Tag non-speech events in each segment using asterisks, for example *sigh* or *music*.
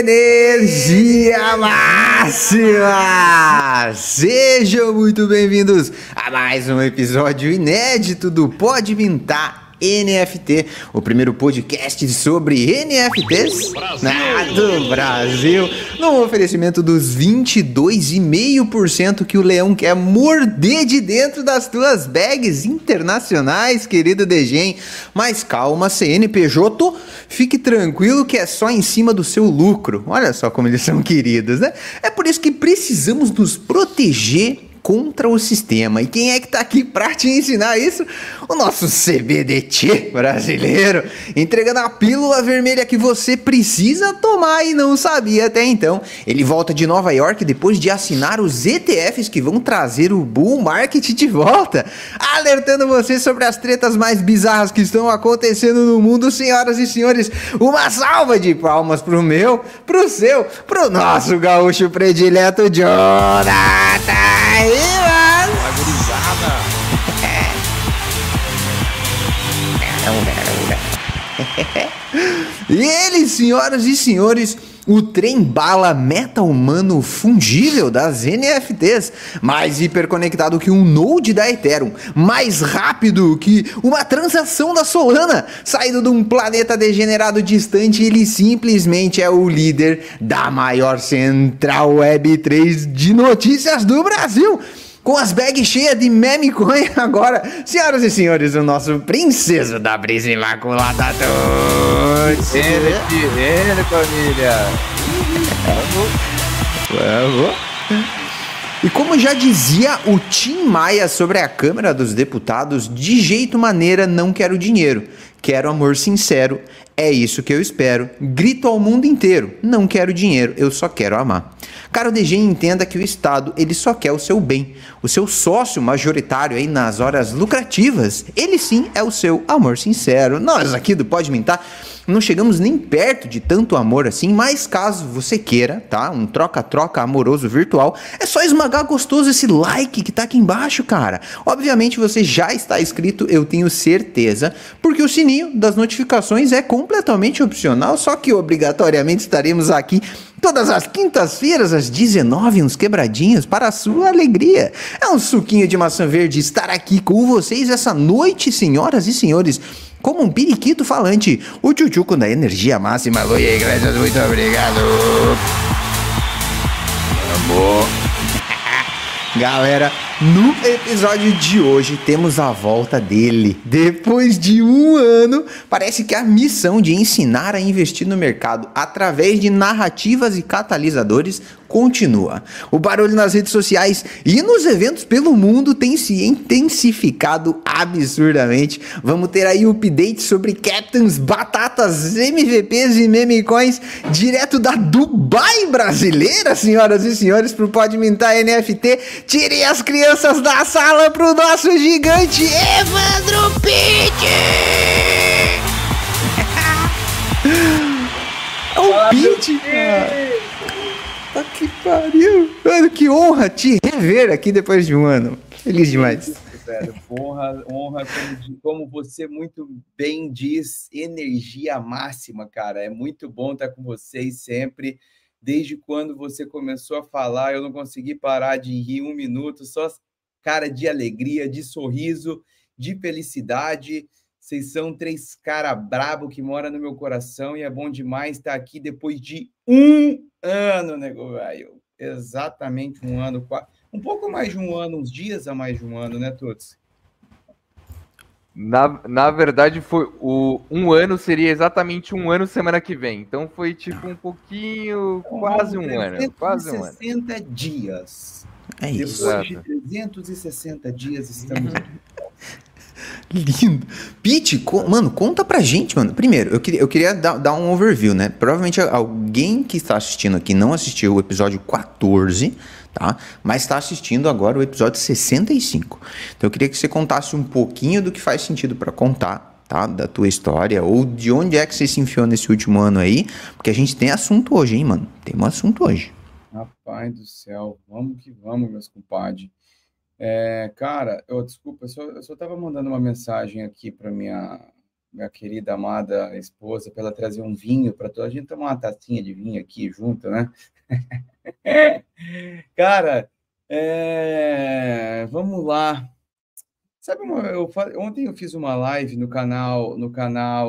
Energia máxima! Sejam muito bem-vindos a mais um episódio inédito do Pode Mintar NFT, o primeiro podcast sobre NFTs Brasil. do Brasil, no oferecimento dos 22,5% que o leão quer morder de dentro das tuas bags internacionais, querido Degen. Mas calma, CNPJ, fique tranquilo que é só em cima do seu lucro. Olha só como eles são queridos, né? É por isso que precisamos nos proteger contra o sistema. E quem é que está aqui para te ensinar isso? O nosso CBDT brasileiro, entregando a pílula vermelha que você precisa tomar e não sabia até então. Ele volta de Nova York depois de assinar os ETFs que vão trazer o bull market de volta, alertando você sobre as tretas mais bizarras que estão acontecendo no mundo, senhoras e senhores. Uma salva de palmas pro meu, pro seu, pro nosso gaúcho predileto Jonathan aí, mano. Agorizada. *laughs* e ele, senhoras e senhores, o trem bala meta-humano fungível das NFTs, mais hiperconectado que um node da Ethereum, mais rápido que uma transação da Solana, saído de um planeta degenerado distante, ele simplesmente é o líder da maior central Web3 de notícias do Brasil com as bags cheias de meme coin agora. Senhoras e senhores, o nosso princeso da brisa imaculada Tuts. Ele, ele, família. Vamos. Vamos. E como já dizia o Tim Maia sobre a Câmara dos Deputados, de jeito maneira não quero dinheiro, quero amor sincero, é isso que eu espero. Grito ao mundo inteiro, não quero dinheiro, eu só quero amar. Caro DG, entenda que o Estado ele só quer o seu bem. O seu sócio majoritário aí nas horas lucrativas, ele sim é o seu amor sincero. Nós aqui do Pode Mintar não chegamos nem perto de tanto amor assim, mas caso você queira, tá? Um troca-troca amoroso virtual, é só esmagar gostoso esse like que tá aqui embaixo, cara. Obviamente você já está inscrito, eu tenho certeza, porque o sininho das notificações é completamente opcional, só que obrigatoriamente estaremos aqui Todas as quintas-feiras, às 19, uns quebradinhos para a sua alegria. É um suquinho de maçã verde estar aqui com vocês essa noite, senhoras e senhores como um periquito falante. O Tchutchuco da energia máxima. Oi, igrejas, muito obrigado. Amor. *laughs* Galera, no episódio de hoje temos a volta dele. Depois de um ano, parece que a missão de ensinar a investir no mercado através de narrativas e catalisadores continua. O barulho nas redes sociais e nos eventos pelo mundo tem se intensificado absurdamente. Vamos ter aí updates sobre Captains, batatas, MVPs e memecoins direto da Dubai brasileira, senhoras e senhores, pro Pode Mintar NFT. Tirem as crianças da sala pro nosso gigante Evandro Pitt! *laughs* É o Pitt, cara! Puta que pariu! Mano, que honra te rever aqui depois de um ano. Feliz demais. Velho, honra, honra como, como, você muito bem diz, energia máxima, cara. É muito bom estar com vocês sempre. Desde quando você começou a falar, eu não consegui parar de rir um minuto, só cara de alegria, de sorriso, de felicidade. Vocês são três cara brabo que mora no meu coração e é bom demais estar aqui depois de um ano, nego velho. Exatamente um ano, um pouco mais de um ano, uns dias a mais de um ano, né, Tuts? Na, na verdade, foi o um ano seria exatamente um ano semana que vem. Então foi tipo um pouquinho, quase um ano. Quase um ano. 360 dias. É isso. Depois de 360 dias estamos aqui. *laughs* Lindo. Pete, co mano, conta pra gente, mano. Primeiro, eu queria, eu queria dar, dar, um overview, né? Provavelmente alguém que está assistindo aqui não assistiu o episódio 14, tá? Mas está assistindo agora o episódio 65. Então eu queria que você contasse um pouquinho do que faz sentido para contar, tá? Da tua história, ou de onde é que você se enfiou nesse último ano aí, porque a gente tem assunto hoje, hein, mano? Tem um assunto hoje. Rapaz do céu, vamos que vamos, meus compadres. É, cara, eu, desculpa, eu só, eu só tava mandando uma mensagem aqui para minha minha querida amada esposa para ela trazer um vinho para toda a gente tomar uma tacinha de vinho aqui junto, né? *laughs* *laughs* Cara, é... vamos lá. Sabe, eu, ontem eu fiz uma live no canal, no canal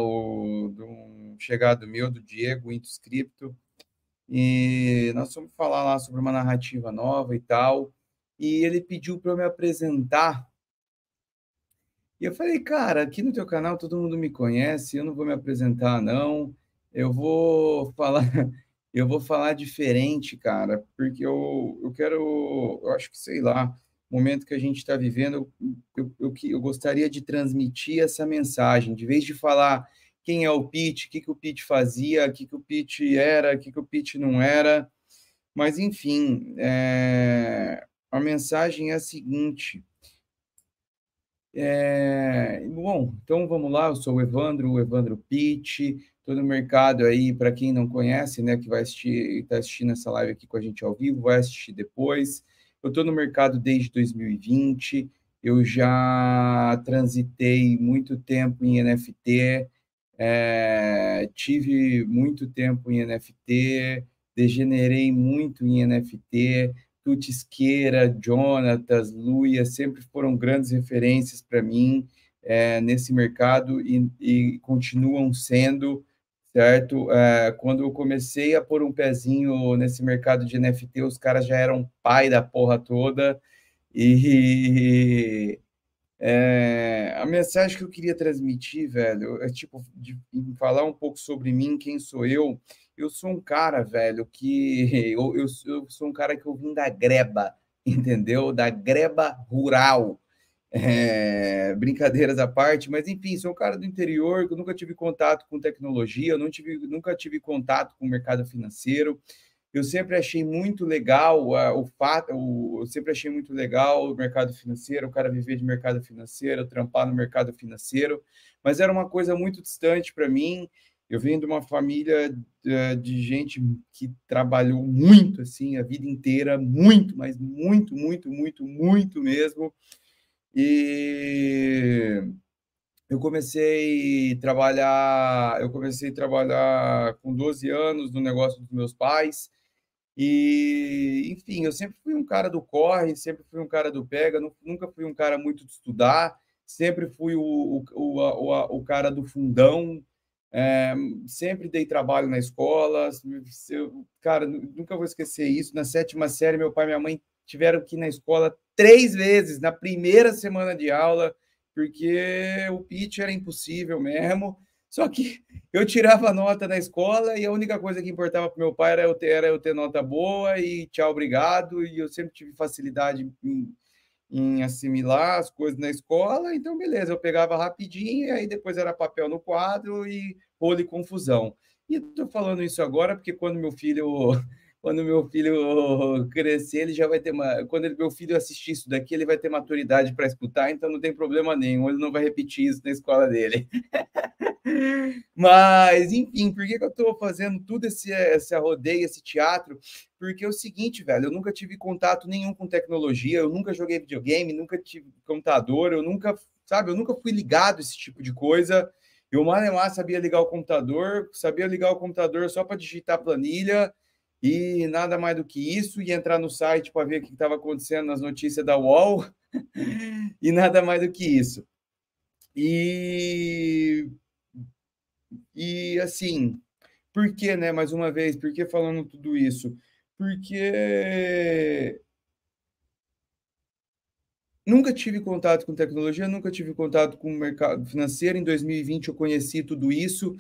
do chegado meu, do Diego Intuscripto, e nós vamos falar lá sobre uma narrativa nova e tal. E ele pediu para eu me apresentar. E eu falei, cara, aqui no teu canal todo mundo me conhece, eu não vou me apresentar, não. Eu vou falar, eu vou falar diferente, cara, porque eu, eu quero, eu acho que sei lá, momento que a gente está vivendo, eu, eu, eu, gostaria de transmitir essa mensagem, de vez de falar quem é o Pete, o que, que o Pete fazia, o que, que o Pete era, o que, que o Pete não era. Mas, enfim, é... a mensagem é a seguinte. É... Bom, então vamos lá, eu sou o Evandro, o Evandro Pitt, estou no mercado aí, para quem não conhece, né, que vai assistir, está assistindo essa live aqui com a gente ao vivo, vai assistir depois. Eu estou no mercado desde 2020, eu já transitei muito tempo em NFT, é, tive muito tempo em NFT, degenerei muito em NFT. Tutisqueira, Jonatas, Luia sempre foram grandes referências para mim é, nesse mercado e, e, continuam sendo, certo? É, quando eu comecei a pôr um pezinho nesse mercado de NFT, os caras já eram pai da porra toda e *laughs* é, a mensagem que eu queria transmitir, velho, é tipo, de, de falar um pouco sobre mim, quem sou eu. Eu sou um cara, velho, que *laughs* eu, eu, eu sou um cara que eu vim da greba, entendeu? Da greba rural. É, brincadeiras à parte, mas enfim, sou um cara do interior que nunca tive contato com tecnologia, não tive, nunca tive contato com o mercado financeiro. Eu sempre achei muito legal uh, o fato, eu sempre achei muito legal o mercado financeiro, o cara viver de mercado financeiro, trampar no mercado financeiro, mas era uma coisa muito distante para mim. Eu venho de uma família uh, de gente que trabalhou muito assim a vida inteira, muito, mas muito, muito, muito, muito mesmo. E eu comecei a trabalhar, eu comecei a trabalhar com 12 anos no negócio dos meus pais. E, enfim, eu sempre fui um cara do corre, sempre fui um cara do pega, nunca fui um cara muito de estudar, sempre fui o, o, o, o cara do fundão, é, sempre dei trabalho na escola. Eu, cara, nunca vou esquecer isso. Na sétima série, meu pai e minha mãe tiveram que ir na escola três vezes na primeira semana de aula, porque o pitch era impossível mesmo. Só que eu tirava nota na escola e a única coisa que importava para meu pai era eu, ter, era eu ter nota boa e tchau, obrigado. E eu sempre tive facilidade em, em assimilar as coisas na escola, então beleza, eu pegava rapidinho e aí depois era papel no quadro e rolo e confusão. E estou falando isso agora porque quando meu filho quando meu filho crescer, ele já vai ter uma. Quando ele, meu filho assistir isso daqui, ele vai ter maturidade para escutar, então não tem problema nenhum, ele não vai repetir isso na escola dele. *laughs* Mas, enfim, por que, que eu estou fazendo tudo esse, esse rodeio, esse teatro? Porque é o seguinte, velho, eu nunca tive contato nenhum com tecnologia, eu nunca joguei videogame, nunca tive computador, eu nunca, sabe, eu nunca fui ligado a esse tipo de coisa. Eu, Malemar, sabia ligar o computador, sabia ligar o computador só para digitar planilha e nada mais do que isso, e entrar no site para ver o que estava acontecendo nas notícias da UOL, *laughs* e nada mais do que isso. E e assim, por que, né? Mais uma vez, por que falando tudo isso? Porque nunca tive contato com tecnologia, nunca tive contato com o mercado financeiro. Em 2020 eu conheci tudo isso.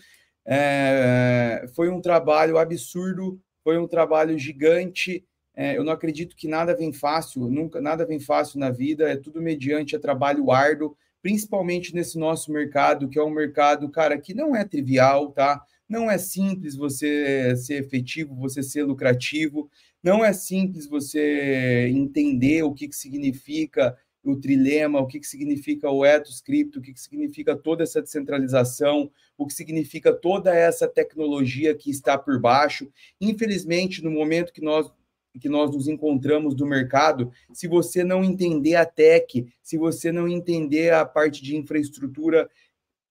É, foi um trabalho absurdo, foi um trabalho gigante. É, eu não acredito que nada vem fácil, nunca nada vem fácil na vida. É tudo mediante é trabalho árduo principalmente nesse nosso mercado, que é um mercado, cara, que não é trivial, tá? Não é simples você ser efetivo, você ser lucrativo, não é simples você entender o que, que significa o trilema, o que, que significa o ethos cripto, o que, que significa toda essa descentralização, o que significa toda essa tecnologia que está por baixo. Infelizmente, no momento que nós que nós nos encontramos do mercado, se você não entender a tech, se você não entender a parte de infraestrutura,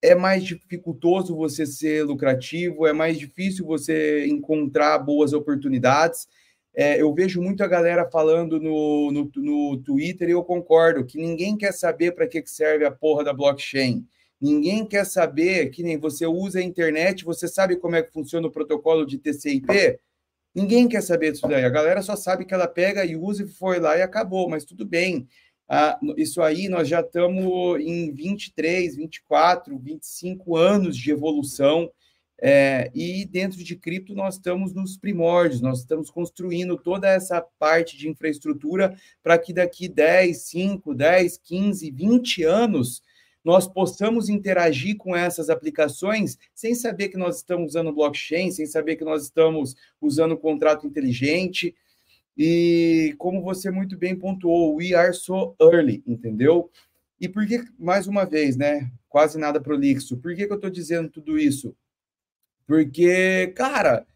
é mais dificultoso você ser lucrativo, é mais difícil você encontrar boas oportunidades. É, eu vejo muito a galera falando no, no, no Twitter e eu concordo que ninguém quer saber para que serve a porra da blockchain. Ninguém quer saber que nem você usa a internet, você sabe como é que funciona o protocolo de TCP? Ninguém quer saber disso daí. A galera só sabe que ela pega e usa e foi lá e acabou, mas tudo bem. Ah, isso aí nós já estamos em 23, 24, 25 anos de evolução. É, e dentro de cripto nós estamos nos primórdios, nós estamos construindo toda essa parte de infraestrutura para que daqui 10, 5, 10, 15, 20 anos nós possamos interagir com essas aplicações sem saber que nós estamos usando blockchain, sem saber que nós estamos usando contrato inteligente. E como você muito bem pontuou, we are so early, entendeu? E por que, mais uma vez, né? Quase nada prolixo. Por que, que eu estou dizendo tudo isso? Porque, cara,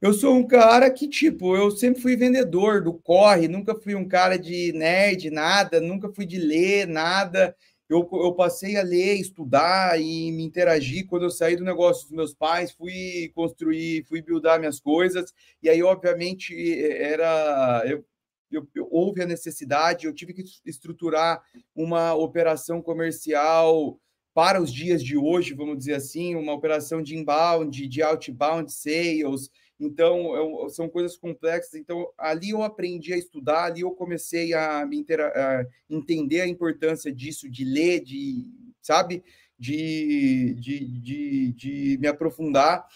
eu sou um cara que, tipo, eu sempre fui vendedor do corre, nunca fui um cara de nerd, nada, nunca fui de ler nada eu, eu passei a ler, estudar e me interagir. Quando eu saí do negócio dos meus pais, fui construir, fui buildar minhas coisas. E aí, obviamente, era. Eu, eu, eu, houve a necessidade, eu tive que estruturar uma operação comercial para os dias de hoje, vamos dizer assim, uma operação de inbound, de outbound sales, então, eu, são coisas complexas. Então, ali eu aprendi a estudar, ali eu comecei a, me a entender a importância disso, de ler, de, sabe, de, de, de, de me aprofundar.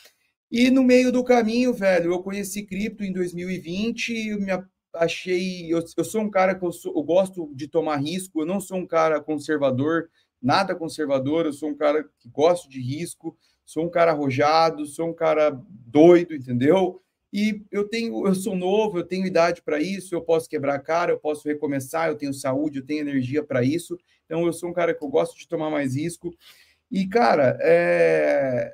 E no meio do caminho, velho, eu conheci cripto em 2020, eu me achei. Eu, eu sou um cara que eu, sou, eu gosto de tomar risco, eu não sou um cara conservador, nada conservador, eu sou um cara que gosto de risco sou um cara arrojado, sou um cara doido, entendeu? E eu tenho, eu sou novo, eu tenho idade para isso, eu posso quebrar a cara, eu posso recomeçar, eu tenho saúde, eu tenho energia para isso. Então eu sou um cara que eu gosto de tomar mais risco. E cara, é...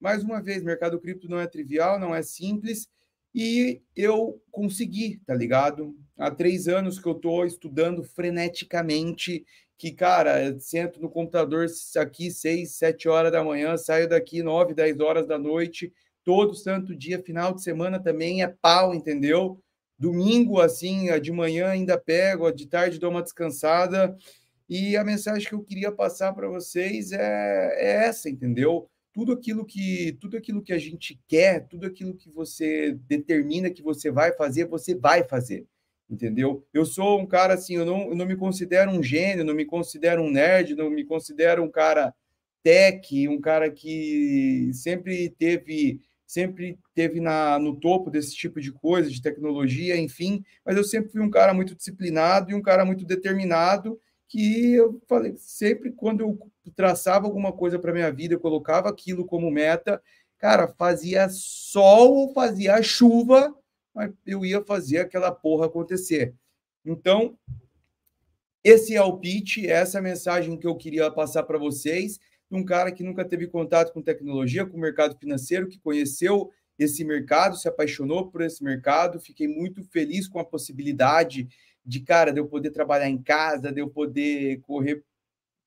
mais uma vez, mercado cripto não é trivial, não é simples. E eu consegui, tá ligado? Há três anos que eu estou estudando freneticamente que, cara, sento no computador aqui seis, sete horas da manhã, saio daqui nove, dez horas da noite, todo santo dia, final de semana também é pau, entendeu? Domingo, assim, de manhã ainda pego, de tarde dou uma descansada. E a mensagem que eu queria passar para vocês é, é essa, entendeu? Tudo aquilo que tudo aquilo que a gente quer, tudo aquilo que você determina que você vai fazer, você vai fazer entendeu? Eu sou um cara assim, eu não, eu não me considero um gênio, não me considero um nerd, não me considero um cara tech, um cara que sempre teve sempre teve na, no topo desse tipo de coisa, de tecnologia, enfim, mas eu sempre fui um cara muito disciplinado e um cara muito determinado, que eu falei, sempre quando eu traçava alguma coisa para minha vida, eu colocava aquilo como meta, cara, fazia sol ou fazia chuva, mas eu ia fazer aquela porra acontecer. Então, esse é o pitch, essa é a mensagem que eu queria passar para vocês. Um cara que nunca teve contato com tecnologia, com o mercado financeiro, que conheceu esse mercado, se apaixonou por esse mercado. Fiquei muito feliz com a possibilidade de, cara, de eu poder trabalhar em casa, de eu poder correr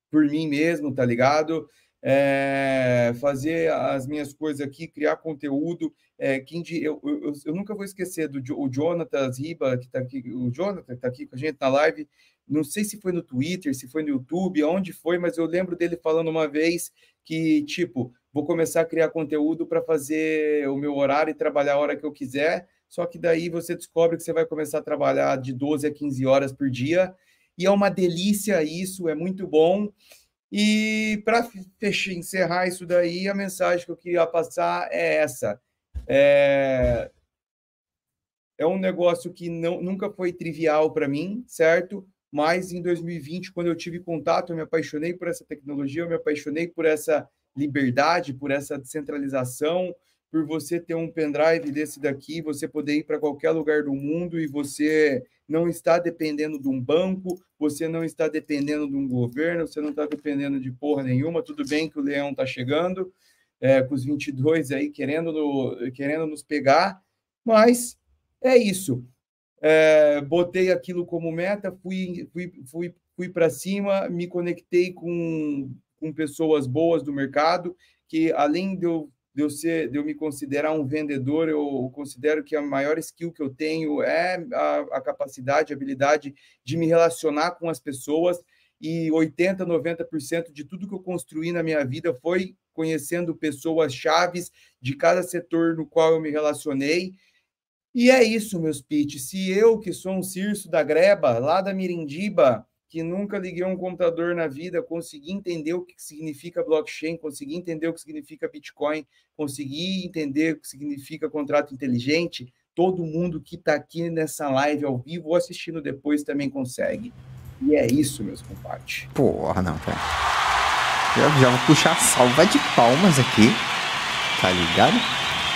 por mim mesmo, tá ligado? É, fazer as minhas coisas aqui, criar conteúdo. É, quem eu, eu, eu, nunca vou esquecer do o Jonathan Riba, que está aqui, o Jonathan está aqui com a gente na live. Não sei se foi no Twitter, se foi no YouTube, aonde foi, mas eu lembro dele falando uma vez que, tipo, vou começar a criar conteúdo para fazer o meu horário e trabalhar a hora que eu quiser. Só que daí você descobre que você vai começar a trabalhar de 12 a 15 horas por dia. E é uma delícia isso, é muito bom. E para encerrar isso daí, a mensagem que eu queria passar é essa é, é um negócio que não, nunca foi trivial para mim, certo? Mas em 2020, quando eu tive contato, eu me apaixonei por essa tecnologia, eu me apaixonei por essa liberdade, por essa descentralização, por você ter um pendrive desse daqui, você poder ir para qualquer lugar do mundo e você não está dependendo de um banco, você não está dependendo de um governo, você não está dependendo de porra nenhuma. Tudo bem que o leão está chegando, é, com os 22 aí querendo, no, querendo nos pegar, mas é isso. É, botei aquilo como meta, fui, fui, fui, fui para cima, me conectei com, com pessoas boas do mercado, que além de eu, de eu, ser, de eu me considerar um vendedor, eu considero que a maior skill que eu tenho é a, a capacidade, a habilidade de me relacionar com as pessoas, e 80, 90% de tudo que eu construí na minha vida foi conhecendo pessoas chaves de cada setor no qual eu me relacionei. E é isso, meus pitch. Se eu, que sou um circo da greba, lá da Mirindiba, que nunca liguei um computador na vida, consegui entender o que significa blockchain, consegui entender o que significa Bitcoin, consegui entender o que significa contrato inteligente, todo mundo que está aqui nessa live ao vivo ou assistindo depois também consegue. E é isso, meus compadres. Porra, não, cara. Eu já vou puxar salva de palmas aqui. Tá ligado?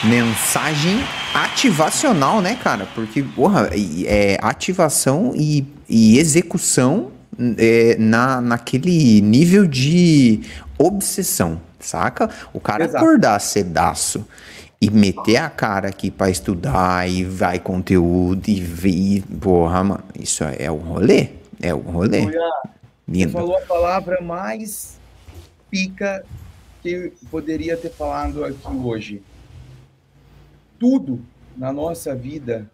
Mensagem ativacional, né, cara? Porque, porra, é ativação e, e execução é, na, naquele nível de obsessão, saca? O cara Exato. acordar cedaço e meter a cara aqui para estudar e vai conteúdo e ver, porra, mano, isso é o rolê. É o rolê. Lindo. Você falou a palavra mais pica que poderia ter falado aqui hoje. Tudo na nossa vida,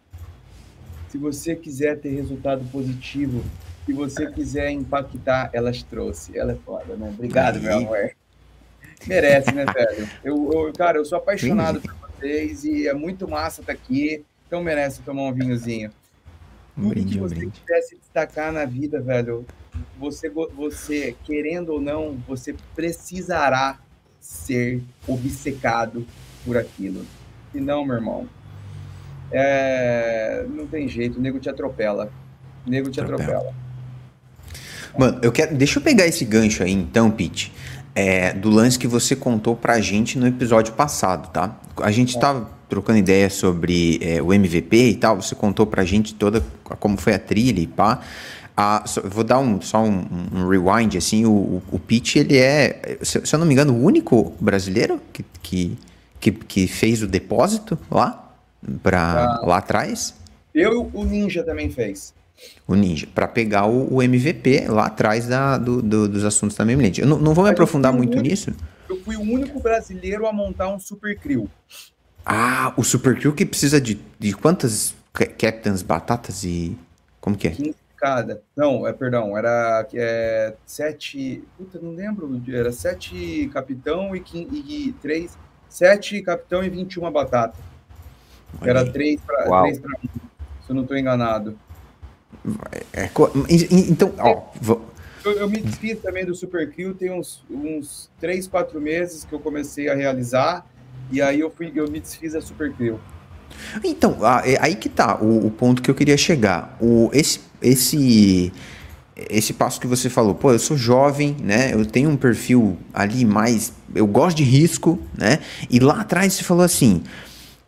se você quiser ter resultado positivo, se você quiser impactar, elas trouxe. Ela é foda, né? Obrigado, Aí. meu amor. Merece, né, velho? Eu, eu, cara, eu sou apaixonado por vocês e é muito massa estar aqui. Então merece tomar um vinhozinho. Um brinde, que você um brinde. quiser se destacar na vida, velho, você, você, querendo ou não, você precisará ser obcecado por aquilo. Se não, meu irmão, é... não tem jeito, o nego te atropela. O nego te atropela. atropela. Mano, eu quero. Deixa eu pegar esse gancho aí, então, Pete. É, do lance que você contou pra gente no episódio passado, tá? A gente é. tava trocando ideia sobre é, o MVP e tal, você contou pra gente toda como foi a trilha e pá. Ah, só, vou dar um, só um, um rewind, assim, o, o, o Pete, ele é, se, se, eu não me engano, o único brasileiro que, que, que, que fez o depósito lá, pra, ah, lá atrás. Eu, o Ninja também fez. O Ninja, para pegar o, o, MVP lá atrás da, do, do, dos assuntos da Memlente. Eu não, não vou me aprofundar muito único, nisso. Eu fui o único brasileiro a montar um Super Crew. Ah, o Super Crew que precisa de, de quantas Captains batatas e. Como que é? 15 cada. Não, é, perdão, era é, sete. Puta, não lembro. Era sete capitão e, e, e três. Sete capitão e 21 batata. Era três para um, se eu não estou enganado. É, é, então, ó. Eu, eu, me desfiz também do Super Crew, tem uns, uns 3, 4 meses que eu comecei a realizar. E aí eu fui, eu me desfiz a Super Crew. Então, é, aí que tá o, o, ponto que eu queria chegar. O, esse, esse, esse passo que você falou, pô, eu sou jovem, né? Eu tenho um perfil ali mais. Eu gosto de risco, né? E lá atrás você falou assim: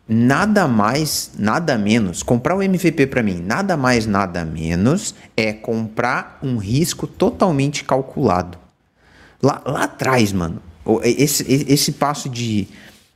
nada mais, nada menos. Comprar o MVP para mim, nada mais, nada menos é comprar um risco totalmente calculado. Lá, lá atrás, mano, esse, esse passo de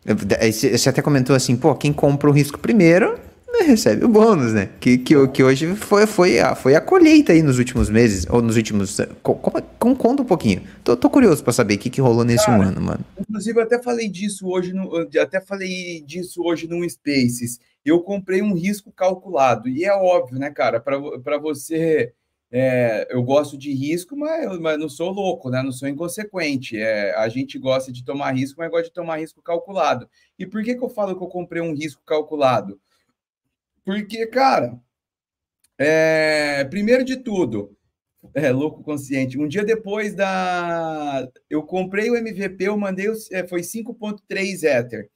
você até comentou assim, pô, quem compra o risco primeiro recebe o bônus, né? Que, que, que hoje foi, foi, a, foi a colheita aí nos últimos meses, ou nos últimos. Com, conta um pouquinho. Tô, tô curioso para saber o que, que rolou nesse Cara, um ano, mano. Inclusive, eu até falei disso hoje, no, até falei disso hoje no Spaces. Eu comprei um risco calculado, e é óbvio, né, cara, para você é, eu gosto de risco, mas, mas não sou louco, né? Não sou inconsequente. É, a gente gosta de tomar risco, mas gosta de tomar risco calculado. E por que, que eu falo que eu comprei um risco calculado? Porque, cara, é, primeiro de tudo, é louco consciente. Um dia depois da. Eu comprei o MVP, eu mandei. É, foi 5,3 Ether.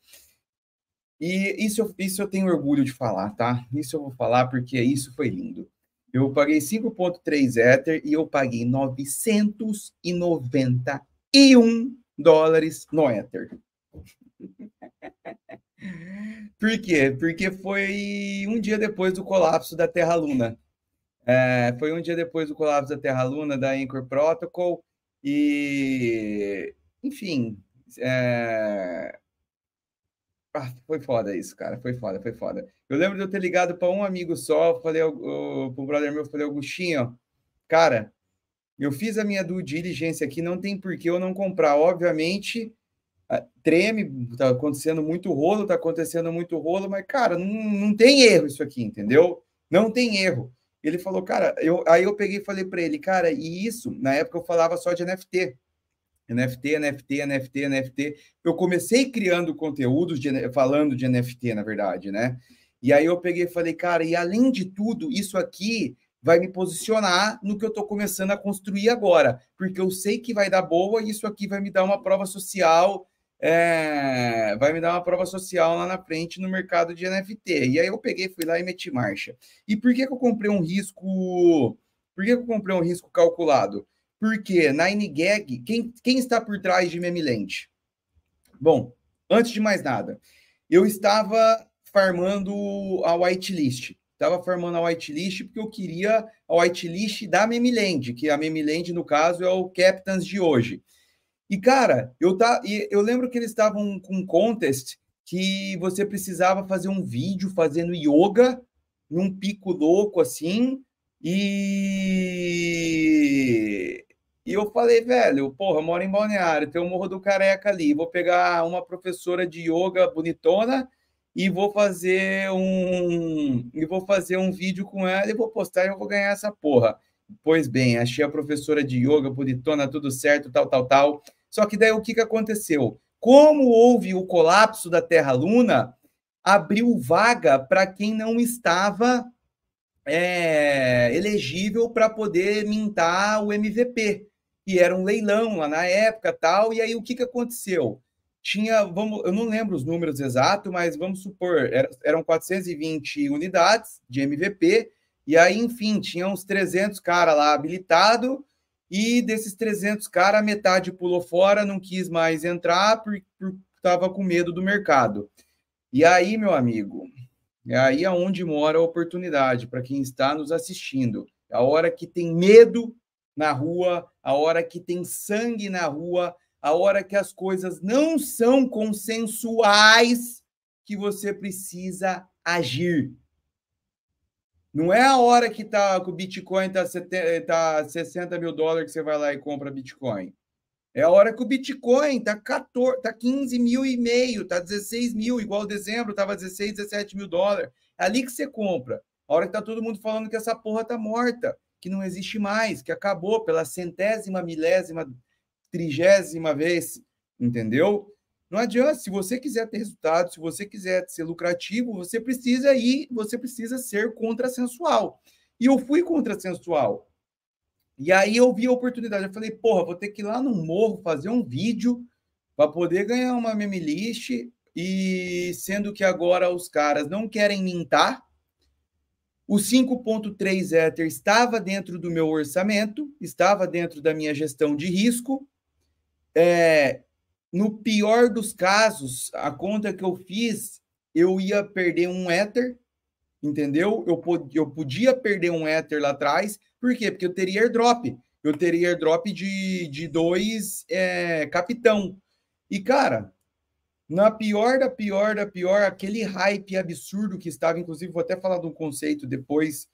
E isso, isso eu tenho orgulho de falar, tá? Isso eu vou falar porque isso foi lindo. Eu paguei 5,3 Ether e eu paguei 991 dólares no Ether. Por quê? Porque foi um dia depois do colapso da Terra Luna. É, foi um dia depois do colapso da Terra Luna, da Anchor Protocol, e enfim, é, ah, foi foda isso, cara. Foi foda, foi foda. Eu lembro de eu ter ligado para um amigo só, falei pro brother meu, falei, Augustinho, cara, Eu fiz a minha due diligência aqui, não tem por que eu não comprar. Obviamente, treme, tá acontecendo muito rolo, tá acontecendo muito rolo, mas, cara, não, não tem erro isso aqui, entendeu? Não tem erro. Ele falou, cara, eu, aí eu peguei e falei para ele, cara, e isso, na época eu falava só de NFT. NFT, NFT, NFT, NFT. Eu comecei criando conteúdos de, falando de NFT, na verdade, né? E aí eu peguei e falei, cara, e além de tudo, isso aqui vai me posicionar no que eu estou começando a construir agora, porque eu sei que vai dar boa e isso aqui vai me dar uma prova social é, vai me dar uma prova social lá na frente no mercado de NFT. E aí eu peguei, fui lá e meti marcha. E por que, que eu comprei um risco? Por que, que eu comprei um risco calculado? Porque na NGAG, quem, quem está por trás de Memilente? Bom, antes de mais nada, eu estava farmando a whitelist. Estava farmando a whitelist porque eu queria a whitelist da Memiland, que a Memiland, no caso, é o Captains de hoje. E, cara, eu, tá, eu lembro que eles estavam com um contest que você precisava fazer um vídeo fazendo yoga num pico louco assim. E, e eu falei, velho, porra, moro em Balneário, tem o Morro do Careca ali. Vou pegar uma professora de yoga bonitona e vou fazer um e vou fazer um vídeo com ela e vou postar e eu vou ganhar essa porra. Pois bem, achei a professora de yoga bonitona, tudo certo, tal, tal, tal. Só que daí o que, que aconteceu? Como houve o colapso da Terra-Luna, abriu vaga para quem não estava é, elegível para poder mintar o MVP. E era um leilão lá na época tal. E aí o que, que aconteceu? Tinha, vamos, eu não lembro os números exatos, mas vamos supor, eram 420 unidades de MVP. E aí, enfim, tinha uns 300 caras lá habilitado e desses 300 caras, a metade pulou fora, não quis mais entrar porque estava com medo do mercado. E aí, meu amigo, é aí aonde mora a oportunidade para quem está nos assistindo. A hora que tem medo na rua, a hora que tem sangue na rua, a hora que as coisas não são consensuais, que você precisa agir. Não é a hora que, tá, que o Bitcoin está tá 60 mil dólares que você vai lá e compra Bitcoin. É a hora que o Bitcoin está tá 15 mil e meio, está 16 mil, igual dezembro estava 16, 17 mil dólares. É ali que você compra. A hora que está todo mundo falando que essa porra está morta, que não existe mais, que acabou pela centésima, milésima, trigésima vez, entendeu? Não adianta, se você quiser ter resultado, se você quiser ser lucrativo, você precisa ir, você precisa ser contrassensual. E eu fui contrassensual. E aí eu vi a oportunidade, eu falei, porra, vou ter que ir lá no morro fazer um vídeo para poder ganhar uma meme list e sendo que agora os caras não querem mintar, o 5.3 Ether estava dentro do meu orçamento, estava dentro da minha gestão de risco. É, no pior dos casos, a conta que eu fiz, eu ia perder um Ether, entendeu? Eu, eu podia perder um Ether lá atrás, por quê? Porque eu teria airdrop. Eu teria airdrop de, de dois é, capitão. E, cara, na pior da pior da pior, aquele hype absurdo que estava, inclusive, vou até falar de um conceito depois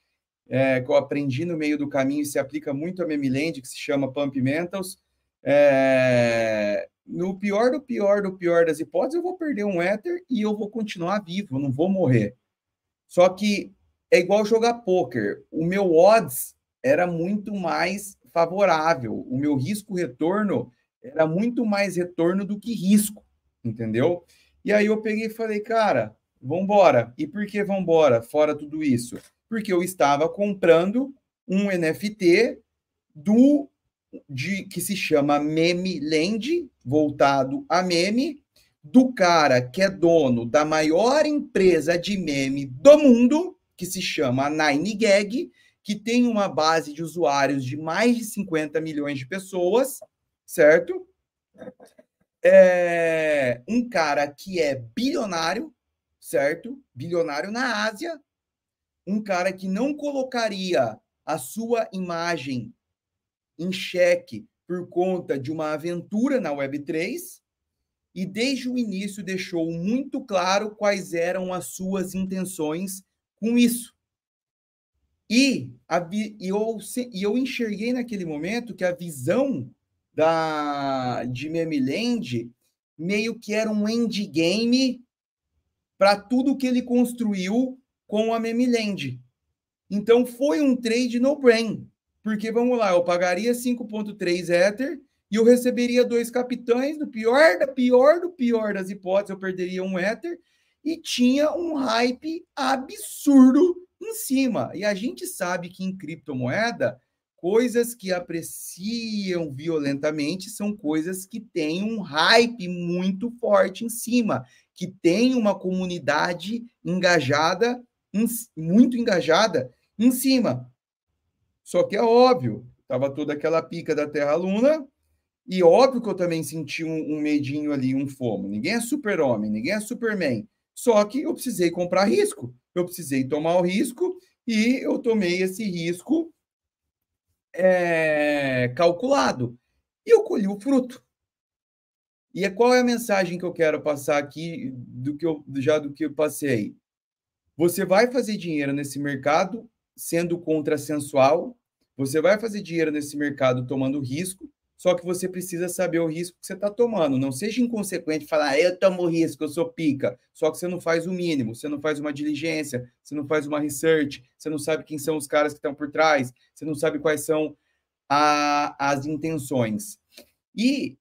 é, que eu aprendi no meio do caminho e se aplica muito a Memiland, que se chama Pump Mentals. É, no pior do pior do pior das hipóteses, eu vou perder um Ether e eu vou continuar vivo, eu não vou morrer. Só que é igual jogar poker. O meu odds era muito mais favorável. O meu risco-retorno era muito mais retorno do que risco, entendeu? E aí eu peguei e falei, cara, vambora. E por que vambora, fora tudo isso? Porque eu estava comprando um NFT do de que se chama Meme Land, voltado a meme, do cara que é dono da maior empresa de meme do mundo, que se chama Nine Gag, que tem uma base de usuários de mais de 50 milhões de pessoas, certo? É um cara que é bilionário, certo? Bilionário na Ásia, um cara que não colocaria a sua imagem em xeque por conta de uma aventura na Web3 e desde o início deixou muito claro quais eram as suas intenções com isso. E, a, e, eu, e eu enxerguei naquele momento que a visão da, de Memiland meio que era um endgame para tudo que ele construiu com a Memiland. Então foi um trade no brain, porque vamos lá, eu pagaria 5.3 Ether e eu receberia dois capitães, do pior da pior do pior das hipóteses, eu perderia um Ether e tinha um hype absurdo em cima. E a gente sabe que em criptomoeda, coisas que apreciam violentamente são coisas que têm um hype muito forte em cima, que tem uma comunidade engajada, muito engajada em cima. Só que é óbvio, estava toda aquela pica da Terra Luna, e óbvio que eu também senti um, um medinho ali, um fomo. Ninguém é super-homem, ninguém é Superman. Só que eu precisei comprar risco, eu precisei tomar o risco e eu tomei esse risco é, calculado. E eu colhi o fruto. E é, qual é a mensagem que eu quero passar aqui do que eu, já do que eu passei? Você vai fazer dinheiro nesse mercado sendo contrassensual, você vai fazer dinheiro nesse mercado tomando risco, só que você precisa saber o risco que você está tomando. Não seja inconsequente falar, ah, eu tomo risco, eu sou pica. Só que você não faz o mínimo, você não faz uma diligência, você não faz uma research, você não sabe quem são os caras que estão por trás, você não sabe quais são a, as intenções. E,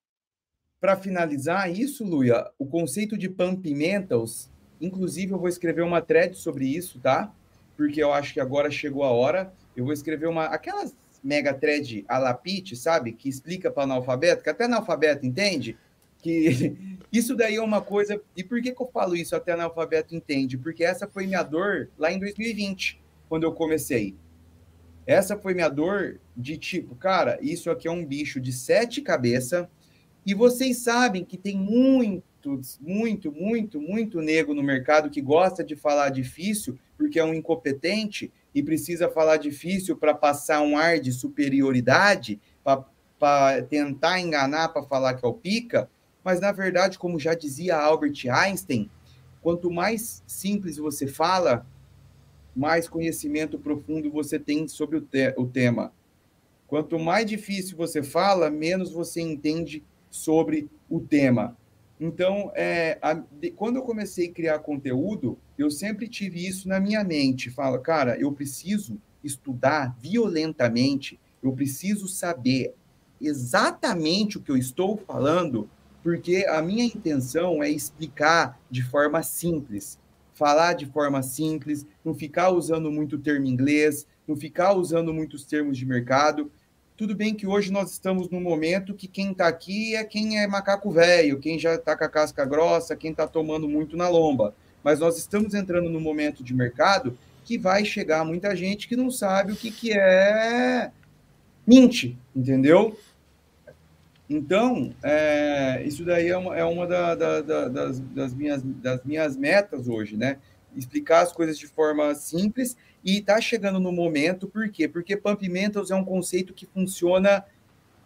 para finalizar isso, Luia, o conceito de pump-mentals, inclusive eu vou escrever uma thread sobre isso, tá? Porque eu acho que agora chegou a hora. Eu vou escrever uma. Aquelas mega thread a lapite, sabe? Que explica para analfabeto, que até analfabeto entende, que *laughs* isso daí é uma coisa. E por que, que eu falo isso até analfabeto entende? Porque essa foi minha dor lá em 2020, quando eu comecei. Essa foi minha dor de tipo, cara, isso aqui é um bicho de sete cabeças, e vocês sabem que tem muito, muito, muito nego no mercado que gosta de falar difícil porque é um incompetente e precisa falar difícil para passar um ar de superioridade, para tentar enganar, para falar que é o pica, mas na verdade, como já dizia Albert Einstein, quanto mais simples você fala, mais conhecimento profundo você tem sobre o, te o tema. Quanto mais difícil você fala, menos você entende sobre o tema. Então, é, a, de, quando eu comecei a criar conteúdo, eu sempre tive isso na minha mente. Fala, cara, eu preciso estudar violentamente, eu preciso saber exatamente o que eu estou falando, porque a minha intenção é explicar de forma simples, falar de forma simples, não ficar usando muito termo inglês, não ficar usando muitos termos de mercado. Tudo bem que hoje nós estamos num momento que quem está aqui é quem é macaco velho, quem já está com a casca grossa, quem está tomando muito na lomba. Mas nós estamos entrando num momento de mercado que vai chegar muita gente que não sabe o que, que é mente, entendeu? Então, é, isso daí é uma, é uma da, da, da, das, das, minhas, das minhas metas hoje, né? Explicar as coisas de forma simples e está chegando no momento, por quê? Porque Pump Mentals é um conceito que funciona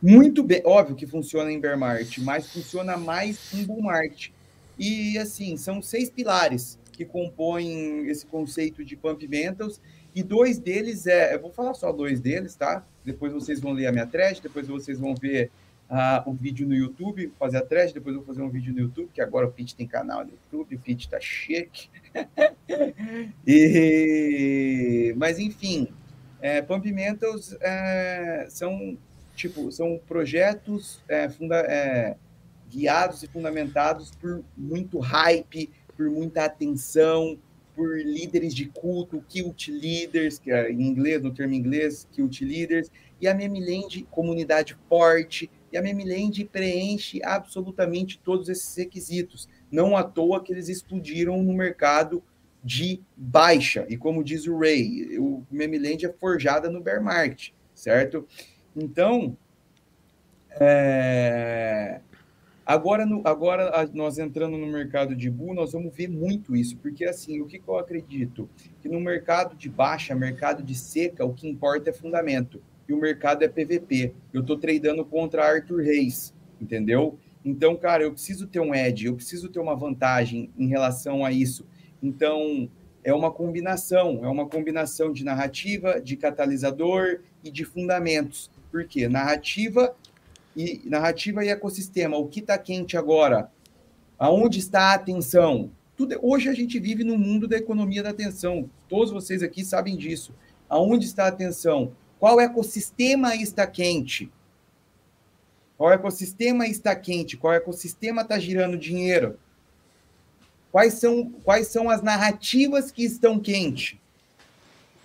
muito bem, óbvio que funciona em bear market, mas funciona mais em bull market. E assim, são seis pilares que compõem esse conceito de Pump Mentals, e dois deles é, eu vou falar só dois deles, tá? Depois vocês vão ler a minha thread, depois vocês vão ver uh, o vídeo no YouTube, fazer a thread, depois eu vou fazer um vídeo no YouTube, que agora o Pete tem canal no YouTube, o Pete tá chique. *laughs* e, mas enfim, é, Pump Mentals é, são tipo são projetos é, funda, é, guiados e fundamentados por muito hype, por muita atenção, por líderes de culto, cult leaders, que é em inglês, no termo inglês, cult leaders, e a Memiland, comunidade forte, e a Memiland preenche absolutamente todos esses requisitos. Não à toa que eles explodiram no mercado de baixa. E como diz o Ray, o Memiland é forjada no bear market, certo? Então, é... agora, no, agora nós entrando no mercado de bull, nós vamos ver muito isso, porque assim, o que, que eu acredito? Que no mercado de baixa, mercado de seca, o que importa é fundamento. E o mercado é PVP. Eu estou tradando contra Arthur Reis, entendeu? Então, cara, eu preciso ter um edge, eu preciso ter uma vantagem em relação a isso. Então, é uma combinação, é uma combinação de narrativa, de catalisador e de fundamentos. Por quê? Narrativa e narrativa e ecossistema. O que está quente agora? Aonde está a atenção? Tudo, hoje a gente vive no mundo da economia da atenção. Todos vocês aqui sabem disso. Aonde está a atenção? Qual ecossistema está quente? Qual ecossistema está quente? Qual ecossistema está girando dinheiro? Quais são, quais são as narrativas que estão quentes?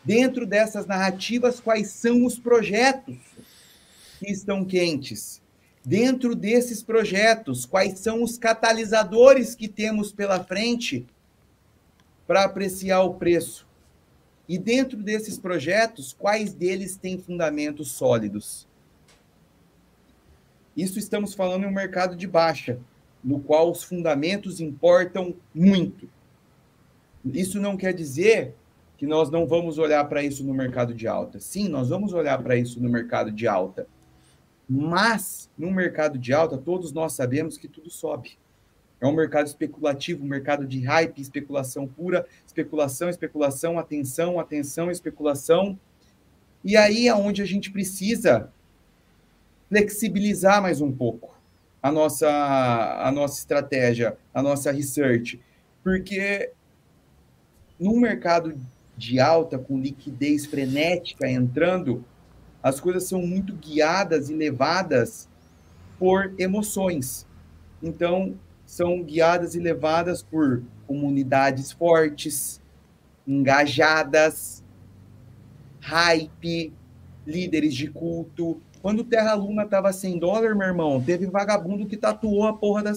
Dentro dessas narrativas, quais são os projetos que estão quentes? Dentro desses projetos, quais são os catalisadores que temos pela frente para apreciar o preço? E dentro desses projetos, quais deles têm fundamentos sólidos? Isso estamos falando em um mercado de baixa no qual os fundamentos importam muito. Isso não quer dizer que nós não vamos olhar para isso no mercado de alta. Sim, nós vamos olhar para isso no mercado de alta. Mas no mercado de alta, todos nós sabemos que tudo sobe. É um mercado especulativo, um mercado de hype, especulação pura, especulação, especulação, atenção, atenção, especulação. E aí é onde a gente precisa flexibilizar mais um pouco a nossa, a nossa estratégia, a nossa research. Porque no mercado de alta, com liquidez frenética entrando, as coisas são muito guiadas e levadas por emoções. Então, são guiadas e levadas por comunidades fortes, engajadas, hype, líderes de culto, quando Terra Luna tava 100 dólares, meu irmão, teve vagabundo que tatuou a porra da,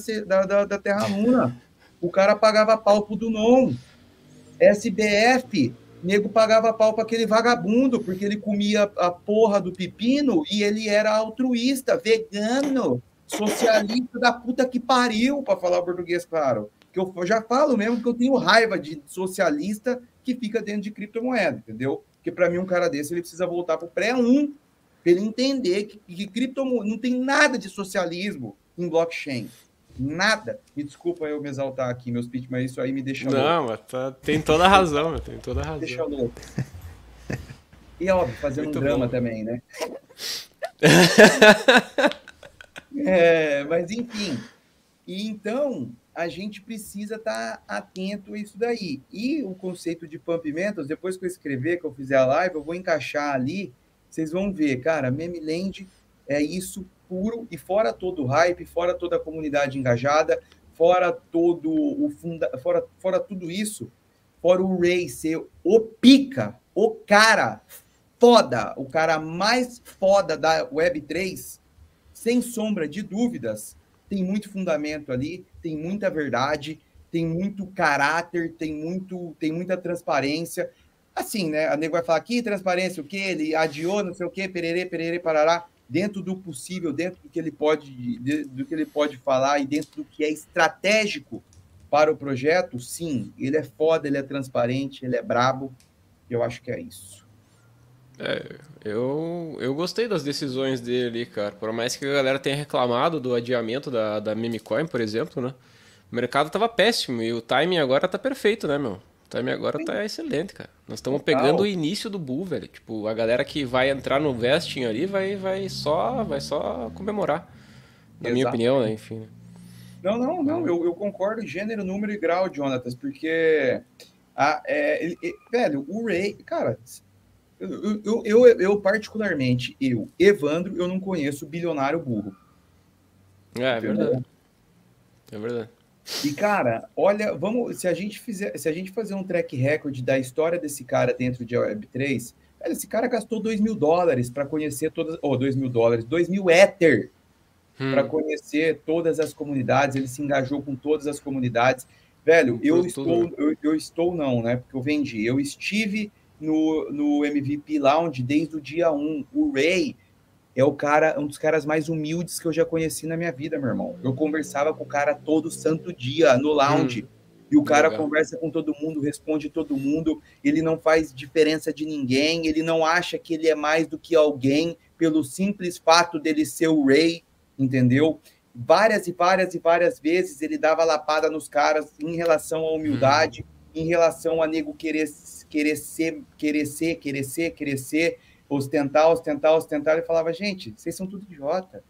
da, da Terra Luna. O cara pagava pau pro Dunon. SBF, nego pagava pau para aquele vagabundo, porque ele comia a porra do pepino e ele era altruísta, vegano, socialista da puta que pariu, para falar português claro. Que eu já falo mesmo que eu tenho raiva de socialista que fica dentro de criptomoeda, entendeu? Porque para mim um cara desse ele precisa voltar pro pré-1 para ele entender que, que criptomoeda não tem nada de socialismo em blockchain. Nada. Me desculpa eu me exaltar aqui, meus pitch, mas isso aí me deixa louco. Não, mas tá, tem toda a razão, meu, tem toda a razão. Deixa louco. E óbvio, fazendo Muito um drama bom. também, né? *laughs* é, mas enfim. E então, a gente precisa estar tá atento a isso daí. E o conceito de pump mentals, depois que eu escrever, que eu fizer a live, eu vou encaixar ali vocês vão ver, cara, Meme é isso puro e fora todo o hype, fora toda a comunidade engajada, fora todo o funda, fora, fora tudo isso, fora o Ray ser o pica, o cara foda, o cara mais foda da Web3, sem sombra de dúvidas, tem muito fundamento ali, tem muita verdade, tem muito caráter, tem muito, tem muita transparência assim, né? A nego vai falar aqui, transparência, o que? Ele adiou, não sei o que, pererê, pererê, parará, dentro do possível, dentro do que ele pode, do que ele pode falar e dentro do que é estratégico para o projeto, sim, ele é foda, ele é transparente, ele é brabo. Eu acho que é isso. É, eu, eu gostei das decisões dele, cara. Por mais que a galera tenha reclamado do adiamento da, da Memecoin, por exemplo, né? O mercado tava péssimo e o timing agora tá perfeito, né, meu? time agora tá excelente, cara. Nós estamos pegando o início do bull, velho. Tipo, a galera que vai entrar no vesting ali vai, vai só vai só comemorar. Na minha opinião, né? Enfim. Né. Não, não, não. Eu, eu concordo gênero, número e grau, Jonatas, porque a, é, ele, velho, o Ray, cara, eu, eu, eu, eu, particularmente, eu, Evandro, eu não conheço bilionário burro. É, é verdade. É verdade. E, cara, olha, vamos. Se a gente fizer, se a gente fazer um track record da história desse cara dentro de Web3, velho, esse cara gastou 2 mil dólares para conhecer todas. Ou oh, 2 mil dólares, 2 mil Ether hum. para conhecer todas as comunidades. Ele se engajou com todas as comunidades. Velho, eu estou, eu, eu, estou não, né? Porque eu vendi. Eu estive no, no MVP Lounge desde o dia 1. O Ray é o cara, um dos caras mais humildes que eu já conheci na minha vida, meu irmão. Eu conversava com o cara todo santo dia no lounge. Hum, e o cara legal. conversa com todo mundo, responde todo mundo, ele não faz diferença de ninguém, ele não acha que ele é mais do que alguém pelo simples fato dele ser o Ray, entendeu? Várias e várias e várias vezes ele dava lapada nos caras em relação à humildade. Hum. em relação a nego querer, querer ser, querer ser, querer ser, querer ser, ostentar, ostentar, ostentar. Ele falava, gente, vocês são tudo idiota.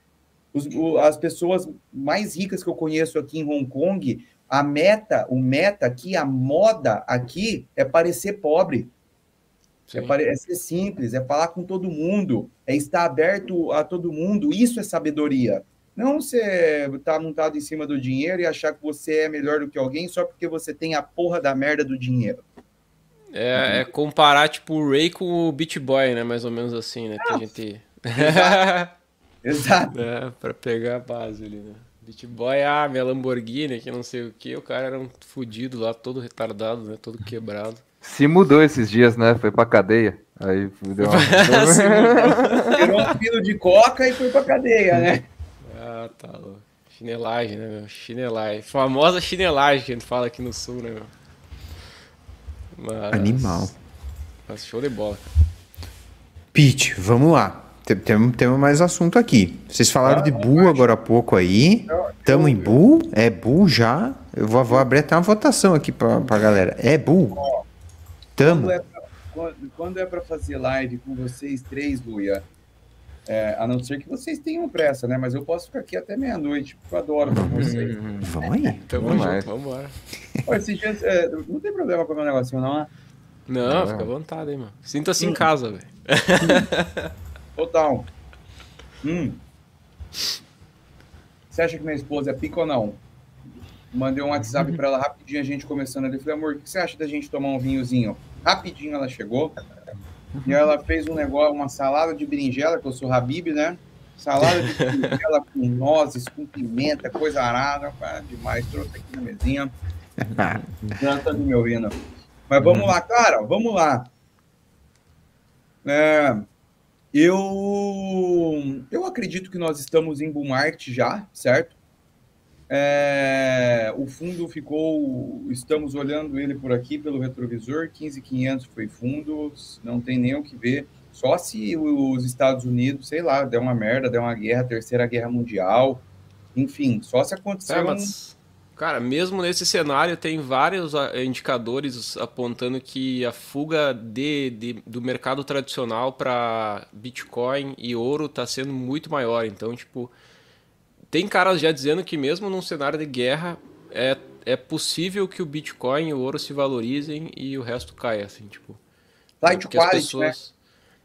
Os, o, as pessoas mais ricas que eu conheço aqui em Hong Kong, a meta, o meta aqui, a moda aqui é parecer pobre. É, pare, é, ser simples, é falar com todo mundo, é estar aberto a todo mundo. Isso é sabedoria. Não você estar tá montado em cima do dinheiro e achar que você é melhor do que alguém só porque você tem a porra da merda do dinheiro. É, é comparar, tipo, o Ray com o Beat Boy, né? Mais ou menos assim, né? Que a gente... Exato. *laughs* Exato. É, pra pegar a base ali, né? Beat Boy, ah, minha Lamborghini, que não sei o que. O cara era um fudido lá, todo retardado, né? Todo quebrado. Se mudou esses dias, né? Foi pra cadeia. Aí deu uma... *laughs* *laughs* Tirou um quilo de coca e foi pra cadeia, né? Ah, tá louco. Chinelagem, né, meu? Chinelagem. Famosa chinelagem que a gente fala aqui no sul, né, meu? Mas... Animal. Mas show de bola. Pete, vamos lá. Temos tem mais assunto aqui. Vocês falaram ah, de Bull agora há pouco aí. Tamo em Bull? É Bull já? Eu vou, vou abrir até uma votação aqui pra, pra galera. É Bull? Tamo. Quando é pra, quando é pra fazer live com vocês três, Luia, é, a não ser que vocês tenham pressa, né? Mas eu posso ficar aqui até meia-noite, porque eu adoro com vocês. Vai? Então vamos lá, vamos embora. dias, é, não tem problema com o meu negocinho, não, né? Não, não, fica à vontade, hein, mano. Sinta-se hum. em casa, velho. *laughs* Total. Hum. Você acha que minha esposa é pica ou não? Mandei um WhatsApp para ela rapidinho, a gente começando ali. Falei, amor, o que você acha da gente tomar um vinhozinho? Rapidinho ela chegou. E ela fez um negócio, uma salada de berinjela, que eu sou Habib, né? Salada de berinjela com nozes, com pimenta, coisa arada. demais, trouxe aqui na mesinha. Já tá me ouvindo. Mas vamos lá, cara, vamos lá. É, eu, eu acredito que nós estamos em bull market já, certo? É, o fundo ficou, estamos olhando ele por aqui pelo retrovisor, 15.500 foi fundo, não tem nem o que ver. Só se os Estados Unidos, sei lá, der uma merda, der uma guerra, terceira guerra mundial, enfim, só se acontecer. É, mas. Cara, mesmo nesse cenário, tem vários ah, indicadores apontando que a fuga de, de do mercado tradicional para Bitcoin e ouro está sendo muito maior. Então, tipo, tem caras já dizendo que mesmo num cenário de guerra é, é possível que o Bitcoin e o ouro se valorizem e o resto caia, assim, tipo. Light quality, pessoas... né?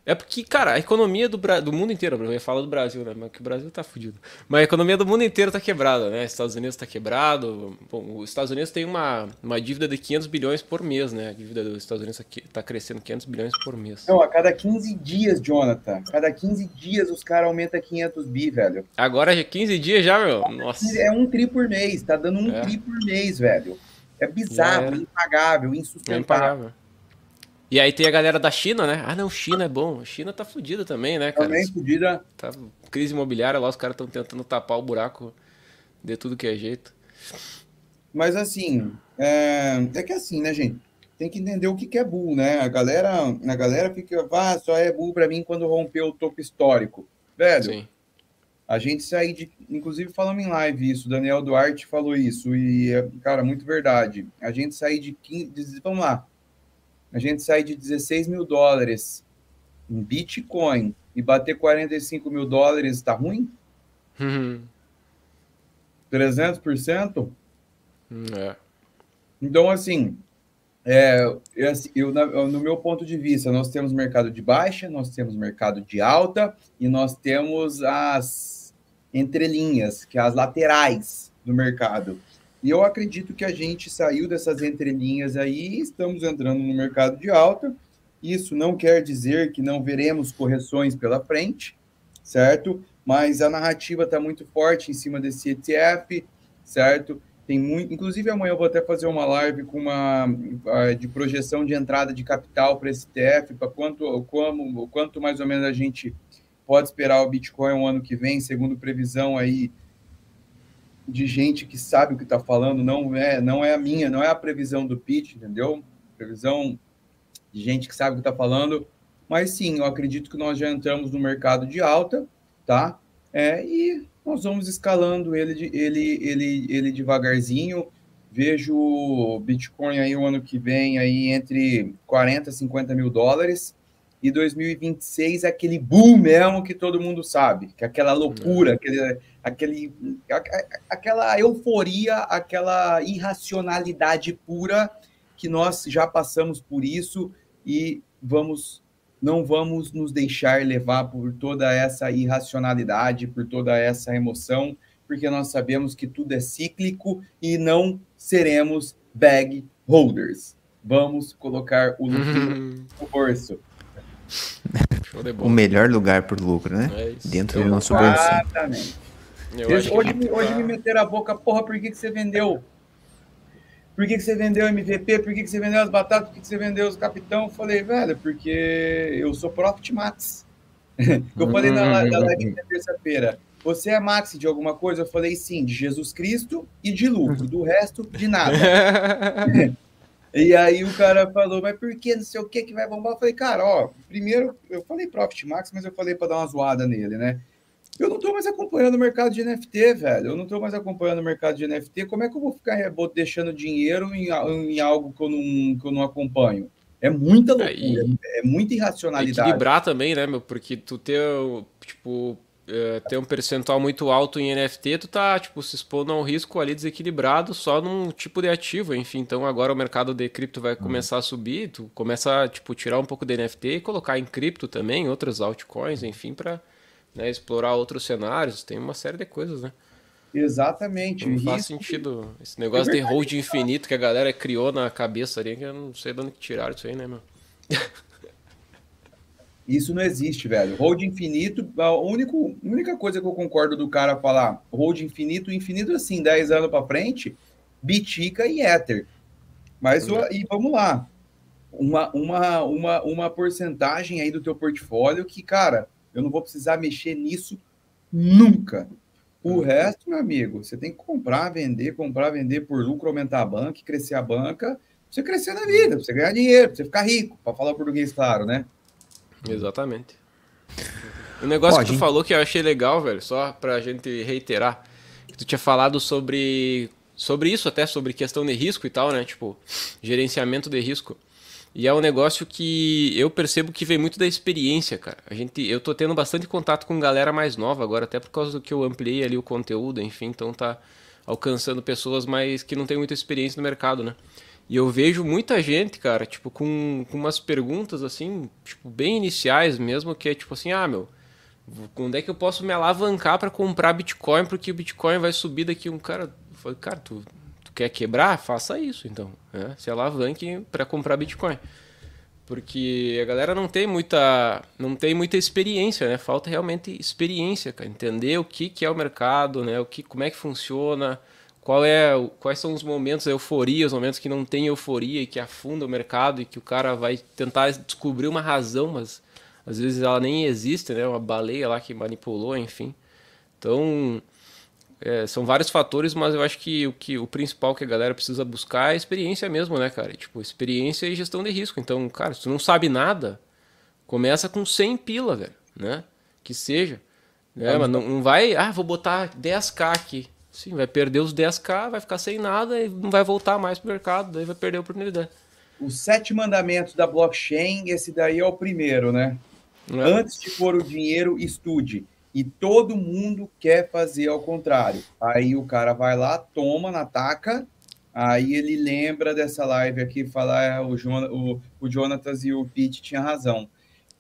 É porque, cara, a economia do, do mundo inteiro, eu ia falar do Brasil, né? Mas que o Brasil tá fudido. Mas a economia do mundo inteiro tá quebrada, né? Estados Unidos tá quebrado. Bom, os Estados Unidos tem uma, uma dívida de 500 bilhões por mês, né? A dívida dos Estados Unidos tá crescendo 500 bilhões por mês. Não, a cada 15 dias, Jonathan. A cada 15 dias os caras aumentam 500 bi, velho. Agora é 15 dias já, meu? Nossa. É um tri por mês. Tá dando um é. tri por mês, velho. É bizarro, é. impagável, insustentável. É impagável. E aí tem a galera da China, né? Ah, não, China é bom. China tá fudida também, né, cara? Também fudida. Tá crise imobiliária lá, os caras estão tentando tapar o buraco de tudo que é jeito. Mas assim, é, é que assim, né, gente? Tem que entender o que, que é bull, né? A galera, a galera fica, ah, só é bull para mim quando rompeu o topo histórico. Velho, Sim. a gente sair de. Inclusive, falamos em live isso, Daniel Duarte falou isso, e, cara, muito verdade. A gente sair de 15. Vamos lá a gente sair de 16 mil dólares em Bitcoin e bater 45 mil dólares, está ruim? Uhum. 300%? É. Então, assim, é, assim, eu, eu, no meu ponto de vista, nós temos mercado de baixa, nós temos mercado de alta e nós temos as entrelinhas, que é as laterais do mercado. E eu acredito que a gente saiu dessas entrelinhas aí estamos entrando no mercado de alta. Isso não quer dizer que não veremos correções pela frente, certo? Mas a narrativa está muito forte em cima desse ETF, certo? Tem muito, inclusive amanhã eu vou até fazer uma live com uma de projeção de entrada de capital para esse ETF, para quanto, como, quanto mais ou menos a gente pode esperar o Bitcoin o ano que vem, segundo previsão aí de gente que sabe o que está falando, não é, não é a minha, não é a previsão do pitch, entendeu? Previsão de gente que sabe o que está falando. Mas sim, eu acredito que nós já entramos no mercado de alta, tá? É, e nós vamos escalando ele, ele, ele, ele devagarzinho, Vejo Bitcoin aí o ano que vem aí entre 40 e 50 mil dólares. E 2026 é aquele boom mesmo que todo mundo sabe, que é aquela loucura, aquele, aquele, aquela euforia, aquela irracionalidade pura que nós já passamos por isso e vamos não vamos nos deixar levar por toda essa irracionalidade, por toda essa emoção, porque nós sabemos que tudo é cíclico e não seremos bag holders. Vamos colocar o lucro no bolso. O melhor lugar para o lucro, né? É Dentro do nosso bolso. Exatamente. Hoje, hoje, hoje me meteram a boca, porra, por que, que você vendeu por que, que você vendeu MVP? Por que, que você vendeu as batatas? Por que, que você vendeu os capitão? Eu falei, velho, porque eu sou Profit Max. *laughs* eu falei na, na live da terça-feira. Você é Max de alguma coisa? Eu falei sim, de Jesus Cristo e de lucro. Do resto, de nada. *laughs* e aí o cara falou, mas por que não sei o que que vai bombar? Eu falei, cara, ó, primeiro eu falei Profit Max, mas eu falei para dar uma zoada nele, né? Eu não estou mais acompanhando o mercado de NFT, velho. Eu não estou mais acompanhando o mercado de NFT. Como é que eu vou ficar deixando dinheiro em, em algo que eu, não, que eu não acompanho? É muita loucura, é, é muita irracionalidade. Equilibrar também, né, meu? Porque tu ter, tipo, é, ter um percentual muito alto em NFT, tu tá, tipo, se expondo a um risco ali desequilibrado só num tipo de ativo, enfim. Então agora o mercado de cripto vai começar a subir, tu começa a, tipo, tirar um pouco de NFT e colocar em cripto também, outras altcoins, enfim, para né, explorar outros cenários, tem uma série de coisas, né? Exatamente. Não faz sentido esse negócio é de hold infinito que a galera criou na cabeça ali, que eu não sei de onde tiraram isso aí, né, meu? *laughs* Isso não existe, velho. Hold infinito, a, único, única coisa que eu concordo do cara falar hold infinito, infinito assim, 10 anos para frente, Bitica e Ether. Mas uhum. e vamos lá. Uma, uma, uma, uma porcentagem aí do teu portfólio que, cara, eu não vou precisar mexer nisso nunca. O uhum. resto, meu amigo, você tem que comprar, vender, comprar, vender por lucro, aumentar a banca, crescer a banca, pra você crescer na vida, pra você ganhar dinheiro, pra você ficar rico, para falar português claro, né? Exatamente. O negócio Pode. que tu falou que eu achei legal, velho, só pra gente reiterar, que tu tinha falado sobre sobre isso até, sobre questão de risco e tal, né? Tipo, gerenciamento de risco. E é um negócio que eu percebo que vem muito da experiência, cara. A gente, eu tô tendo bastante contato com galera mais nova agora, até por causa do que eu ampliei ali o conteúdo, enfim, então tá alcançando pessoas mais que não têm muita experiência no mercado, né? E eu vejo muita gente, cara, tipo, com, com umas perguntas assim, tipo, bem iniciais mesmo, que é tipo assim, ah, meu, quando é que eu posso me alavancar para comprar Bitcoin, porque o Bitcoin vai subir daqui um cara. Falei, cara, tu quer quebrar, faça isso então. Né? Se alavanque para comprar Bitcoin. Porque a galera não tem muita, não tem muita experiência, né? Falta realmente experiência, cara. Entender o que, que é o mercado, né? O que, como é que funciona, qual é, quais são os momentos, a euforia, os momentos que não tem euforia e que afunda o mercado e que o cara vai tentar descobrir uma razão, mas às vezes ela nem existe, né? Uma baleia lá que manipulou, enfim. Então, é, são vários fatores, mas eu acho que o, que o principal que a galera precisa buscar é a experiência mesmo, né, cara? Tipo, experiência e gestão de risco. Então, cara, se tu não sabe nada, começa com 100 pila, velho, né? Que seja. Né? Mas não, não vai, ah, vou botar 10k aqui. Sim, vai perder os 10k, vai ficar sem nada e não vai voltar mais pro mercado, daí vai perder a oportunidade. Os sete mandamentos da blockchain, esse daí é o primeiro, né? É. Antes de pôr o dinheiro, estude e todo mundo quer fazer ao contrário. Aí o cara vai lá, toma na taca, aí ele lembra dessa live aqui, falar ah, o, o, o Jonatas e o Pete tinham razão.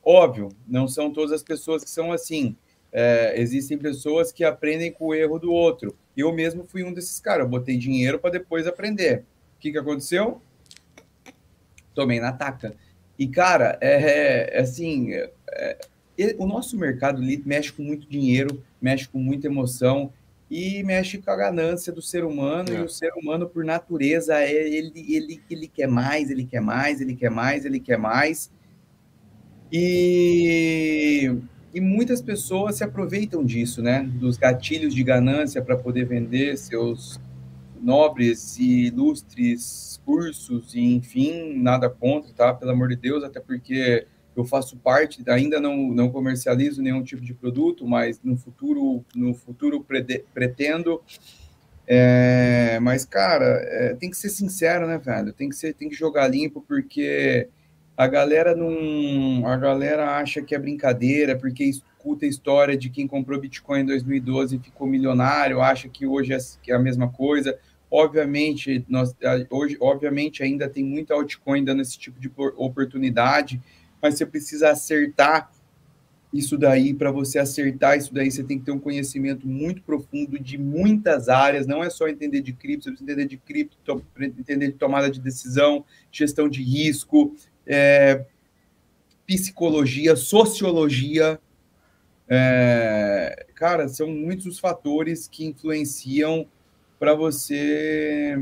Óbvio, não são todas as pessoas que são assim. É, existem pessoas que aprendem com o erro do outro. Eu mesmo fui um desses caras. Eu botei dinheiro para depois aprender. O que, que aconteceu? Tomei na taca. E, cara, é, é assim, é, o nosso mercado mexe com muito dinheiro, mexe com muita emoção e mexe com a ganância do ser humano. É. E o ser humano, por natureza, é, ele, ele, ele quer mais, ele quer mais, ele quer mais, ele quer mais. E, e muitas pessoas se aproveitam disso, né? Dos gatilhos de ganância para poder vender seus nobres e ilustres cursos, e enfim, nada contra, tá? Pelo amor de Deus, até porque eu faço parte, ainda não, não comercializo nenhum tipo de produto, mas no futuro, no futuro pretendo É, mas, cara, é, tem que ser sincero, né, velho? Tem que, ser, tem que jogar limpo, porque a galera não. A galera acha que é brincadeira, porque escuta a história de quem comprou Bitcoin em 2012 e ficou milionário, acha que hoje é, é a mesma coisa. Obviamente, nós, hoje, obviamente, ainda tem muita altcoin dando esse tipo de oportunidade, mas você precisa acertar isso daí, para você acertar isso daí, você tem que ter um conhecimento muito profundo de muitas áreas, não é só entender de cripto, você precisa entender de cripto, entender de tomada de decisão, gestão de risco, é, psicologia, sociologia. É, cara, são muitos os fatores que influenciam para você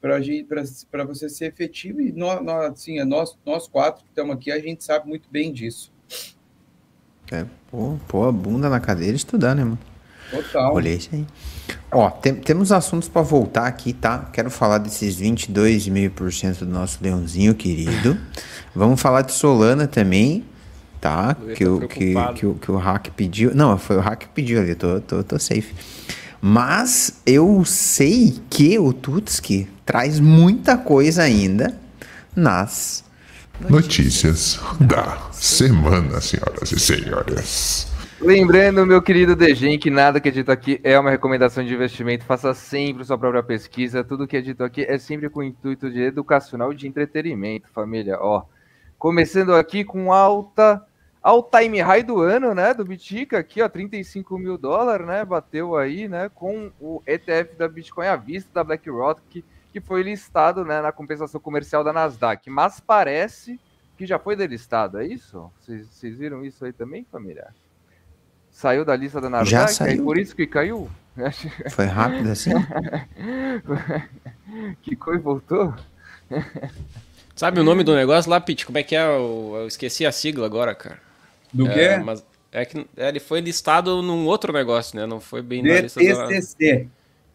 para você ser efetivo e nós, assim, é nós, nós quatro que estamos aqui, a gente sabe muito bem disso. É, pô, pô a bunda na cadeira estudar, né, mano? Total. Olhei isso aí. Ó, tem, temos assuntos para voltar aqui, tá? Quero falar desses 22,5% do nosso leãozinho querido. *laughs* Vamos falar de Solana também, tá? Que, o, que, que, o, que o hack pediu. Não, foi o hack que pediu ali, tô, tô, tô safe. Mas eu sei que o Tutski traz muita coisa ainda nas notícias da semana, senhoras e senhores. Lembrando, meu querido Degen, que nada que é dito aqui é uma recomendação de investimento. Faça sempre sua própria pesquisa. Tudo que é dito aqui é sempre com o intuito de educacional e de entretenimento, família. Ó, começando aqui com alta ao time high do ano, né, do Bitica, aqui, ó, 35 mil dólares, né, bateu aí, né, com o ETF da Bitcoin à vista da BlackRock, que, que foi listado, né, na compensação comercial da Nasdaq, mas parece que já foi delistado, é isso? Vocês viram isso aí também, família? Saiu da lista da Nasdaq, já saiu. é por isso que caiu? *laughs* Foi rápido assim? *laughs* que coisa voltou? *laughs* Sabe o nome do negócio lá, Pete? Como é que é? Eu, eu esqueci a sigla agora, cara. Do é, quê? Mas é que é, ele foi listado num outro negócio, né? Não foi bem na lista DTC.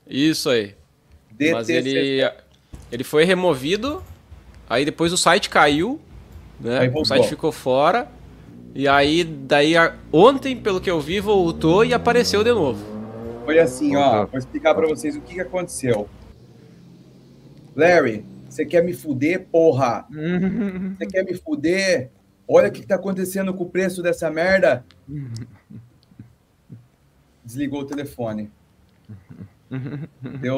Isso aí. DTC. Mas ele, ele foi removido, aí depois o site caiu, né? O site ficou fora. E aí, daí, ontem, pelo que eu vi, voltou e apareceu de novo. Foi assim, ó, vou explicar para vocês o que, que aconteceu. Larry, você quer me fuder, porra? Você quer me fuder? Olha o que está acontecendo com o preço dessa merda. Desligou o telefone. Deu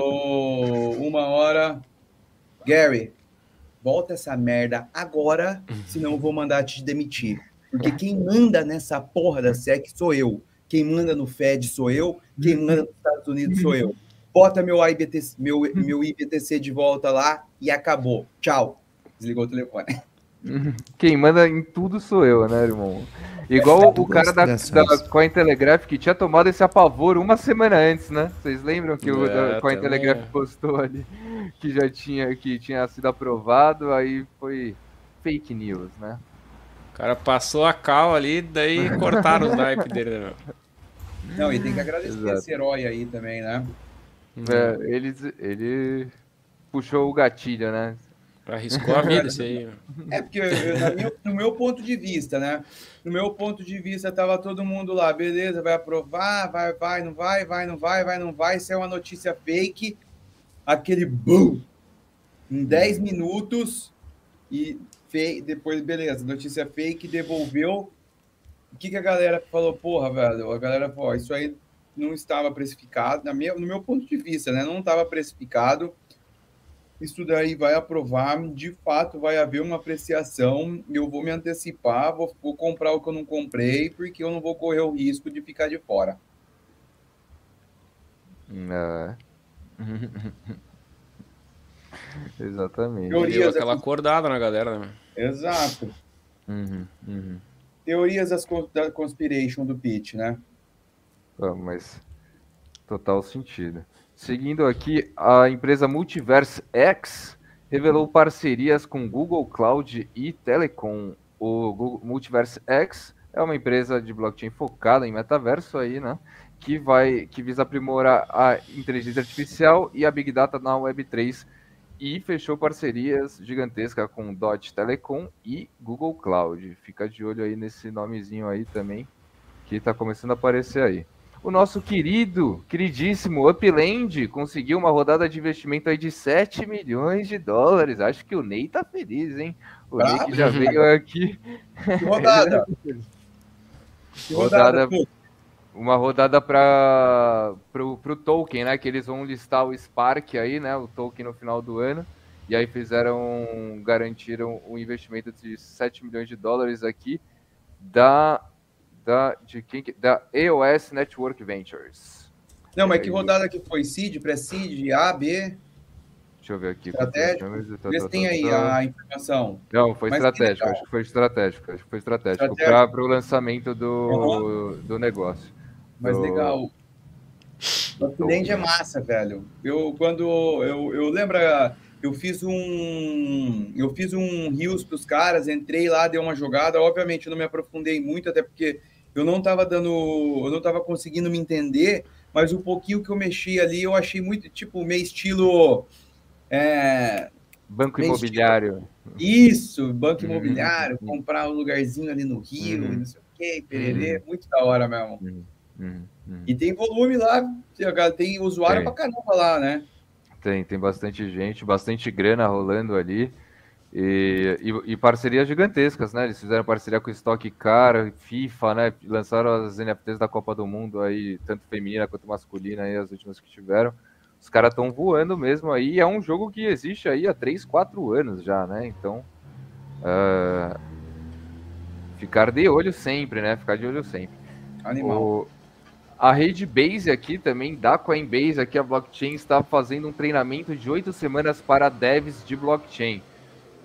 uma hora. Gary, volta essa merda agora, senão eu vou mandar te demitir. Porque quem manda nessa porra da SEC sou eu. Quem manda no Fed sou eu. Quem manda nos Estados Unidos sou eu. Bota meu IBTC, meu, meu IBTC de volta lá e acabou. Tchau. Desligou o telefone. Quem manda em tudo sou eu, né, irmão? Igual o cara da, da Cointelegraph que tinha tomado esse apavoro uma semana antes, né? Vocês lembram que o é, Cointelegraph postou ali que já tinha, que tinha sido aprovado, aí foi fake news, né? O cara passou a cal ali, daí cortaram os naipes dele, né? Não, e tem que agradecer Exato. esse herói aí também, né? É, ele, ele puxou o gatilho, né? Arriscou a vida isso aí. *laughs* É porque, eu, no meu ponto de vista, né? No meu ponto de vista, tava todo mundo lá, beleza, vai aprovar, vai, vai, não vai, vai, não vai, vai, não vai. Isso é uma notícia fake. Aquele boom! Em 10 minutos e fake, depois, beleza, notícia fake, devolveu. O que, que a galera falou? Porra, velho, a galera falou, isso aí não estava precificado, na minha, no meu ponto de vista, né? Não estava precificado isso daí vai aprovar, de fato vai haver uma apreciação, eu vou me antecipar, vou, vou, comprar o que eu não comprei, porque eu não vou correr o risco de ficar de fora. É. *laughs* Exatamente. Teorias Deu aquela acordada na galera, né? Exato. Uhum, uhum. Teorias das, da conspiration do pitch, né? Ah, mas total sentido. Seguindo aqui, a empresa Multiverse X revelou parcerias com Google Cloud e Telecom. O Google Multiverse X é uma empresa de blockchain focada em metaverso aí, né? Que vai que visa aprimorar a inteligência artificial e a Big Data na Web3 e fechou parcerias gigantescas com Dot Telecom e Google Cloud. Fica de olho aí nesse nomezinho aí também que está começando a aparecer aí. O nosso querido, queridíssimo Upland conseguiu uma rodada de investimento aí de 7 milhões de dólares. Acho que o Ney tá feliz, hein? O Ney que já veio aqui. Que rodada! *laughs* que rodada. Uma rodada para o Tolkien, né? Que eles vão listar o Spark aí, né? O Tolkien no final do ano. E aí fizeram, garantiram um investimento de 7 milhões de dólares aqui da da, de quem, da EOS Network Ventures. Não, mas que rodada que foi? Seed, pré-seed, A, B? Deixa eu ver aqui. Estratégico? Vê se tem aí a informação. Não, foi mas estratégico. Acho que foi estratégico. Acho que foi estratégico. Para o lançamento do, uhum. do negócio. Mas do... legal. O Upland é massa, velho. Eu, quando... Eu, eu lembro... Eu fiz um... Eu fiz um rios para os caras, entrei lá, dei uma jogada. Obviamente, eu não me aprofundei muito, até porque eu não estava dando, eu não estava conseguindo me entender, mas o pouquinho que eu mexi ali eu achei muito tipo meio estilo é, banco imobiliário. Estilo, isso, banco uhum. imobiliário, uhum. comprar um lugarzinho ali no Rio, uhum. não sei o quê, pererê, uhum. muito da hora mesmo. Uhum. Uhum. E tem volume lá, tem usuário tem. pra caramba lá, né? Tem, tem bastante gente, bastante grana rolando ali. E, e, e, parcerias gigantescas, né? Eles fizeram parceria com o Stock Car, FIFA, né? Lançaram as NFTs da Copa do Mundo aí, tanto feminina quanto masculina aí, as últimas que tiveram. Os caras estão voando mesmo aí. É um jogo que existe aí há 3, 4 anos já, né? Então, uh, ficar de olho sempre, né? Ficar de olho sempre. Animal. O, a rede Base aqui também, da Coinbase, aqui a blockchain está fazendo um treinamento de oito semanas para devs de blockchain.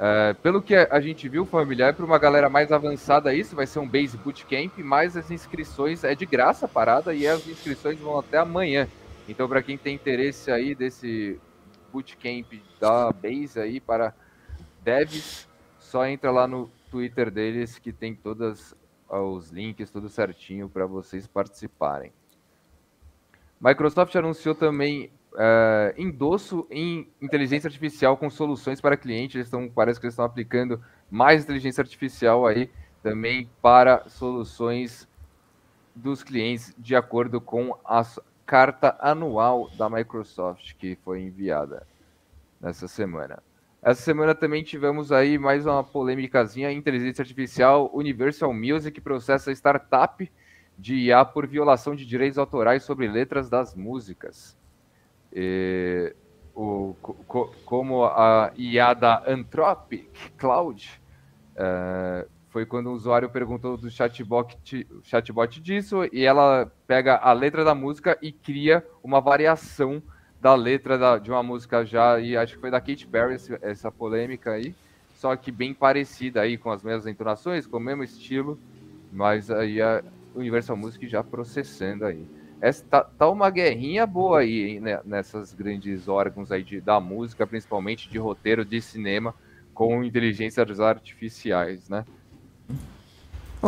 Uh, pelo que a gente viu, familiar, para uma galera mais avançada, isso vai ser um Base Bootcamp, mas as inscrições é de graça parada e as inscrições vão até amanhã. Então, para quem tem interesse aí desse Bootcamp da Base aí para devs, só entra lá no Twitter deles que tem todos os links, tudo certinho para vocês participarem. Microsoft anunciou também uh, endosso em inteligência artificial com soluções para clientes. Eles estão, parece que eles estão aplicando mais inteligência artificial aí também para soluções dos clientes, de acordo com a carta anual da Microsoft que foi enviada nessa semana. Essa semana também tivemos aí mais uma polêmicazinha, inteligência artificial, Universal Music processa startup de IA por violação de direitos autorais sobre letras das músicas. E, o, co, como a IA da Anthropic Cloud, uh, foi quando o usuário perguntou do chatbot, chatbot disso, e ela pega a letra da música e cria uma variação da letra da, de uma música já, e acho que foi da Katy Perry essa polêmica aí, só que bem parecida aí, com as mesmas entonações, com o mesmo estilo, mas aí a Universal Music já processando aí. Essa, tá, tá uma guerrinha boa aí né, nessas grandes órgãos aí de, da música, principalmente de roteiro de cinema, com inteligências artificiais, né?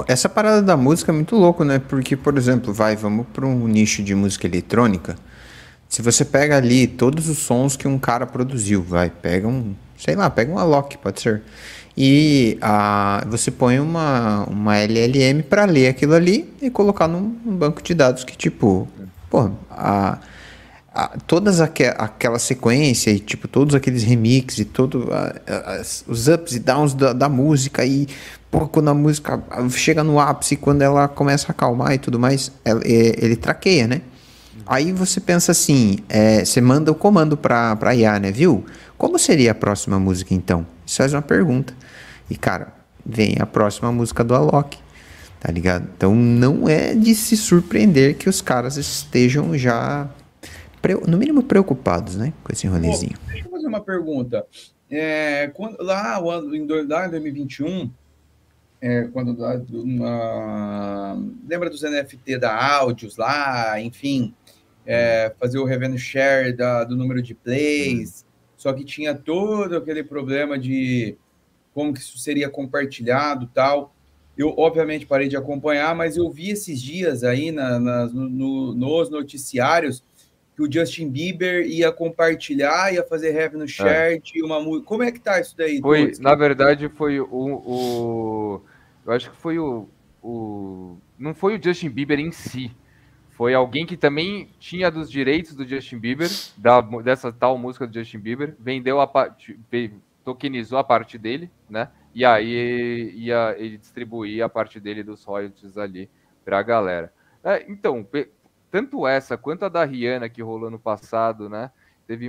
Essa parada da música é muito louco, né? Porque, por exemplo, vai, vamos para um nicho de música eletrônica. Se você pega ali todos os sons que um cara produziu, vai, pega um, sei lá, pega um Alok, pode ser. E a, você põe uma, uma LLM para ler aquilo ali e colocar num, num, banco de dados que, tipo, pô, a, a, todas aqu aquela sequência e, tipo, todos aqueles remixes e todos os ups e downs da, da música e, pô, quando a música chega no ápice, quando ela começa a acalmar e tudo mais, ele, ele traqueia, né? Aí você pensa assim, é, você manda o comando para IA, né? Viu? Como seria a próxima música então? Isso faz uma pergunta. E cara, vem a próxima música do Alok, tá ligado? Então não é de se surpreender que os caras estejam já, no mínimo, preocupados, né? Com esse rolezinho. Pô, deixa eu fazer uma pergunta. É, quando, lá em 2021, é, quando uma, lembra dos NFT da áudios lá, enfim, é, fazer o revenue share da, do número de plays, só que tinha todo aquele problema de como que isso seria compartilhado tal. Eu, obviamente, parei de acompanhar, mas eu vi esses dias aí na, na no, nos noticiários que o Justin Bieber ia compartilhar, ia fazer revenue share é. de uma música. Como é que tá isso daí? Foi, na verdade, foi o, o, Eu acho que foi o, o. Não foi o Justin Bieber em si, foi alguém que também tinha dos direitos do Justin Bieber, da, dessa tal música do Justin Bieber, vendeu a parte, tokenizou a parte dele, né? E aí ia ele distribuir a parte dele dos royalties ali para a galera. É, então, tanto essa quanto a da Rihanna que rolou no passado, né? Teve,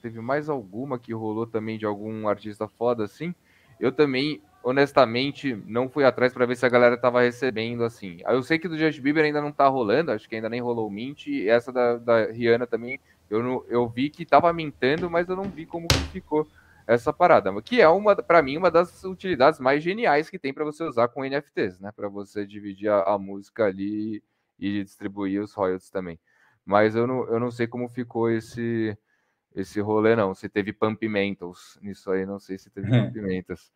teve mais alguma que rolou também de algum artista foda assim. Eu também honestamente, não fui atrás para ver se a galera tava recebendo assim. Eu sei que do Justin Bieber ainda não tá rolando, acho que ainda nem rolou o Mint, e essa da, da Rihanna também, eu, não, eu vi que tava mintando, mas eu não vi como que ficou essa parada, que é uma para mim uma das utilidades mais geniais que tem para você usar com NFTs, né? Para você dividir a, a, música ali e distribuir os royalties também. Mas eu não, eu não sei como ficou esse esse rolê não, se teve Pump Mentals nisso aí, não sei se teve Pump Mentals.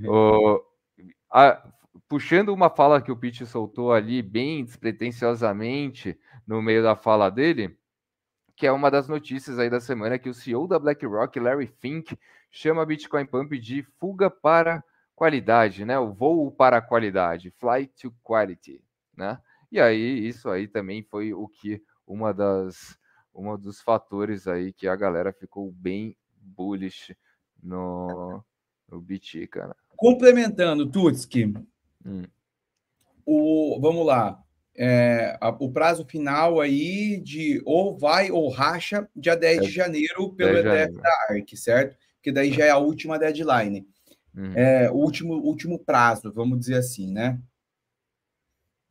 *laughs* A, puxando uma fala que o Pete soltou ali, bem despretensiosamente, no meio da fala dele, que é uma das notícias aí da semana, que o CEO da BlackRock, Larry Fink, chama Bitcoin Pump de fuga para qualidade, né? O voo para a qualidade, flight to quality, né? E aí, isso aí também foi o que uma das um dos fatores aí que a galera ficou bem bullish no, no BT, cara. Complementando, Tutski, hum. o, vamos lá. É, a, o prazo final aí de ou vai ou racha dia 10 é, de janeiro pelo ETF da ARC, certo? Que daí já é a última deadline. Hum. É, o último, último prazo, vamos dizer assim, né?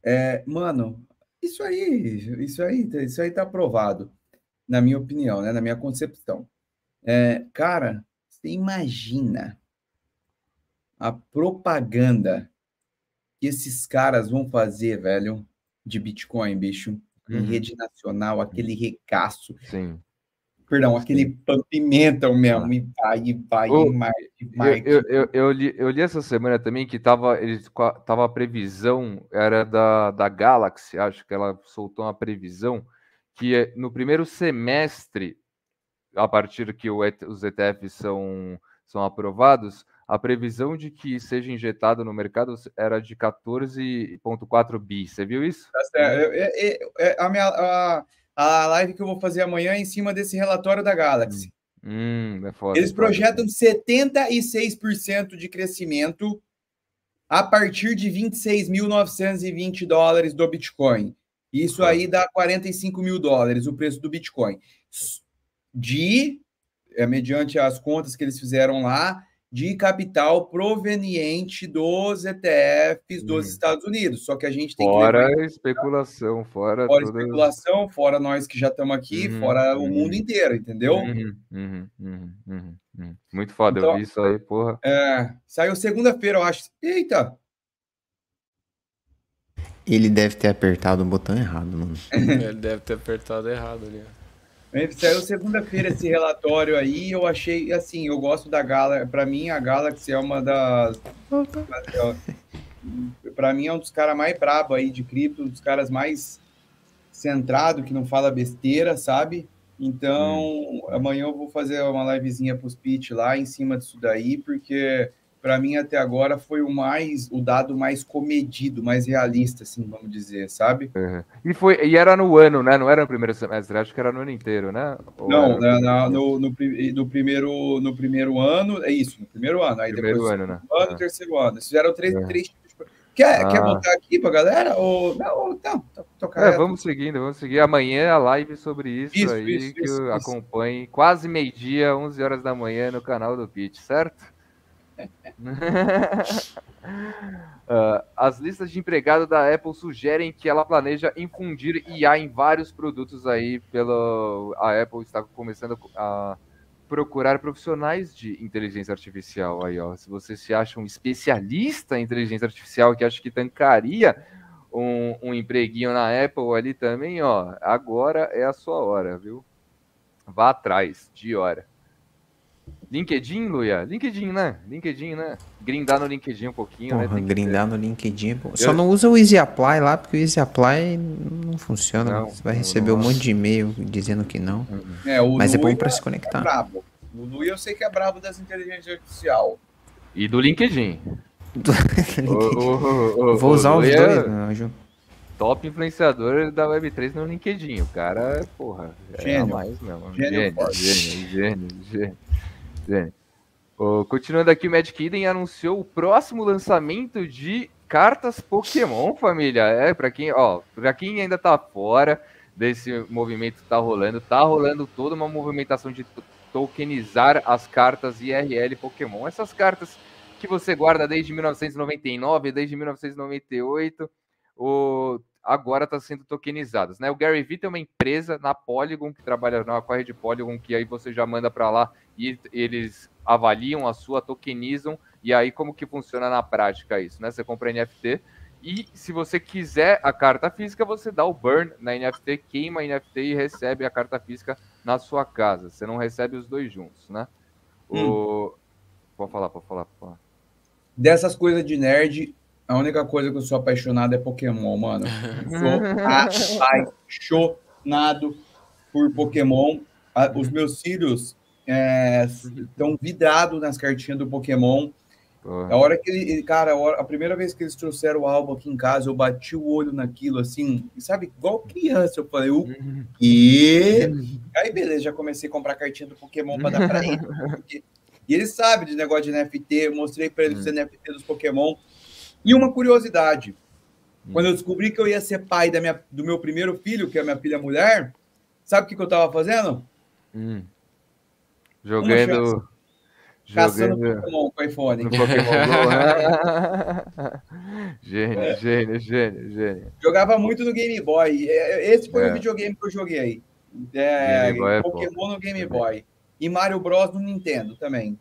É, mano, isso aí, isso aí, isso aí tá aprovado, na minha opinião, né? Na minha concepção. É, cara, você imagina a propaganda que esses caras vão fazer, velho, de Bitcoin, bicho, em uhum. rede nacional, aquele recaço. Sim. Perdão, aquele pimenta mesmo, ah. e vai, e vai, oh, e vai. Eu, eu, eu, li, eu li essa semana também que tava, eles, tava a previsão, era da, da Galaxy, acho que ela soltou uma previsão, que é no primeiro semestre, a partir que o, os ETFs são, são aprovados, a previsão de que seja injetado no mercado era de 14,4 bi. Você viu isso? Tá certo. É, é, a, minha, a, a live que eu vou fazer amanhã é em cima desse relatório da Galaxy. Hum, é foda, Eles projetam 76% de crescimento a partir de 26.920 dólares do Bitcoin. Isso aí dá 45 mil dólares o preço do Bitcoin. De, é, mediante as contas que eles fizeram lá, de capital proveniente dos ETFs dos hum. Estados Unidos. Só que a gente tem fora que. Fora especulação, fora. Fora todas... especulação, fora nós que já estamos aqui, uhum, fora uhum. o mundo inteiro, entendeu? Uhum, uhum, uhum, uhum, uhum. Muito foda, então, eu vi isso aí, porra. É, saiu segunda-feira, eu acho. Eita! Ele deve ter apertado o botão errado, mano. *laughs* Ele deve ter apertado errado ali. Saiu segunda-feira esse relatório aí, eu achei, assim, eu gosto da Galaxy, para mim a Galaxy é uma das... *laughs* para mim é um dos caras mais brabo aí de cripto, um dos caras mais centrado, que não fala besteira, sabe? Então, hum. amanhã eu vou fazer uma livezinha pros pitch lá em cima disso daí, porque para mim até agora foi o mais o dado mais comedido, mais realista, assim, vamos dizer, sabe? Uhum. E foi e era no ano, né? Não era no primeiro semestre, acho que era no ano inteiro, né? Ou não, no, na, no, no, no, primeiro no primeiro ano, é isso, no primeiro ano, aí primeiro depois ano, né? ano, é. terceiro ano. Eles fizeram três, uhum. três Quer, ah. quer botar aqui pra galera? Ou não, não tocar. É, vamos seguindo, vamos seguir. Amanhã a live sobre isso, isso aí, isso, que isso, acompanhe. Quase meio-dia, 11 horas da manhã no canal do Pitch, certo? Uh, *laughs* as listas de empregado da Apple sugerem que ela planeja infundir IA em vários produtos aí pelo a Apple está começando a procurar profissionais de inteligência artificial aí, ó. Se você se acha um especialista em inteligência artificial que acha que tancaria um, um empreguinho na Apple ali também, ó, agora é a sua hora, viu? Vá atrás de hora. LinkedIn, Luia? LinkedIn, né? LinkedIn, né? Grindar no LinkedIn um pouquinho, né? Porra, né? grindar no LinkedIn. Só Eu... não usa o Easy Apply lá, porque o Easy Apply não funciona. Não, Você vai receber um monte de e-mail dizendo que não. É, Mas é bom para se conectar. É brabo. O Luia eu sei que é brabo das inteligências artificial. E do LinkedIn. do LinkedIn. O, o, o, Vou usar os dois, meu anjo. top influenciador da Web3 no LinkedIn. O cara, porra, é Gênio. a mais mesmo. Gênio Gênio, gênio, gênio, gênio. Ô, continuando aqui, o Magic Eden anunciou o próximo lançamento de cartas Pokémon, família. É, pra quem, ó, pra quem ainda tá fora desse movimento que tá rolando, tá rolando toda uma movimentação de to- tokenizar as cartas IRL Pokémon. Essas cartas que você guarda desde 1999, desde 1998, o, agora está sendo tokenizadas. Né? O Gary Vee tem uma empresa na Polygon que trabalha na corre de Polygon, que aí você já manda para lá e eles avaliam a sua, tokenizam, e aí como que funciona na prática isso? Né? Você compra NFT e se você quiser a carta física, você dá o burn na NFT, queima a NFT e recebe a carta física na sua casa. Você não recebe os dois juntos, né? O... Pode falar, pode falar, pode falar. Dessas coisas de nerd, a única coisa que eu sou apaixonado é Pokémon, mano. Eu *laughs* sou apaixonado por Pokémon. Os meus filhos estão vidrados nas cartinhas do Pokémon. Porra. A hora que ele, cara, a, hora- a primeira vez que eles trouxeram o álbum aqui em casa, eu bati o olho naquilo, assim, sabe, igual criança, eu falei, o quê? *laughs* Aí, beleza, já comecei a comprar cartinha do Pokémon pra dar pra ele. porque- E ele sabe de negócio de NFT, eu mostrei pra ele os NFT dos Pokémon. E uma curiosidade, quando eu descobri que eu ia ser pai da minha, do meu primeiro filho, que é a minha filha mulher, sabe o que, que eu tava fazendo? Jogando. Caçando Jogando. Pokémon com iPhone. No Pokémon Go. né? *laughs* gênio, gênio, gênio, gênio. Jogava muito no Game Boy. É, Esse foi É. o videogame que eu joguei. É, é Pokémon no Game Boy. E Mario Bros no Nintendo também.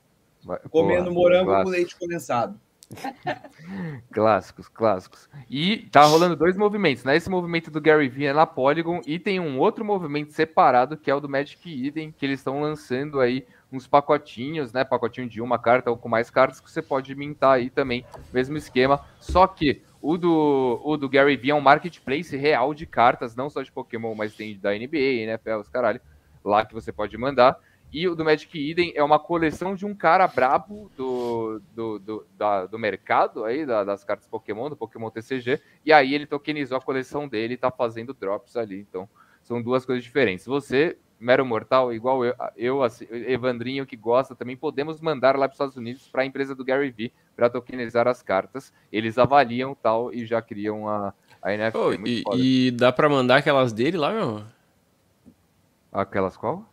Comendo morango com leite condensado. *laughs* Clássicos, clássicos. E tá rolando dois movimentos, né? Esse movimento do Gary Vee é na Polygon e tem um outro movimento separado que é o do Magic Eden, que eles estão lançando aí uns pacotinhos, né? Pacotinho de uma carta ou com mais cartas que você pode mintar aí também, mesmo esquema. Só que o do, o do Gary Vee é um marketplace real de cartas, não só de Pokémon, mas tem da NBA, NFL, os caralho, lá que você pode mandar. E o do Magic Eden é uma coleção de um cara brabo do, do, do, da- do mercado aí, da- das cartas Pokémon, do Pokémon TCG. E aí ele tokenizou a coleção dele e tá fazendo drops ali. Então, são duas coisas diferentes. Você, mero mortal, igual eu, eu assim, Evandrinho, que gosta, também podemos mandar lá para os Estados Unidos para a empresa do Gary Vee para tokenizar as cartas. Eles avaliam tal e já criam a, a NFT. Ô, Muito e, e dá pra mandar aquelas dele lá, meu? Aquelas qual?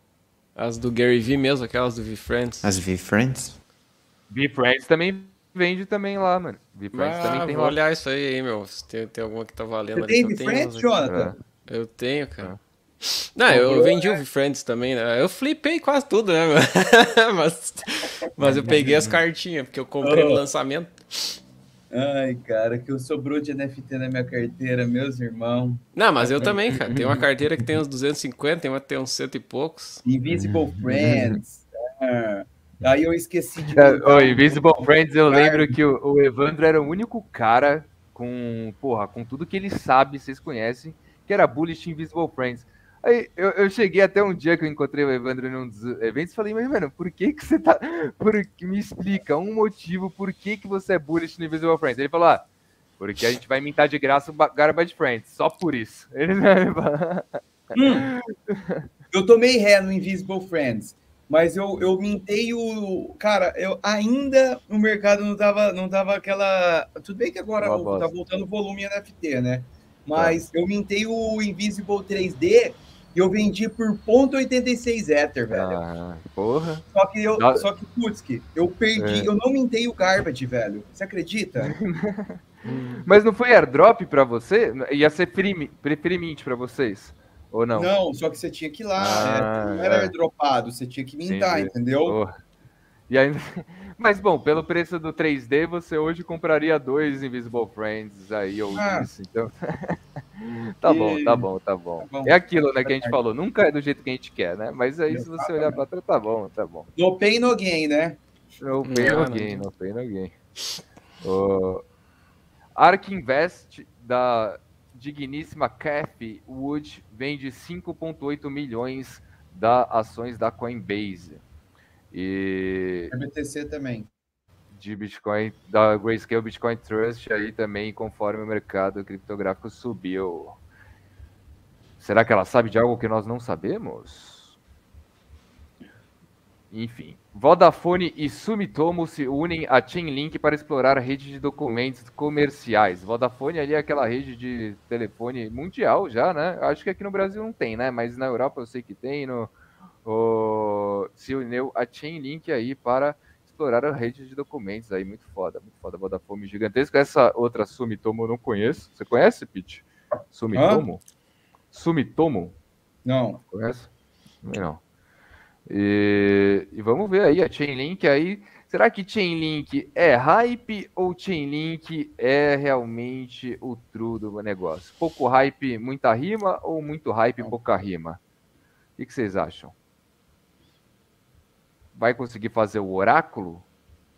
As do Gary Vee mesmo, aquelas do V-Friends. As V-Friends? V-Friends também vende também lá, mano. V-Friends também Ah, tem vou lá. olhar isso aí, hein, meu. Se tem, tem alguma que tá valendo Você ali. tem tenho V-Friends. Jonathan? É. Eu tenho, cara. Não, eu vendi o V-Friends também, né? Eu flipei quase tudo, né, *laughs* mas, mas eu peguei as cartinhas, porque eu comprei no lançamento. Ai, cara, que eu sobrou de NFT na minha carteira, meus irmãos. Não, mas eu também, cara. Tem uma carteira que tem uns 250, tem uma que tem uns cento e poucos. Invisible Friends. Ah, aí eu esqueci de. Um- Invisible Friends, eu lembro que o, o Evandro era o único cara com, porra, com tudo que ele sabe, vocês conhecem, que era Bullish Invisible Friends. Aí eu, eu cheguei até um dia que eu encontrei o Evandro num dos eventos e falei, mas, mano, por que que você tá. Por, me explica um motivo por que que você é Bullish no Invisible Friends. Ele falou, ah, porque a gente vai mintar de graça o Ba- Garbage Friends, só por isso. Ele, *laughs* ele falou, Eu tomei ré no Invisible Friends, mas eu, eu mintei o. Cara, eu ainda no mercado não tava, não tava aquela. Tudo bem que agora tá voltando o volume NFT, né? Mas eu mintei o Invisible 3D e eu vendi por 0.86 Ether, velho. ah, porra. Só que eu, só que, putz, que eu perdi, É. eu não mintei o Garbage, velho. Você acredita? *laughs* Mas não foi airdrop pra você? Ia ser free, free mint pra vocês? Ou não? Não, só que você tinha que ir lá, Ah, né? Não era é. airdropado, você tinha que mintar, Entendi. entendeu? Porra. E ainda... Mas bom, pelo preço do 3D, você hoje compraria dois Invisible Friends aí ou Ah. isso. Então. *laughs* tá bom, tá bom, tá bom. Tá bom. É aquilo, né, que a gente falou. Nunca é do jeito que a gente quer, né? Mas aí, se você olhar pra trás, tá bom, tá bom. No pain, no gain, né? No pain, no não gain, no pain, no gain. O Ark Invest da digníssima Kathy Wood vende 5,8 milhões da ações da Coinbase. E BTC também. de Bitcoin, da Grayscale Bitcoin Trust aí também, conforme o mercado criptográfico subiu. Será que ela sabe de algo que nós não sabemos? Enfim, Vodafone e Sumitomo se unem a Chainlink para explorar a rede de documentos comerciais. Vodafone ali é aquela rede de telefone mundial já, né? Acho que aqui no Brasil não tem, né? Mas na Europa eu sei que tem. No, o, se uniu a Chainlink aí para explorar a rede de documentos aí, muito foda, muito foda, Vodafone gigantesca. Essa outra Sumitomo eu não conheço. Você conhece, Pete? Sumitomo? Hã? Sumitomo? Não. Conhece? Não. E, e, vamos ver aí a Chainlink aí. Será que Chainlink é hype ou Chainlink é realmente o true do negócio? Pouco hype, muita rima ou muito hype, pouca rima? O que, que vocês acham? Vai conseguir fazer o oráculo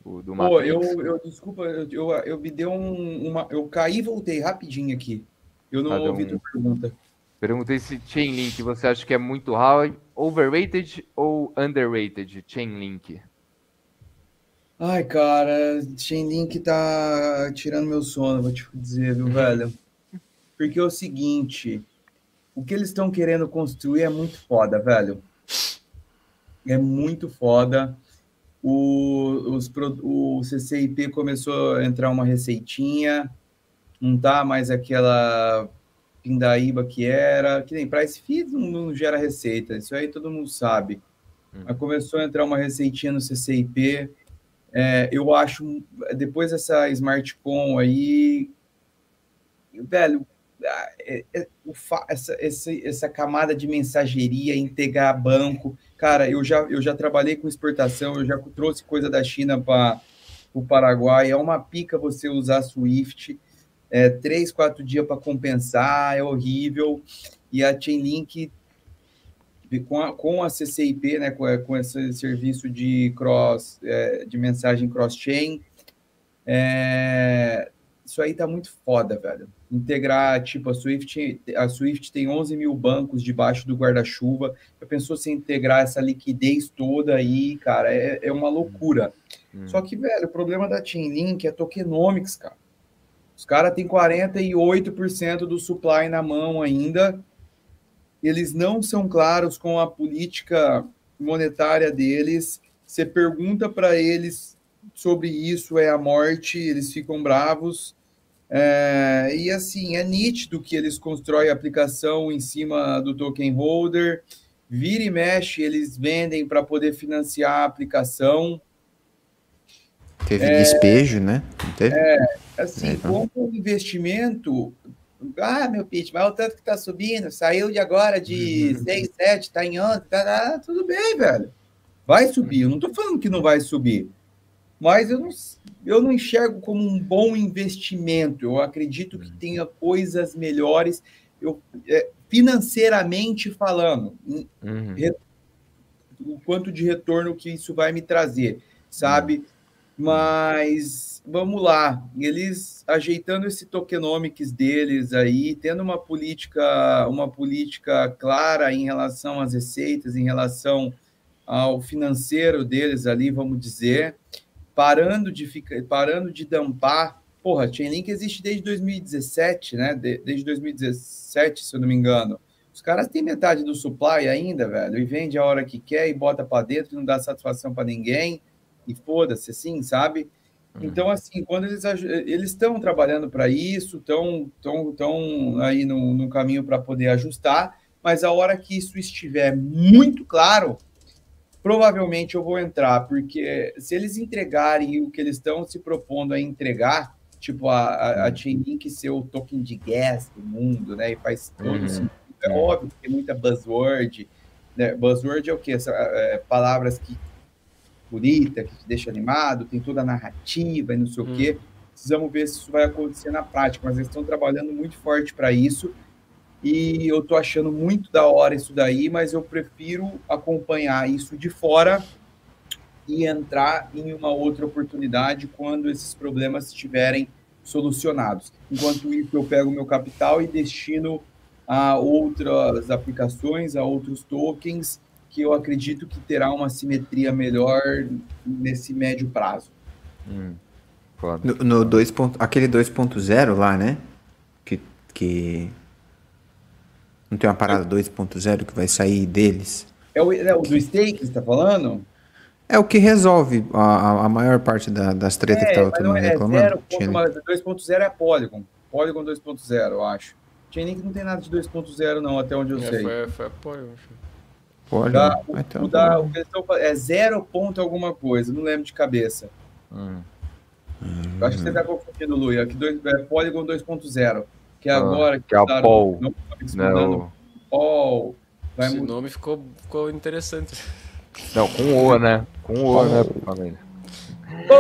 do Matrix? Pô, eu, eu desculpa, eu, eu, eu me deu um, uma. Eu caí e voltei rapidinho aqui. Eu não ouvi um... tua pergunta. Perguntei se Chainlink você acha que é muito high, overrated ou underrated Chainlink? Ai, cara, Chainlink tá tirando meu sono, vou te dizer, viu, velho? Porque é o seguinte, o que eles estão querendo construir é muito foda, velho é muito foda. O, os, o CCIP começou a entrar uma receitinha, não tá mais aquela pindaíba que era, que nem para esse feed não, não, gera receita, isso aí todo mundo sabe. Hum. Mas começou a entrar uma receitinha no CCIP. É, eu acho, depois dessa SmartCon aí, velho, essa, essa, essa camada de mensageria, integrar banco, Cara, eu já, eu já trabalhei com exportação, eu já trouxe coisa da China para o Paraguai. É uma pica você usar Swift. É, três, quatro dias para compensar, é horrível. E a Chainlink, com a, com a CCIP, né, com, com esse serviço de cross, é, de mensagem cross-chain, é, isso aí tá muito foda, velho integrar, tipo, a Swift, a Swift tem 11 mil bancos debaixo do guarda-chuva. Já pensou se integrar essa liquidez toda aí, cara? É, é uma loucura. Hum. Só que, velho, o problema da Chainlink é tokenomics, cara. Os caras têm 48% do supply na mão ainda. Eles não são claros com a política monetária deles. Você pergunta para eles sobre isso, é a morte, eles ficam bravos é, e assim, é nítido que eles constroem a aplicação em cima do token holder, vira e mexe, eles vendem para poder financiar a aplicação. Teve é, despejo, né? Teve? É, assim, então. como investimento, ah, meu pitch, mas o tanto que tá subindo, saiu de agora de uhum. 6, 7, tá em 11, tá, tá, tudo bem, velho. Vai subir, eu não tô falando que não vai subir, mas eu não, eu não enxergo como um bom investimento. Eu acredito que tenha coisas melhores, eu, é, financeiramente falando, uhum. re, o quanto de retorno que isso vai me trazer, sabe? Uhum. Mas vamos lá, eles ajeitando esse tokenomics deles aí, tendo uma política, uma política clara em relação às receitas, em relação ao financeiro deles ali, vamos dizer parando de ficar, parando de dampar. Porra, Chainlink existe desde 2017, né? De, desde 2017, se eu não me engano. Os caras têm metade do supply ainda, velho, e vende a hora que quer e bota para dentro, não dá satisfação para ninguém. E foda-se, assim, sabe? Uhum. Então, assim, quando eles eles estão trabalhando para isso, estão tão, tão aí no, no caminho para poder ajustar, mas a hora que isso estiver muito claro, provavelmente eu vou entrar, porque se eles entregarem o que eles estão se propondo a entregar, tipo a, a, a Chainlink ser o token de gas do mundo, né? E faz todo uhum. sentido. É óbvio que tem muita buzzword. Né? Buzzword é o quê? Essa, é, palavras que bonita, que te deixa animado, tem toda a narrativa e não sei uhum. o quê. Uhum. Precisamos ver se isso vai acontecer na prática, mas eles estão trabalhando muito forte para isso e eu tô achando muito da hora isso daí, mas eu prefiro acompanhar isso de fora e entrar em uma outra oportunidade quando esses problemas estiverem solucionados. Enquanto isso, eu pego o meu capital e destino a outras aplicações, a outros tokens, que eu acredito que terá uma simetria melhor nesse médio prazo. Foda. No, no 2. ponto- Aquele 2.0 lá, né? Que, que. Não tem uma parada 2.0 que vai sair deles? É o, é o do steak que você tá falando? É o que resolve a, a- a maior parte da- das tretas que tava todo mundo é reclamando. 0. Tinha- mas 2.0 é a Polygon. Polygon 2.0, eu acho. Chainlink não tem nada de 2.0 não, até onde eu É, sei. foi, foi apoio, acho. Pode, Da- o, Ah, então o da- tá o que fa- é 0 ponto alguma coisa, não lembro de cabeça. Hum. Eu acho que você tá confundindo, Lui. Aqui dois, é Polygon 2.0, que é Ah, agora que é o usaram Paul. no Comics mandando Não, Paul. Vai Esse mudar. nome ficou, ficou interessante. não, com O, né? Com O, né, família? Pô.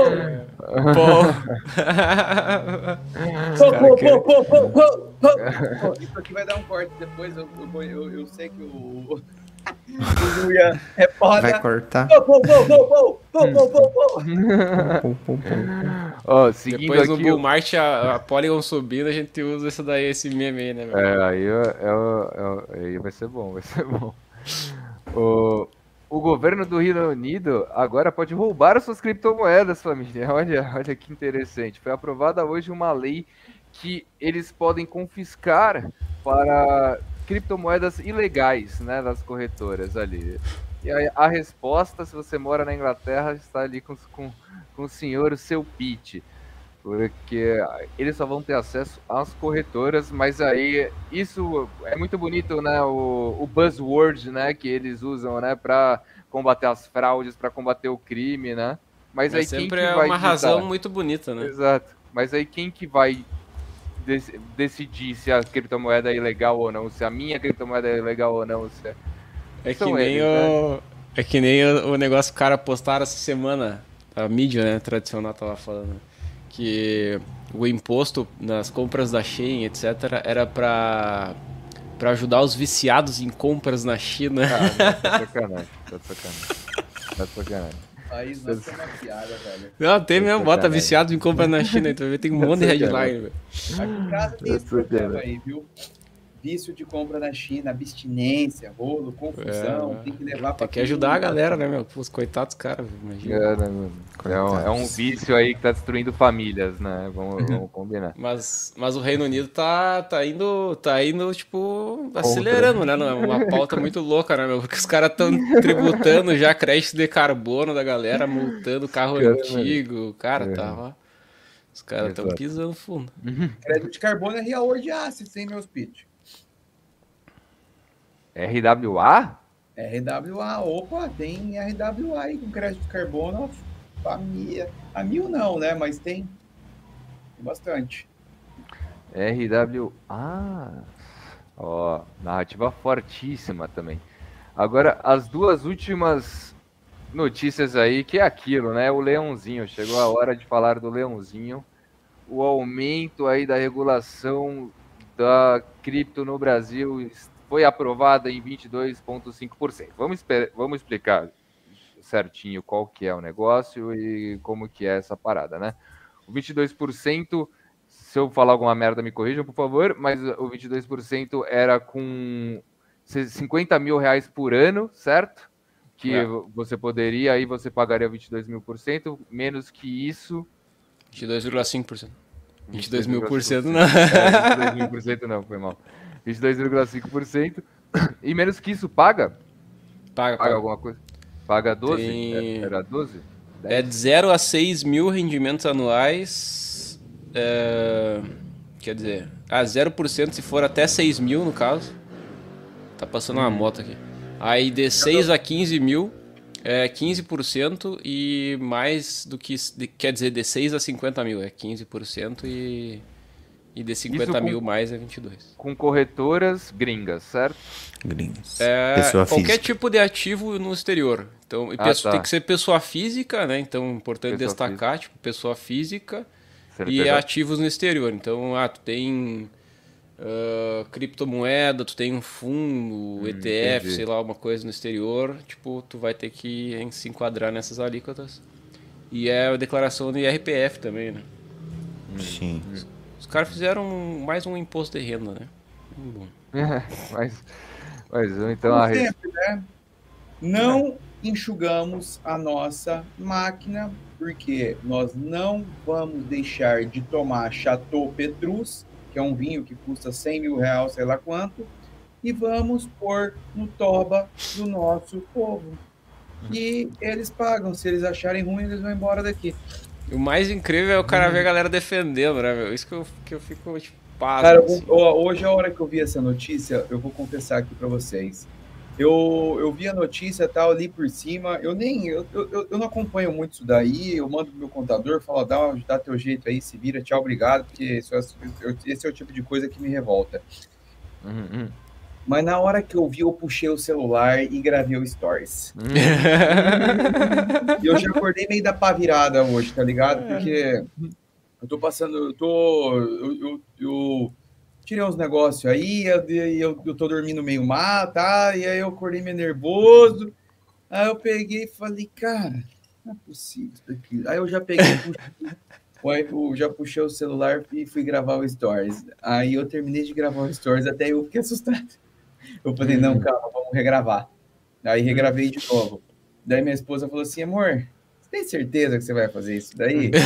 Pô, pô, pô, pô, pô, pô, pô. Isso aqui vai dar um corte depois. Eu, eu, eu, eu sei que o. É foda. Vai cortar. Ó, seguindo Depois aqui... o March, a, a Polygon subindo, a gente usa essa daí, esse meme aí, né? É, aí, é, é, é aí vai ser bom, vai ser bom. O... O governo do Reino Unido agora pode roubar suas criptomoedas, família. *laughs* Olha, olha que interessante. Foi aprovada hoje uma lei que eles podem confiscar para criptomoedas ilegais, né, das corretoras ali. E aí, a resposta, se você mora na Inglaterra, está ali com, com, com o senhor, o seu Pete. Porque eles só vão ter acesso às corretoras, mas aí isso é muito bonito, né? O, o buzzword, né, que eles usam, né, para combater as fraudes, para combater o crime, né? Mas aí Mas quem sempre que é uma ditar? razão muito bonita, né? Exato. Mas aí quem que vai dec- decidir se a criptomoeda é ilegal ou não, se a minha criptomoeda é ilegal ou não, se é... É que nem eles, o. É que nem o, negócio que o cara postaram essa semana. A mídia, né, tradicional tava falando. Que o imposto nas compras da Shein, etc., era pra, pra ajudar os viciados em compras na China. Ah, tá de *laughs* sacanagem, tá sacanagem. Tá sacanagem. Aí, nossa, é uma piada, velho. Não, tem mesmo, bota viciados em compras na China, então tem um monte de headline, velho. Aqui em casa tem esse problema aí, viu? Vício de compra na China, abstinência, rolo, confusão, É, tem que levar pra Tem que ajudar a galera, né, meu? Os coitados caras, imagina. É, né, mano? É um, é um vício aí que tá destruindo famílias, né? Vamos, vamos combinar. Mas, mas o Reino Unido tá, tá indo, tá indo, tipo, acelerando, né? Uma pauta muito louca, né, meu? Porque os caras estão tributando já crédito de carbono da galera, multando carro Cara, antigo. Cara, É. tava. Os caras estão pisando fundo. Crédito de carbono é real de assets, hein, meus pitch? RWA? RWA, opa, tem RWA aí com crédito de carbono, a mil, a mil não, né? Mas tem, bastante. RWA. Ó, narrativa fortíssima também. Agora, as duas últimas notícias aí, que é aquilo, né? O leãozinho. Chegou a hora de falar do leãozinho. O aumento aí da regulação da cripto no Brasil foi aprovada em 22,5%. Vamos, vamos explicar certinho qual que é o negócio e como que é essa parada, né? O 22%, se eu falar alguma merda, me corrijam, por favor, mas o 22% era com 50 mil reais por ano, certo? Que É. você poderia, aí você pagaria 22 mil por cento, menos que isso... 22,5%. 22 mil por cento, não. É, 22 mil por cento não, foi mal. *laughs* 22,5%. E menos que isso, paga? Paga, Paga paga. alguma coisa? Paga 12? Tem- É- Era 12? É de 0 a 6 mil rendimentos anuais. é, Quer dizer, a 0% se for até 6 mil, no caso. Tá passando uma moto aqui. Aí de 6 a 15 mil é 15% e mais do que. de- Quer dizer, de 6 a 50 mil é 15% e. E de 50 com- mil mais é 22. Com corretoras gringas, certo? Gringos. É, Pessoa qualquer física. tipo de ativo no exterior. Então, e Ah, tá. tem que ser pessoa física, né? Então, importante Pessoa destacar, tipo, pessoa física e ativos no exterior. Então, ah, tu tem ah, criptomoeda, tu tem um fundo, ETF, Hum, entendi. sei lá, uma coisa no exterior, tipo, tu vai ter que em- se enquadrar nessas alíquotas. E é a declaração do IRPF também, né? Sim. Os caras fizeram mais um imposto de renda, né? Bom. mas, mas então Como a res- sempre, né? Não enxugamos a nossa máquina, porque nós não vamos deixar de tomar Chateau Petrus, que é um vinho que custa 100 mil reais, sei lá quanto, e vamos pôr no toba do nosso povo. E eles pagam. Se eles acharem ruim, eles vão embora daqui. O mais incrível é o cara ver a galera defendendo, né, meu? Isso que eu, que eu fico, tipo, pasmo, Cara, assim. hoje, a hora que eu vi essa notícia, eu vou confessar aqui pra vocês. Eu, eu vi a notícia e tal ali por cima. Eu nem. Eu, eu, eu não acompanho muito isso daí. Eu mando pro meu contador, falo, dá, dá teu jeito aí, se vira, tchau, obrigado, porque isso é- esse é o tipo de coisa que me revolta. Uhum, uhum. Mas na hora que eu vi, eu puxei o celular e gravei o Stories. *laughs* E eu já acordei meio da pá virada hoje, tá ligado? Porque eu tô passando, eu tô. Eu, eu, eu tirei uns negócios aí, eu, eu, eu tô dormindo meio mal, tá? E aí eu acordei meio nervoso. Aí eu peguei e falei, cara, não é possível isso daqui. Aí eu já peguei, *laughs* puxei, eu já puxei o celular e fui gravar o Stories. Aí eu terminei de gravar o Stories, até eu fiquei assustado. Eu falei, não, calma, vamos regravar. Aí regravei de novo. Daí minha esposa falou assim, amor, você tem certeza que você vai fazer isso daí? *laughs*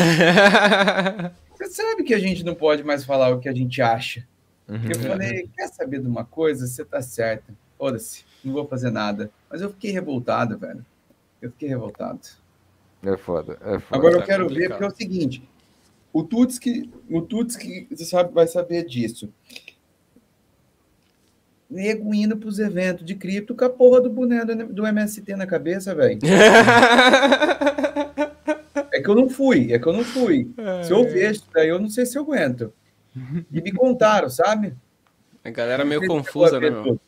Você sabe que a gente não pode mais falar o que a gente acha. Eu falei, quer saber de uma coisa? Você tá certa. Foda-se, não vou fazer nada. Mas eu fiquei revoltado, velho. Eu fiquei revoltado. É foda, é foda. Agora eu tá quero ver, complicado. porque é o seguinte: o Tutski, o Tutski você sabe, vai saber disso. Nego indo pros eventos de cripto com a porra do boné do, do MST na cabeça, velho. *laughs* É que eu não fui, é que eu não fui. Se eu vejo isso daí, eu não sei se eu aguento. E me contaram, sabe? A galera meio confusa, né, meu?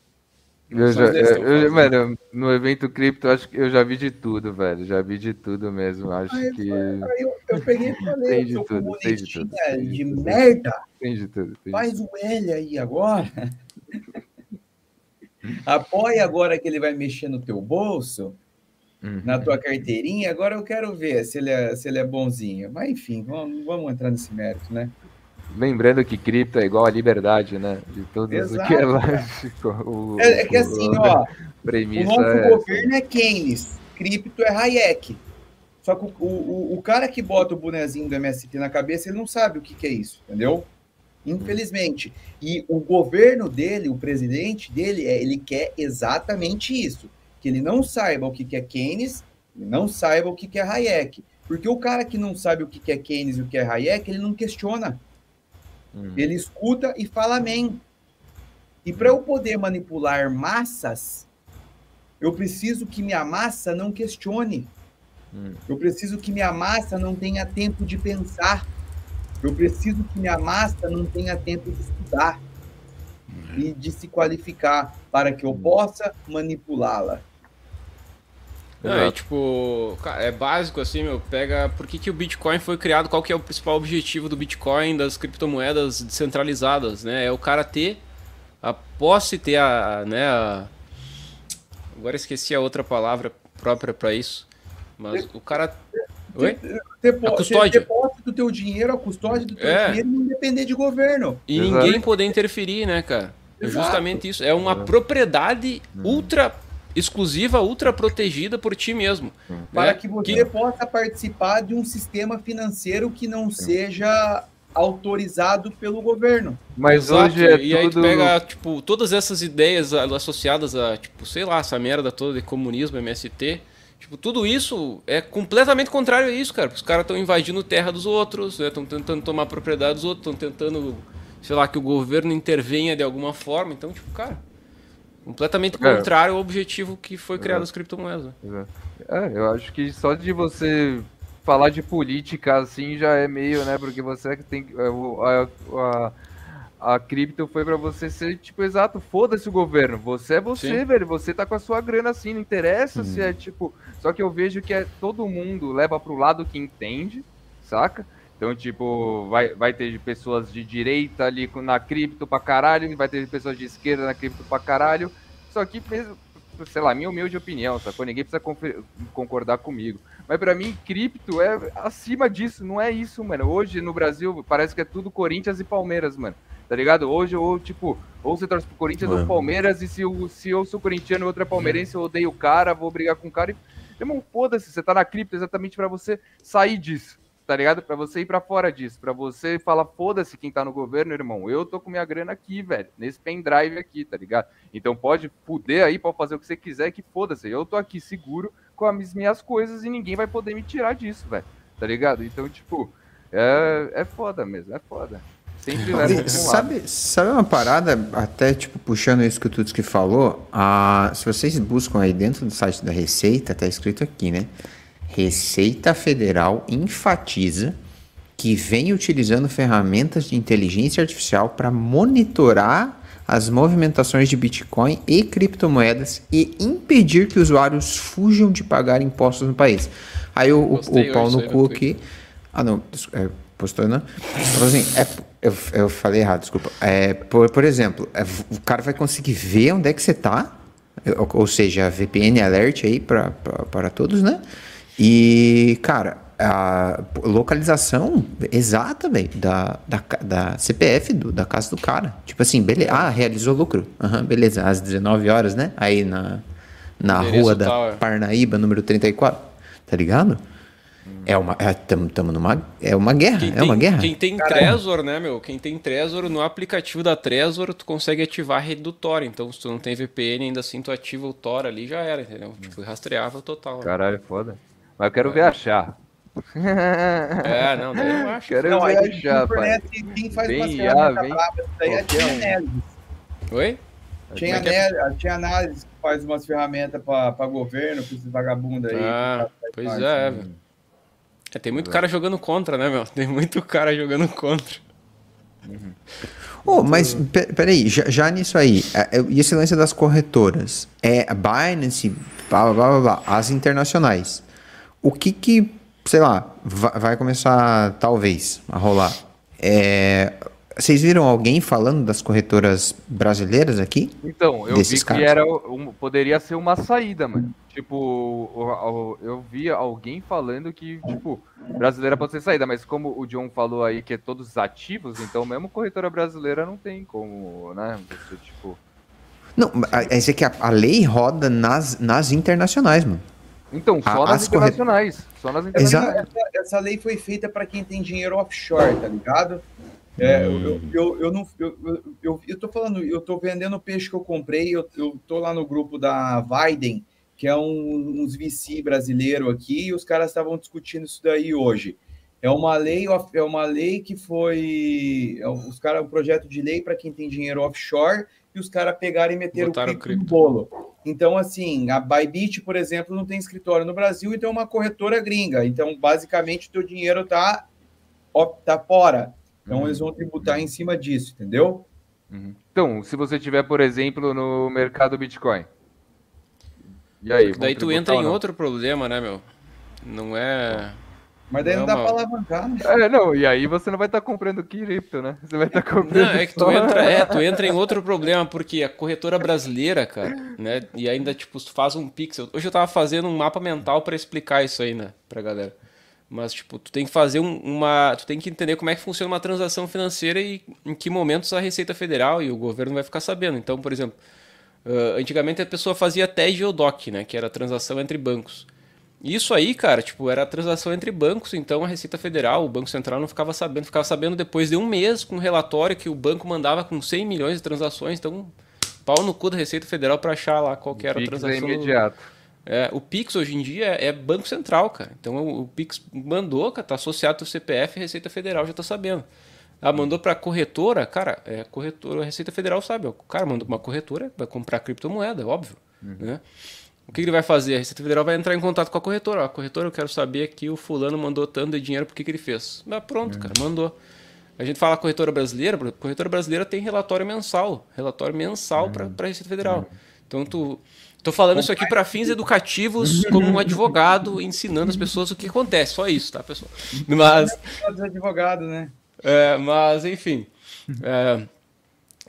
Eu já, eles eu, eu- mano, no evento cripto, acho que eu já vi de tudo, velho. Já vi de tudo mesmo. Acho Aí, que aí eu, eu peguei e falei, Tem de tudo, tem de tudo, comunistinha tem de de tudo. merda. tem de tudo. Tem de Faz o L aí agora. Apoia agora que ele vai mexer no teu bolso, Uhum. na tua carteirinha. Agora eu quero ver se ele é, se ele é bonzinho. Mas enfim, vamos, vamos entrar nesse mérito, né? Lembrando que cripto é igual a liberdade, né? De tudo Exato, que é lógico. *laughs* O, É, é que assim, o- ó, a o premissa nosso é governo é Keynes, cripto é Hayek. Só que o, o, o cara que bota o bonezinho do MST na cabeça, ele não sabe o que, que é isso, entendeu? Infelizmente. E o governo dele, o presidente dele, é, ele quer exatamente isso. Que ele não saiba o que, é Keynes, não saiba o que, é Hayek. Porque o cara que não sabe o que, que é Keynes e o que é Hayek, ele não questiona. Hum. Ele escuta e fala amém. E para eu poder manipular massas, eu preciso que minha massa não questione. Hum. Eu preciso que minha massa não tenha tempo de pensar. Eu preciso que minha massa não tenha tempo de estudar e de se qualificar para que eu possa manipulá-la. Não, Exato. tipo, é básico assim, meu. Pega por que, que o Bitcoin foi criado, qual que é o principal objetivo do Bitcoin, das criptomoedas descentralizadas, né? É o cara ter a posse, ter a, né, a... Agora esqueci a outra palavra própria pra isso. Mas o cara... Oi? Ter, A custódia. ter posse do teu dinheiro, a custódia do teu É. dinheiro não depender de governo. E Exato. ninguém poder interferir, né, cara? É Exato. justamente isso. É uma propriedade ultra exclusiva, ultra protegida por ti mesmo. para né? que você possa participar de um sistema financeiro que não seja autorizado pelo governo. Mas Exato, hoje é e aí tu tudo. pega, tipo, todas essas ideias associadas a, tipo, sei lá, essa merda toda de comunismo, MST, tipo, tudo isso é completamente contrário a isso, cara. Os caras estão invadindo terra dos outros, estão tentando tomar propriedade dos outros, estão tentando, sei lá, que o governo intervenha de alguma forma. Então, tipo, cara, completamente Cara. contrário ao objetivo que foi criado as criptomoedas. né? É, eu acho que só de você falar de política assim já é meio, né? Porque você tem é, o- a, a, a cripto foi pra você ser tipo exato, foda-se o governo. Você é você, Sim. velho. Você tá com a sua grana assim, não interessa se é tipo. Só que eu vejo que é todo mundo leva pro lado que entende, saca? Então, tipo, vai, vai ter pessoas de direita ali na cripto pra caralho, vai ter pessoas de esquerda na cripto pra caralho. Só que mesmo, sei lá, minha humilde opinião, sacou? Ninguém precisa concordar comigo. Mas pra mim, cripto é acima disso, não é isso, mano. Hoje no Brasil parece que é tudo Corinthians e Palmeiras, mano. Tá ligado? Hoje, ou tipo, Ou você torce pro Corinthians ou pro Palmeiras, e se, o, se eu sou corintiano e outro é palmeirense, eu odeio o cara, vou brigar com o cara. E, irmão, foda-se, você tá na cripto exatamente para você sair disso, tá ligado? Para você ir para fora disso, para você falar, foda-se quem tá no governo, irmão, eu tô com minha grana aqui, velho, nesse pendrive aqui, tá ligado? Então pode fuder aí, pode fazer o que você quiser, que foda-se, eu tô aqui seguro com as minhas coisas e ninguém vai poder me tirar disso, velho, tá ligado? Então, tipo, é, é foda mesmo, é foda. Sempre leva sabe, sabe uma parada, até tipo puxando isso que o Tutski falou, a, se vocês buscam aí dentro do site da Receita, tá escrito aqui, né? Receita Federal enfatiza que vem utilizando ferramentas de inteligência artificial para monitorar as movimentações de Bitcoin e criptomoedas e impedir que usuários fujam de pagar impostos no país. Aí o, o, o pau no cu aqui. Ah, não, é, postou, né? assim, é, eu, eu falei errado, desculpa. É, por, por exemplo, é, o cara vai conseguir ver onde é que você está, ou, ou seja, VPN alert aí para todos, né? E, cara, a localização exata, velho, da, da, da CPF do, da casa do cara. Tipo assim, beleza. Ah, realizou lucro. Uhum, beleza, às 19 horas, né? Aí na, na rua da é. Parnaíba, número 34. Tá ligado? É uma, é, tamo, tamo numa, é uma guerra, quem é uma guerra. Quem tem Caramba. Trezor, né, meu? Quem tem Trezor, no aplicativo da Trezor, tu consegue ativar a rede do Tor. Então, se tu não tem VPN, ainda assim tu ativa o Tor ali, já era, entendeu? Tipo, rastreava total. Caralho, foda. Mas eu quero é. ver achar. É, não, daí eu *laughs* acho. Quero não, ver achar, pai. Quem faz vem, umas ferramentas bravas, daí é a Tia. Oi? Tinha, é a Tia Análise que faz umas ferramentas para governo, para esses vagabundos aí. Ah, pois é, velho. É, tem muito cara jogando contra, né, meu? Tem muito cara jogando contra. Uhum. Oh, mas peraí, já, já nisso aí, é, é, e esse lance das corretoras, é a Binance, blá, blá, blá, blá, as internacionais, o que que, sei lá, vai começar talvez a rolar? É, vocês viram alguém falando das corretoras brasileiras aqui? Então, eu vi que era um, poderia ser uma saída, mano. Tipo, eu vi alguém falando que, tipo, brasileira pode ser saída, mas como o John falou aí que é todos ativos, então mesmo corretora brasileira não tem como, né? Você, tipo. Não, é que a, a lei roda nas, nas internacionais, mano. Então, só a, nas internacionais. Só nas internacionais. Essa, essa lei foi feita para quem tem dinheiro offshore, tá ligado? É, hum. eu, eu, eu, não, eu, eu, eu tô falando, eu tô vendendo o peixe que eu comprei, eu, eu tô lá no grupo da Vaiden, que é um, uns VC brasileiro aqui, e os caras estavam discutindo isso daí hoje. É uma lei, é uma lei que foi. É, os caras, um projeto de lei para quem tem dinheiro offshore e os caras pegaram e meteram Botaram o cripto no bolo. Então, assim, a Bybit, por exemplo, não tem escritório no Brasil, então é uma corretora gringa. Então, basicamente, o teu dinheiro tá, ó, tá fora. Então uhum. eles vão tributar em cima disso, entendeu? Uhum. Então, se você tiver, por exemplo, no mercado Bitcoin. E aí? Daí tu entra em outro problema, né, meu? Não é. Mas daí não, não dá uma... pra alavancar, né? É, não, e aí você não vai estar tá comprando cripto, né? Você vai estar tá comprando. Não, é que tu entra, é, tu *laughs* entra em outro problema, porque a corretora brasileira, cara, né? E ainda, tipo, tu faz um pixel. Hoje eu tava fazendo um mapa mental para explicar isso aí, né, pra galera. Mas, tipo, tu tem que fazer um, uma. Tu tem que entender como é que funciona uma transação financeira e em que momentos a Receita Federal e o governo vai ficar sabendo. Então, por exemplo, uh, antigamente a pessoa fazia até geodoc, né? Que era transação entre bancos. Isso aí, cara, tipo, era transação entre bancos, então a Receita Federal, o Banco Central não ficava sabendo, ficava sabendo depois de um mês com um relatório que o banco mandava com 100 milhões de transações, então pau no cu da Receita Federal para achar lá qual era a transação. É imediato. É, o Pix hoje em dia é Banco Central, cara. Então o Pix mandou, cara, tá associado ao CPF, Receita Federal já tá sabendo. Ah, mandou para corretora, cara, é corretora, a Receita Federal sabe. O cara mandou para uma corretora, vai comprar criptomoeda, óbvio. Uhum. Né? O que ele vai fazer? A Receita Federal vai entrar em contato com a corretora. a corretora, eu quero saber que o fulano mandou tanto de dinheiro, por que, que ele fez? Mas pronto, uhum. cara, mandou. A gente fala corretora brasileira, a corretora brasileira tem relatório mensal, relatório mensal uhum. para a Receita Federal. Uhum. Então tu Tô falando isso aqui para fins educativos, como um advogado ensinando as pessoas o que acontece. Só isso, tá, pessoal? Mas. advogado, né? É, mas, enfim. É,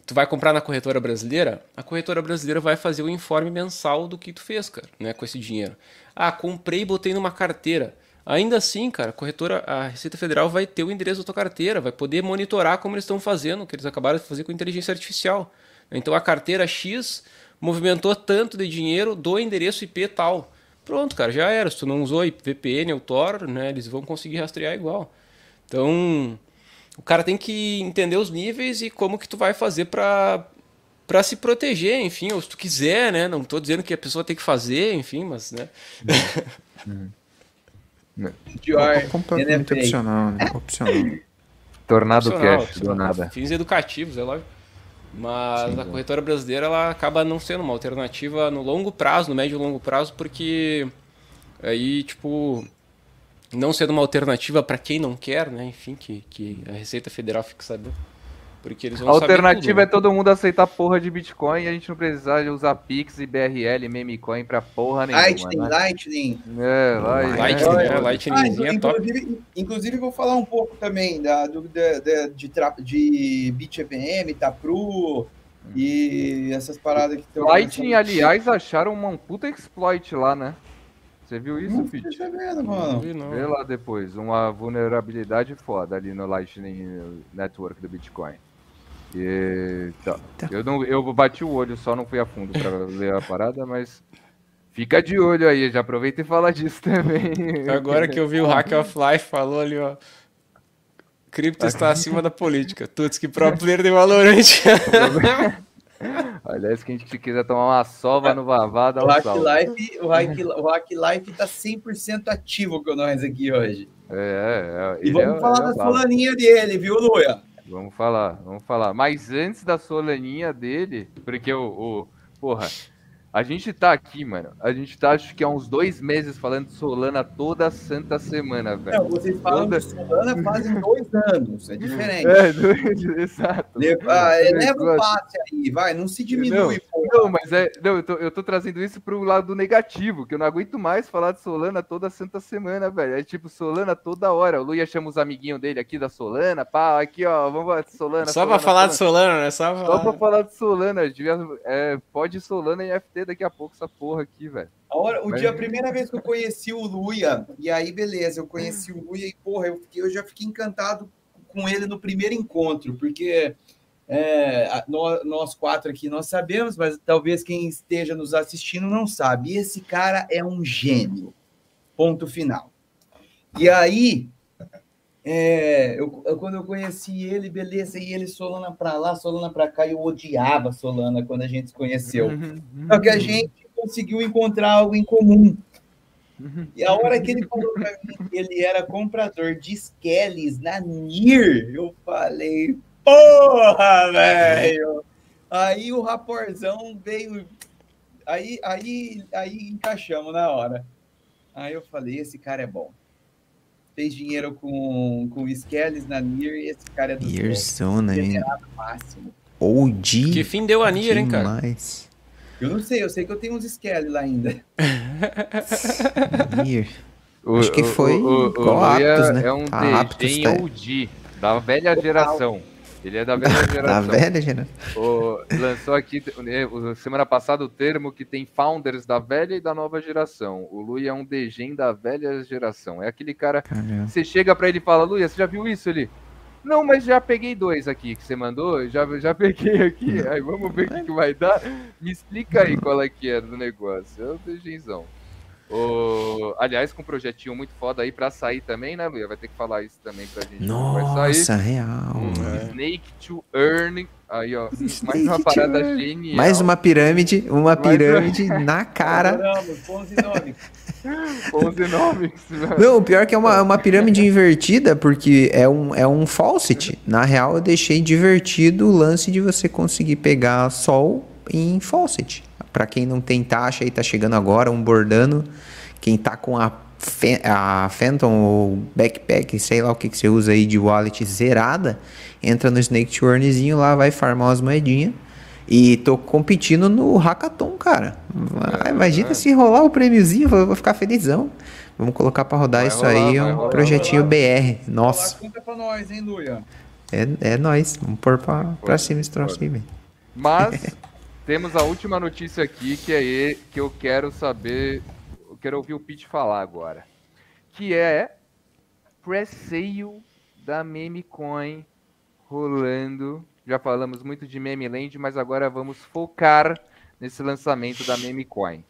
tu vai comprar na corretora brasileira, a corretora brasileira vai fazer o informe mensal do que tu fez, cara, né, com esse dinheiro. Ah, comprei e botei numa carteira. Ainda assim, cara, a corretora, a Receita Federal vai ter o endereço da tua carteira, vai poder monitorar como eles estão fazendo, o que eles acabaram de fazer com inteligência artificial. Então a carteira X movimentou tanto de dinheiro do endereço IP tal. Pronto, cara, já era. Se tu não usou VPN ou Tor, né, eles vão conseguir rastrear igual. Então, o cara tem que entender os níveis e como que tu vai fazer para para se proteger, enfim, ou se tu quiser, né? Não estou dizendo que a pessoa tem que fazer, enfim, mas, né? *laughs* Pior, completamente opcional, né? Opcional. Tornado opcional, cash, do nada. Fins educativos, é lógico. Mas Sim, a corretora brasileira ela acaba não sendo uma alternativa no longo prazo, no médio e longo prazo, porque aí, tipo, não sendo uma alternativa para quem não quer, né? Enfim, que, que a Receita Federal fique sabendo. Porque eles vão a alternativa tudo, né? é todo mundo aceitar porra de Bitcoin e a gente não precisar usar Pix e BRL, Memecoin pra porra nenhuma. Lightning, né? Lightning. É, Lightning. Lightning, é, Lightning ah, inclusive, é top. Inclusive, vou falar um pouco também da, do, de, de, de, de BitEVM, Tapru e essas paradas que estão... Lightning, aliás, acharam uma puta exploit lá, né? Você viu isso, não Pete? Vendo, mano. Não Vê lá depois, uma vulnerabilidade foda ali no Lightning Network do Bitcoin. E, tá. Tá. Eu, não, eu bati o olho, só não fui a fundo para *laughs* ler a parada, mas fica de olho aí, já aproveita e fala disso *laughs* também. Agora que eu vi o Hack of *laughs* Life falou ali, ó. Cripto está acima da política. Tuts que pro player de Valorant. Aliás, que a gente quiser tomar uma sova no Vavá, dá o Hack Life, o Hack, o Hack Life tá 100% ativo com nós aqui hoje. É, é, é. E vamos é, falar é, da solaninha dele, viu, Luia? Vamos falar, vamos falar. Mas antes da solaninha dele, porque o, o porra, a gente tá aqui, mano. A gente tá, acho que há uns dois meses falando de Solana toda santa semana, velho. Não, vocês falam toda... de Solana fazem dois anos. É diferente. É, dois, *laughs* exato. Leva, ah, é, leva o passe aí, vai. Não se diminui, não, não, mas é. Não, eu tô, eu tô trazendo isso pro lado negativo, que eu não aguento mais falar de Solana toda santa semana, velho. É tipo, Solana toda hora. O Luia chama os amiguinhos dele aqui da Solana, pá, aqui, ó, vamos falar de Solana. Só Solana, pra falar Solana. de Solana, né? Só pra, Só pra falar de Solana. Devia, é, pode Solana e FT daqui a pouco essa porra aqui, velho. A hora, o Mas... dia, a primeira vez que eu conheci o Luia, e aí, beleza, eu conheci o Luia e, porra, eu, fiquei, eu já fiquei encantado com ele no primeiro encontro, porque é, nós, nós, quatro aqui nós sabemos, mas talvez quem esteja nos assistindo não sabe. E esse cara é um gênio. Ponto final. E aí, é, eu, eu, quando eu conheci ele, beleza, e ele Solana para lá, Solana para cá, eu odiava Solana quando a gente se conheceu. Uhum, uhum. Só que a gente conseguiu encontrar algo em comum. Uhum. E a hora que ele falou para mim que ele era comprador de Skellies na NIR, eu falei, porra, velho! Aí o raporzão veio. Aí, aí, aí encaixamos na hora. Aí eu falei, esse cara é bom fez dinheiro com, com Skellies na Nier e esse cara é do Yearzona, hein? máximo. OG. Que fim deu a Nier, hein, cara? Eu não sei, eu sei que eu tenho uns Skelly lá ainda. *laughs* Nier. Acho que foi o, o, o, Aptos, né? É um ah, DG OG, da velha geração. Ele é da velha *laughs* geração. da velha geração. O, lançou aqui, né, semana passada, o termo que tem founders da velha e da nova geração. O Lui é um degen da velha geração. É aquele cara. Caramba. Você chega para ele e fala: Luia, você já viu isso? Ele. Não, mas já peguei dois aqui que você mandou, já, já peguei aqui, *laughs* aí vamos ver o que, que vai dar. Me explica aí qual é que é do negócio. É o Degenzão. O... Aliás, com um projetinho muito foda aí pra sair também, né, Luia? Vai ter que falar isso também pra gente. Nossa, real. Um, é. Snake to Earn. Aí, ó. Snake mais uma parada genial. Mais uma pirâmide, uma pirâmide uma... na *laughs* cara. Não, o pior é que é uma, uma pirâmide *laughs* invertida, porque é um, é um faucet. Na real, eu deixei divertido o lance de você conseguir pegar sol em faucet. Para quem não tem taxa e está chegando agora, um bordando, quem tá com a, a Phantom ou Backpack, sei lá o que, que você usa aí de wallet zerada, entra no Snake Earnzinho lá, vai farmar umas moedinhas. E tô competindo no Hackathon, cara. É, imagina é. se rolar o prêmiozinho, eu vou ficar felizão. Vamos colocar para rodar vai isso rolar, aí, um rolar, projetinho BR. Nossa. Conta pra nós, hein, Luia? É, é nós. Vamos pôr pra, pra cima esse troço aí, velho. Mas *laughs* Temos a última notícia aqui que é que eu quero saber, eu quero ouvir o Pete falar agora. que é pre-sale da meme coin rolando. Já falamos muito de meme land, mas agora vamos focar nesse lançamento da meme coin.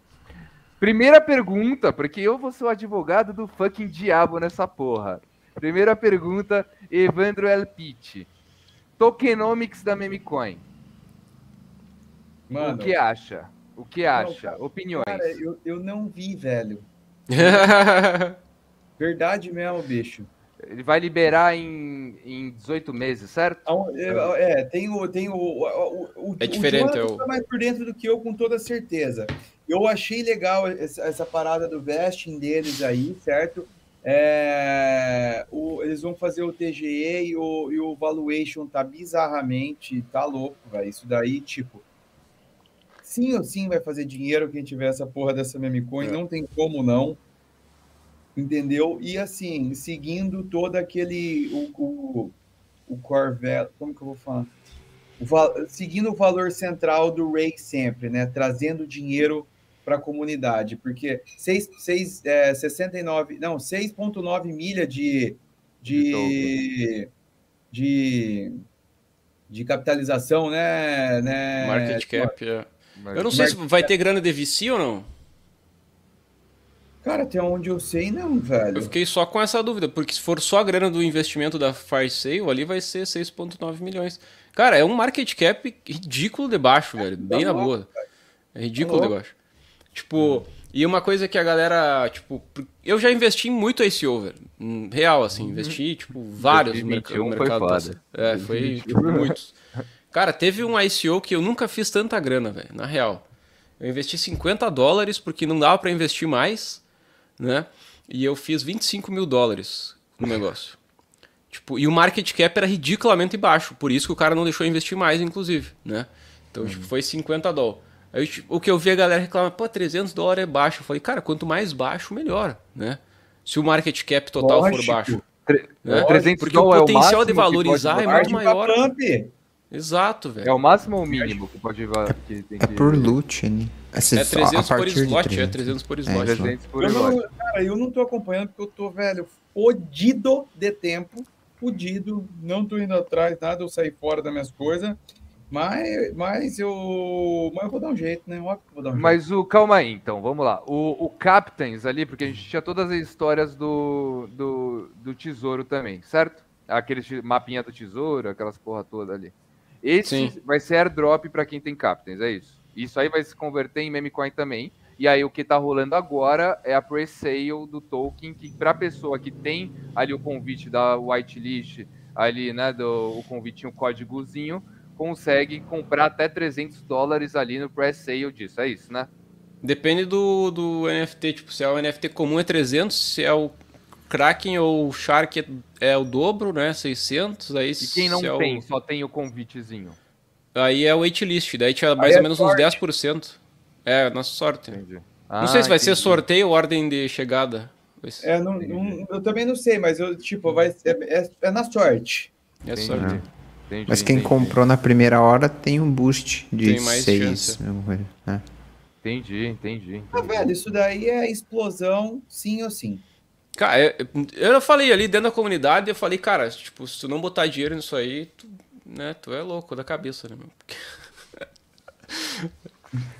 Primeira pergunta, porque eu vou ser o advogado do fucking diabo nessa porra. Primeira pergunta, Evandro Elpit. Tokenomics da Memecoin. Mano, o que acha? O que acha? cara, Opiniões. Cara, eu, eu não vi, velho. *laughs* Verdade mesmo, bicho. Ele vai liberar em, em 18 meses, certo? Então, É, é, tem o. Tem o, o, o É diferente, O é o- tá mais por dentro do que eu, com toda certeza. Eu achei legal essa, essa parada do vesting deles aí, certo? É, o- eles vão fazer o TGE e o, e o valuation tá bizarramente, tá louco, velho. Isso daí, tipo. Sim ou sim vai fazer dinheiro quem tiver essa porra dessa meme coin, É. não tem como não. Entendeu? E assim, seguindo todo aquele. O, o, o core value, como que eu vou falar? O seguindo o valor central do Ray sempre, né? Trazendo dinheiro para a comunidade, porque 6, 6, é, 69, não, 6,9 milha de, de, de, de capitalização, né? né Market cap, é. Mas- Eu não sei se vai ter grana de VC ou não. Cara, até onde eu sei, não, velho. Eu fiquei só com essa dúvida, porque se for só a grana do investimento da Fire Sale, ali vai ser 6,9 milhões. Cara, é um market cap ridículo de baixo, velho. Bem na louco, boa. É ridículo Tá de baixo. Tipo, e uma coisa que a galera, tipo, eu já investi em muito ICO, velho. Hum, Real, assim, investi, tipo, vários no merc- 2021 no foi mercado. foda. É, foi, tipo, muitos. Cara, teve um ICO que eu nunca fiz tanta grana, velho, na real. Eu investi 50 dólares porque não dava pra investir mais, né? E eu fiz 25 mil dólares no negócio. Tipo, e o market cap era ridiculamente baixo, por isso que o cara não deixou investir mais, inclusive, né? Então, tipo, foi 50 dólares. Aí, tipo, o que eu vi a galera reclamar, pô, 300 dólares é baixo. Eu falei, cara, quanto mais baixo, melhor, né? Se o market cap total for Lógico. baixo. Tre- né? 300 Porque o dólar é o potencial de valorizar é muito maior. pump. Exato, É velho. o máximo ou o mínimo que pode va- que tem É que- por loot, né? Assim, É só a 300 por slot, é 300. 300 por É, slot. slot. 300 por Eu slot. não, cara, eu não tô acompanhando porque eu tô, velho, fodido de tempo. Fodido. Não tô indo atrás, nada, eu saí fora das minhas coisas. Mas, mas eu. Mas eu vou dar um jeito, né? Óbvio que eu vou dar um jeito. Mas o. Calma aí, então, vamos lá. O, o Captains ali, porque a gente tinha todas as histórias do, do, do tesouro também, certo? Aquele mapinha do tesouro, aquelas porra toda ali. Esse Sim. vai ser airdrop pra quem tem Captains, é isso. Isso aí vai se converter em meme coin também. E aí o que tá rolando agora é a pre-sale do token, que pra pessoa que tem ali o convite da whitelist, ali, né, do, o convitinho, o códigozinho, consegue comprar até 300 dólares ali no pre-sale disso, é isso, né? Depende do, do NFT, tipo, se é o NFT comum é 300, se é o Kraken ou Shark é, é o dobro, né, 600, aí E quem não se é tem, o, só tem o convitezinho. aí é o waitlist, daí tinha mais Aí ou é menos sorte. uns 10%. É, nossa sorte. Entendi. não sei se vai ser entendi. sorteio ou ordem de chegada. Ser- É, não, não- eu também não sei, mas eu, tipo, vai, é, é, é na sorte. É, Entendi. sorte. Entendi, Mas quem entendi. comprou na primeira hora tem um boost de Tem mais 6. chance. Né? Entendi, entendi. Ah, entendi. velho, isso daí é explosão, sim ou sim. Cara, eu, eu falei ali dentro da comunidade, eu falei, cara, tipo, se tu não botar dinheiro nisso aí, tu, né, tu é louco da cabeça, né, meu? *laughs*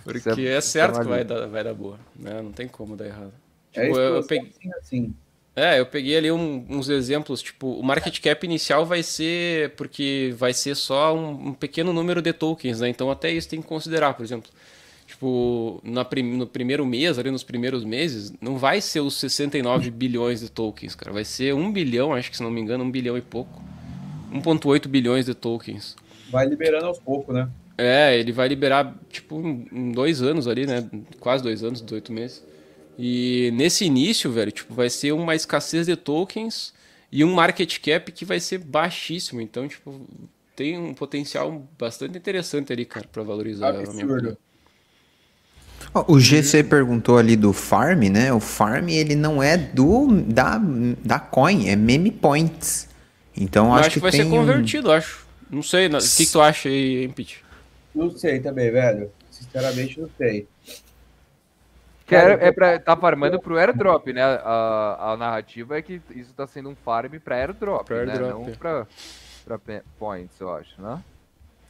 Porque Isso é- é certo é que vai dar, vai dar boa, né? Não tem como dar errado. É Tipo, eu, eu explosão, peguei, sim ou sim. é, eu peguei ali um- uns exemplos, tipo, o market cap inicial vai ser, porque vai ser só um, um pequeno número de tokens, né? Então até isso tem que considerar, por exemplo. Tipo, na prim- no primeiro mês, ali nos primeiros meses, não vai ser os 69 *laughs* bilhões de tokens, cara. Vai ser 1 bilhão, acho que se não me engano, 1 bilhão e pouco. 1,8 bilhões de tokens. Vai liberando aos poucos, né? É, ele vai liberar, tipo, em dois anos ali, né? Quase dois anos, 18 meses. E nesse início, velho, tipo, vai ser uma escassez de tokens e um market cap que vai ser baixíssimo. Então, tipo, tem um potencial bastante interessante ali, cara, pra valorizar. minha Absurdo. Ó, O GC perguntou ali do farm, né? O farm ele não é do da, da coin, é meme points. Então Eu acho, acho que vai tem ser um- convertido, acho. Não sei, o que, que tu acha aí, Pete? Não sei também, velho. Sinceramente, não sei. Que é, é pra, tá farmando pro airdrop, né? A, a narrativa é que isso tá sendo um farm pra airdrop, Pra né? airdrop, Não é. pra, pra pe- points, eu acho, né?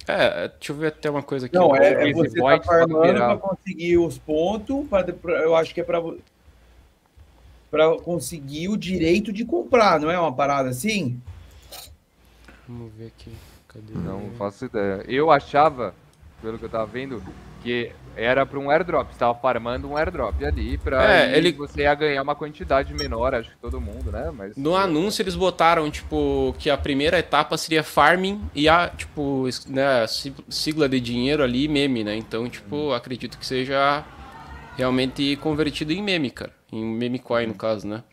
É, deixa eu ver até uma coisa aqui. Não, é, é você tá farmando para conseguir os pontos, pra, pra- eu acho que é para para conseguir o direito de comprar, não é uma parada assim? Vamos ver aqui. Cadê? Não faço ideia. Eu achava, pelo que eu tava vendo, que era pra um airdrop. Você tava farmando um airdrop ali pra É, ele- você ia ganhar uma quantidade menor, acho que todo mundo, né? Mas No anúncio eles botaram, tipo, que a primeira etapa seria farming e a, tipo, né, si- sigla de dinheiro ali, meme, né? Então, tipo, acredito que seja realmente convertido em meme, cara. Em meme coin, no caso, né?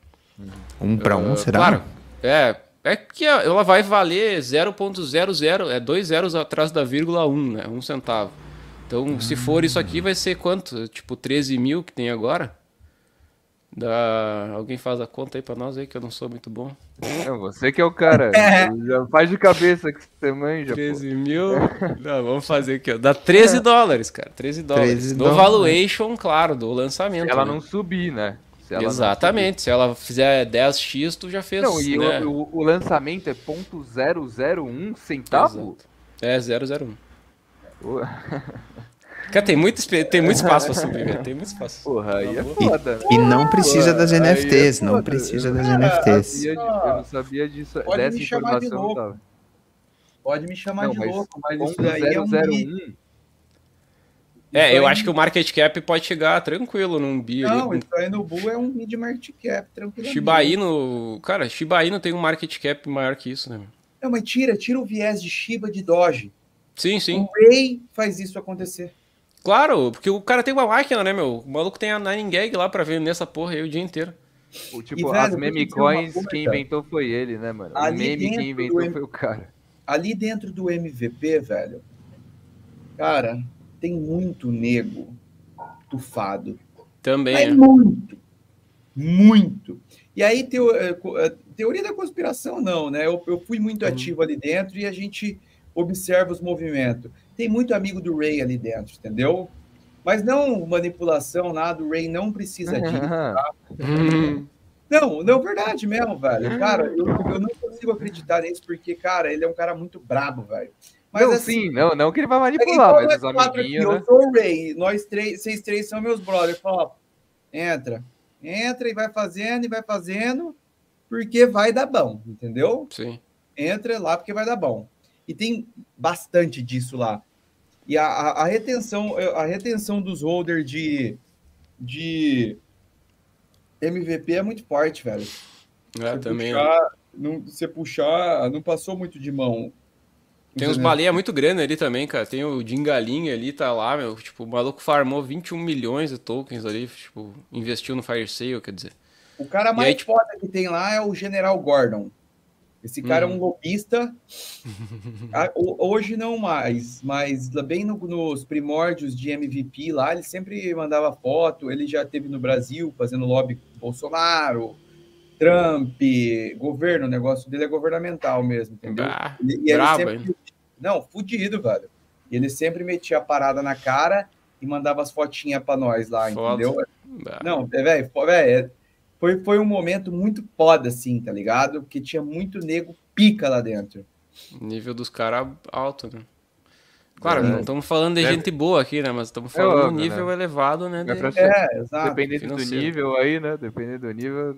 Um pra um, Ah, será? Claro. É, é que ela vai valer 0.00, é dois zeros atrás da vírgula 1, né? Um centavo. Então, se for isso aqui, vai ser quanto? Tipo, 13 mil que tem agora? Dá... Alguém faz a conta aí pra nós aí, que eu não sou muito bom. É, você que é o cara. *laughs* Já faz de cabeça que você manja, pô. 13 mil. Não, vamos fazer aqui, ó. Dá 13 dólares, cara. 13 dólares. 13 do dólares. valuation, claro, do lançamento. Se ela né? não subir, né? Se Exatamente. Se ela fizer 10x, tu já fez. Não, e né? o, o- lançamento é ponto .001 centavo? É 001. Cara, tem muito, tem muito espaço pra subir, velho. Tem muito espaço. Porra, aí é E, foda. e não precisa das é NFTs, não foda. precisa Eu das não NFTs. sabia de- Eu não sabia disso, Pode dessa me chamar de informação. louco. Tava. Pode me chamar Não, de mas louco, mas isso daí é um bi. 001, É, eu acho que o market cap pode chegar tranquilo num bi Não, ali. isso aí no Bull é um mid market cap, tranquilo. Shiba Inu, cara, Shiba Inu tem um market cap maior que isso, né? Não, mas tira, tira o viés de Shiba de Doge. Sim, sim. O Ray faz isso acontecer. Claro, porque o cara tem uma máquina, né, meu? O maluco tem a Nine Gag lá pra vender essa porra aí o dia inteiro. o- tipo, E, velho, as meme coins, coisa. quem inventou foi ele, né, mano? O Ali meme dentro quem inventou M- foi o cara. Ali dentro do MVP, velho, cara, tem muito nego tufado. Também, Mas é. muito. Muito. E aí, teo- co- é, teoria da conspiração, não, né? Eu, eu fui muito ativo ali dentro e a gente observa os movimentos. Tem muito amigo do Ray ali dentro, entendeu? Mas não manipulação, nada. O Ray não precisa disso. Hum, Não, não, verdade mesmo, velho. Cara, eu, eu não consigo acreditar nisso porque, cara, ele é um cara muito brabo, velho. Mas não, assim, sim, não, não que ele vai é manipular, mas os amiguinhos, aqui, né? Eu sou o Ray, nós três, vocês três são meus brothers. Fala, ó, entra, entra e vai fazendo e vai fazendo, porque vai dar bom, entendeu? sim. Entra lá porque vai dar bom. E tem bastante disso lá. E a, a, a retenção, a retenção dos holders de, de MVP é muito forte, velho. É, Você também. puxar, não, você puxar, não passou muito de mão. Tem uns baleia muito grandes ali também, cara. Tem o Dingalinha ali, tá lá, meu. Tipo, o maluco farmou 21 milhões de tokens ali, tipo, investiu no Fire Sale, quer dizer. O cara mais aí, tipo- foda que tem lá é o General Gordon. Esse cara é Uhum. um lobista. *laughs* Ah, ho- Hoje não mais, mas bem no- nos primórdios de MVP lá, ele sempre mandava foto. Ele já teve no Brasil fazendo lobby com Bolsonaro, Trump, governo. O negócio dele é governamental mesmo, entendeu? Ah, ele brabo, sempre-? Não, fudido, velho. E ele sempre metia a parada na cara e mandava as fotinhas pra nós lá, Foda. entendeu? Ah, Não, é, velho, é- foi, foi um momento muito foda, assim, tá ligado? Porque tinha muito nego pica lá dentro. Nível dos caras alto, né? Claro, É. não estamos falando de É. gente boa aqui, né? Mas estamos falando óbvio, um nível né? elevado, né? É de- É, exato. Dependendo do financeiro. nível aí, né? Dependendo do nível.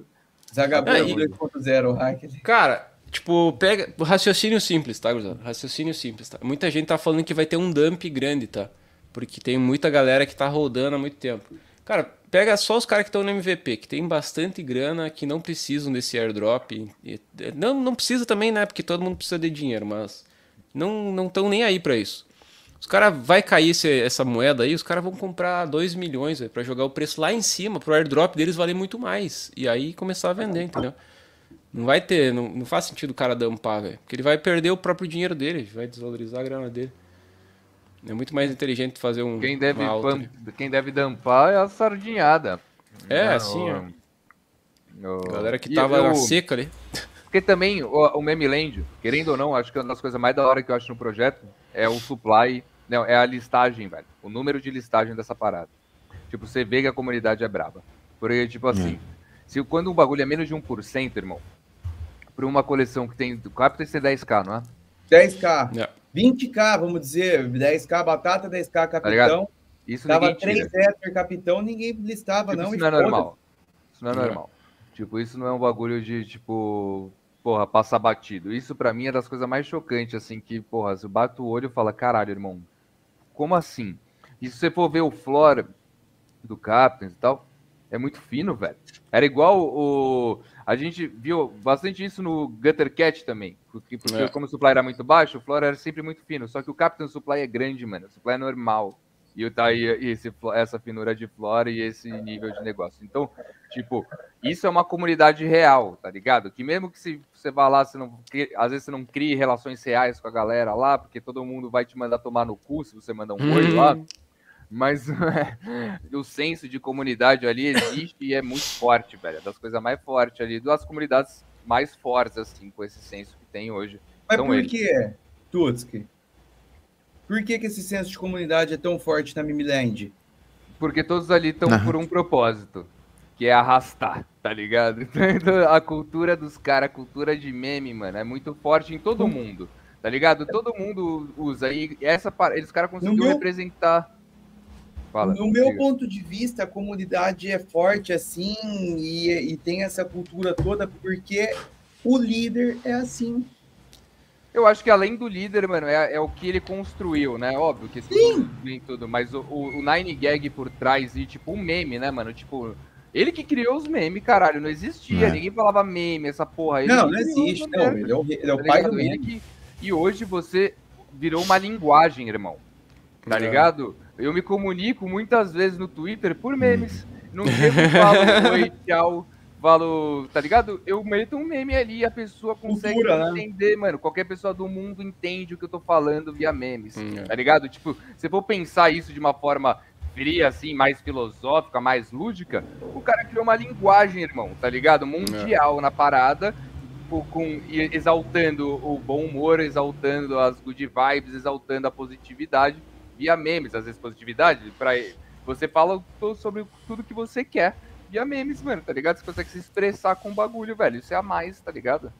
Zagabu É, e- 2.0, o hack. Cara, tipo, pega. Raciocínio simples, tá, Guzado? Raciocínio simples, tá? Muita gente tá falando que vai ter um dump grande, tá? Porque tem muita galera que tá rodando há muito tempo. Cara, pega só os caras que estão no MVP, que tem bastante grana, que não precisam desse airdrop. E- não, não precisa também, né? Porque todo mundo precisa de dinheiro, mas não estão nem aí pra isso. Os caras vai cair esse- essa moeda aí, os caras vão comprar 2 milhões pra jogar o preço lá em cima, pro airdrop deles valer muito mais. E aí começar a vender, entendeu? Não vai ter, não, não faz sentido o cara dampar, velho. Porque ele vai perder o próprio dinheiro dele, vai desvalorizar a grana dele. É muito mais inteligente fazer um. Quem deve, quem deve dampar é a sardinhada. É, Né, assim, ó. o- o- Galera que tava eu- na seca ali. Porque também o, o Meme Land, querendo ou não, acho que uma das coisas mais da hora que eu acho no projeto é o supply, não, é a listagem, velho. O número de listagem dessa parada. Tipo, você vê que a comunidade é braba. Porque, tipo assim, se quando um bagulho é menos de 1%, irmão, pra uma coleção que tem. O Captain tem 10k, não é? 10k. É. 20k, vamos dizer. 10k batata, 10k capitão. ligado? Isso Tava ninguém tira. 3 Ether capitão, ninguém listava, Tipo, não. isso não é normal. Isso não é é. normal. Tipo, isso não é um bagulho de, tipo, porra, passar batido. Isso pra mim é das coisas mais chocantes, assim, que, porra, se eu bato o olho e falo, caralho, irmão, como assim? E se você for ver o Flora do Captains e tal, é muito fino, velho. Era igual o. A gente viu bastante isso no Gutter Cat também. Porque, porque É. como o supply era muito baixo, o Flora era sempre muito fino. Só que o Captain Supply é grande, mano. O supply é normal. E tá aí esse, essa finura de flora e esse nível de negócio. Então, tipo, isso é uma comunidade real, tá ligado? Que mesmo que se você vá lá, você não, às vezes você não crie relações reais com a galera lá, porque todo mundo vai te mandar tomar no cu se você mandar um oi lá. Mas *laughs* o senso de comunidade ali existe e é muito forte, velho. É das coisas mais fortes ali, das comunidades mais fortes, assim, com esse senso que tem hoje. Mas São por eles. que, Tutski? Por que, que esse senso de comunidade é tão forte na Mimiland? Porque todos ali estão por um propósito, que é arrastar, tá ligado? *laughs* Então, a cultura dos caras, a cultura de meme, mano, é muito forte em todo mundo, tá ligado? Todo mundo usa. E essa, eles caras conseguiram meu- representar. Fala. no meu diga. ponto de vista, a comunidade é forte assim e, e tem essa cultura toda porque o líder é assim. Eu acho que além do líder, mano, é, é o que ele construiu, né? Óbvio que tudo, nem tudo, mas o, o, o Nine Gag por trás e, tipo, um meme, né, mano? Tipo, ele que criou os memes, caralho, não existia, É. ninguém falava meme, essa porra. Ele não, não existe. Não, merda. ele é o, ele é o tá pai ligado? do Ele meme. que- E hoje você virou uma linguagem, irmão. Tá É. ligado? Eu me comunico muitas vezes no Twitter por memes. Não chego e falo oi, tchau, falo, tá ligado? Eu meto um meme ali e a pessoa consegue Cultura, né? entender, mano. Qualquer pessoa do mundo entende o que eu tô falando via memes. Hum, é. Tá ligado? Tipo, se for pensar isso de uma forma fria, assim, mais filosófica, mais lúdica, o cara criou uma linguagem, irmão, tá ligado? Mundial na parada, com, exaltando o bom humor, exaltando as good vibes, exaltando a positividade via memes, às vezes positividade, pra, você fala sobre tudo que você quer via memes, mano, tá ligado? Você consegue se expressar com o bagulho, velho, isso é a mais, tá ligado?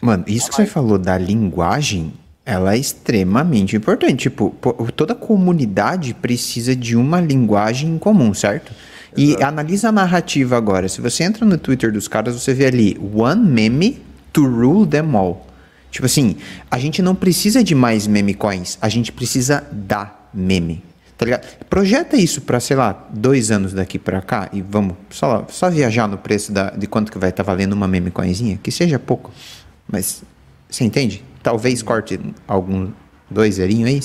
Mano, isso que você falou da linguagem, ela é extremamente importante. Tipo, toda comunidade precisa de uma linguagem em comum, certo? E analisa a narrativa agora. Se você entra no Twitter dos caras, você vê ali one meme to rule them all. Tipo assim, a gente não precisa de mais meme coins, a gente precisa da meme. Tá ligado? Projeta isso pra, sei lá, dois anos daqui pra cá e vamos só, só viajar no preço da, de quanto que vai estar valendo uma meme coinzinha, que seja pouco. Mas você entende? Talvez corte algum dois zerinho aí,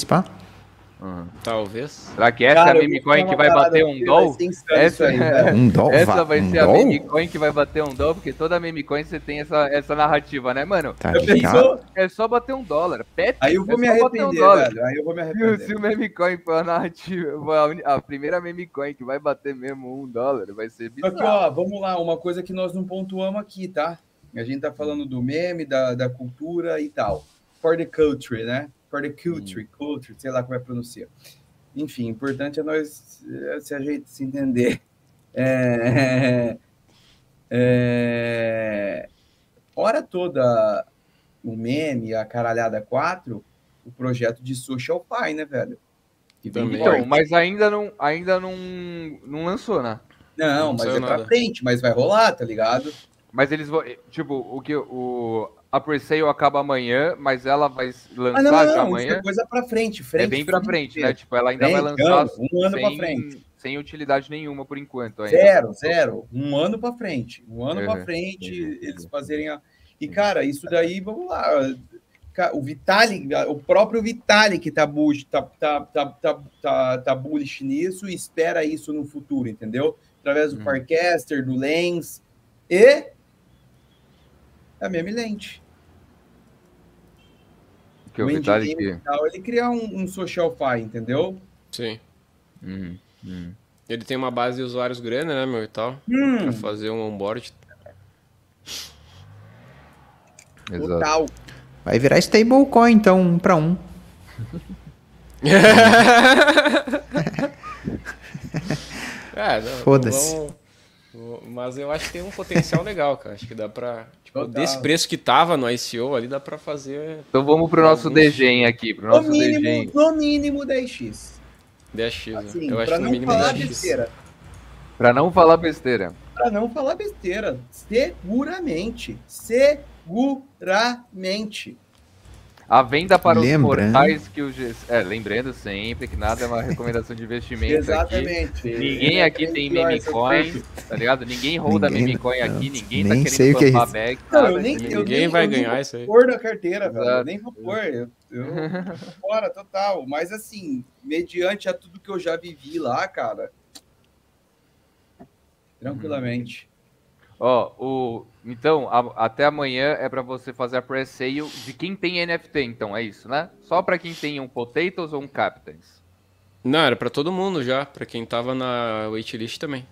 spa? Talvez. Será que essa Cara, é a meme coin *laughs* que vai bater um doll? Essa, aí. Um dó, essa va- vai um ser a dó? meme coin que vai bater um dólar, porque toda meme coin você tem essa, essa narrativa, né, mano? Tá pensou, É só bater um dólar. Pet, aí eu vou é me um arrepender, dólar. velho. Aí eu vou me Se o- arrepender. Se o meme coin for a narrativa, for a, a primeira meme coin que vai bater mesmo um dólar, vai ser Só que, bizarro. ó, vamos lá, uma coisa que nós não pontuamos aqui, tá? A gente tá falando do meme, da, da cultura e tal. For the culture, né? For the culture, sei lá como é que pronuncia. Enfim, importante é nós eh, se a gente se entender. É, é, hora toda o meme, a caralhada 4, o projeto de Social Pie, né, velho? Que vem Também. Então, mas ainda não, ainda não, não lançou, né? Não, Não mas é pra frente, mas vai rolar, tá ligado? Mas eles vão. Tipo, o que. O, a pre-sale acaba amanhã, mas ela vai lançar Ah, não, não, isso amanhã. é coisa pra frente, frente. é bem pra frente, né? Tipo, ela ainda vai Frente, lançar ano, um ano pra sem, frente. sem utilidade nenhuma por enquanto. Ainda. Zero, zero. Um ano pra frente. Um ano pra Uhum. frente, Entendi, eles fazerem a. E, cara, isso daí, vamos lá. O Vitalik, o próprio Vitalik tá, bullish, tá, tá, tá, tá, tá, tá bullish nisso e espera isso no futuro, entendeu? Através do Uhum. Farcaster, do Lens e a meme lente. Que o o Vitalik. endgame e tal, ele cria um, um social fi, entendeu? Sim. Uhum, uhum. Ele tem uma base de usuários grande, né, meu, e tal. Hum, Pra fazer um onboard. Exato. total. Vai virar stablecoin, então, um pra um. *laughs* É, não, Foda-se. vamos- Mas eu acho que tem um potencial legal, cara. Acho que dá pra. Tipo, Total. desse preço que tava no ICO ali, dá pra fazer Então vamos pro nosso Alguns- DGEM aqui, pro No nosso DGEM. mínimo, no mínimo 10x. 10x. né? Assim, eu acho que no não mínimo falar 10x. besteira. Pra não falar besteira. Pra não falar besteira. Seguramente. Seguramente. A venda para os Lembrando- portais que o G... É, lembrando sempre que nada é uma recomendação de investimento aqui. Exatamente. Ninguém aqui tem meme coin, tá ligado? Ninguém roda meme coin aqui, ninguém tá nem querendo sei o que é back, Não, eu nem, eu Ninguém nem- vai eu ganhar isso aí. pôr na carteira, velho. Eu nem vou pôr. Eu, eu fora total. Mas assim, mediante a tudo que eu já vivi lá, cara. Tranquilamente. Ó, o... Então, a- até amanhã é pra você fazer a pre-sale de quem tem NFT, então, é isso, né? Só pra quem tem um Potatoes ou um Captains. Não, era pra todo mundo já. Pra quem tava na waitlist também.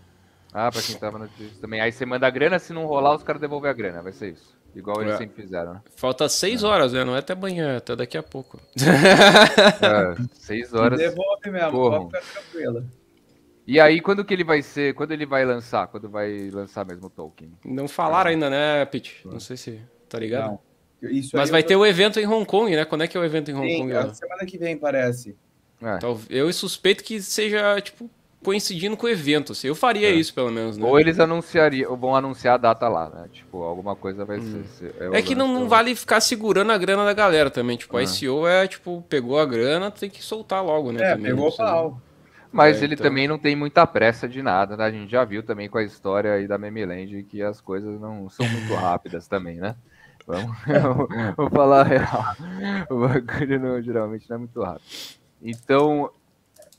Ah, pra quem tava no Twitch também. Aí você manda a grana, se não rolar, os caras devolvem a grana, vai ser isso. Igual eles É. sempre fizeram, né? Falta 6 horas, né? Não é até amanhã, é até daqui a pouco. *laughs* É, seis horas. Devolve mesmo, Porra. pode ficar tranquila. E aí, quando que ele vai ser? Quando ele vai lançar? Quando vai lançar mesmo o token? Não falaram ainda, né, Pete? Não sei se tá ligado. Não. Isso Mas vai eu ter o evento em Hong Kong, né? Quando é que é o evento em Hong Sim, Kong? semana que vem, parece. É. Eu suspeito que seja, tipo, coincidindo com o evento. Assim. Eu faria isso, pelo menos, né? Ou eles anunciariam, ou vão anunciar a data lá, né? Tipo, alguma coisa vai ser. ser- É que não, não vale ficar segurando a grana da galera também. Tipo, a ICO é, tipo, pegou a grana, tem que soltar logo, né? É, também, pegou o pau. Mas É, ele então. também não tem muita pressa de nada, né? A gente já viu também com a história aí da Memeland que as coisas não são muito *laughs* rápidas também, né? Vamos, *laughs* vou falar a real. O bagulho não, geralmente não é muito rápido. Então,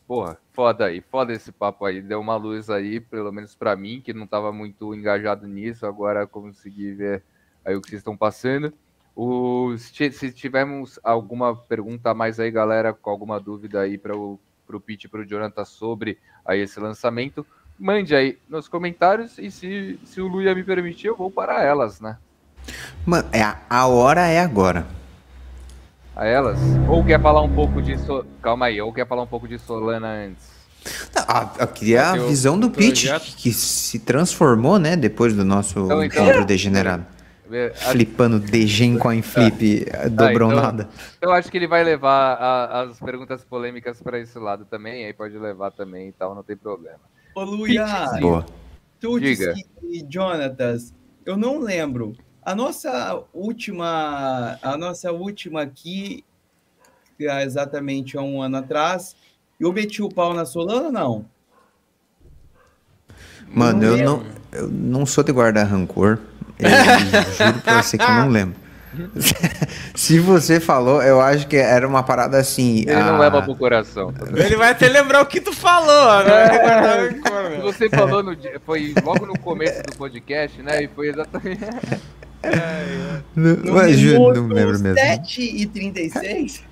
porra, foda aí, foda esse papo aí. Deu uma luz aí, pelo menos pra mim, que não tava muito engajado nisso. Agora consegui ver aí o que vocês estão passando. O, se se tivermos alguma pergunta a mais aí, galera, com alguma dúvida aí para o pro Pete e pro Jonathan sobre aí esse lançamento, mande aí nos comentários e se, se o Luia me permitir, eu vou para elas, né? Mano, é, a- a hora é agora. A elas. Ou quer falar um pouco de. So... Calma aí, ou quer falar um pouco de Solana antes? Não, a- Eu queria a Teu visão do Pete, que se transformou, né, depois do nosso Então, então- encontro degenerado. É, a- Flipando DG Coin Flip, eh, dobrou então- nada. Eu acho que ele vai levar a- as perguntas polêmicas para esse lado também, aí pode levar também e tal, não tem problema. Ô, Luia, Boa. Tuts Diga. e Jonatas, eu não lembro. A nossa última, a nossa última aqui, há exatamente há um ano atrás, eu meti o pau na Solana ou não? Mano, Não eu não, eu não sou de guardar rancor. Eu juro pra você que eu não lembro. *laughs* Se você falou, eu acho que era uma parada assim. Ele não ah, leva pro coração. tá Ele vai até lembrar o que tu falou, né? Meu. Você falou no dia, foi logo no começo do podcast, né? E foi exatamente. No mas juro, não lembro mesmo. 7 e 36?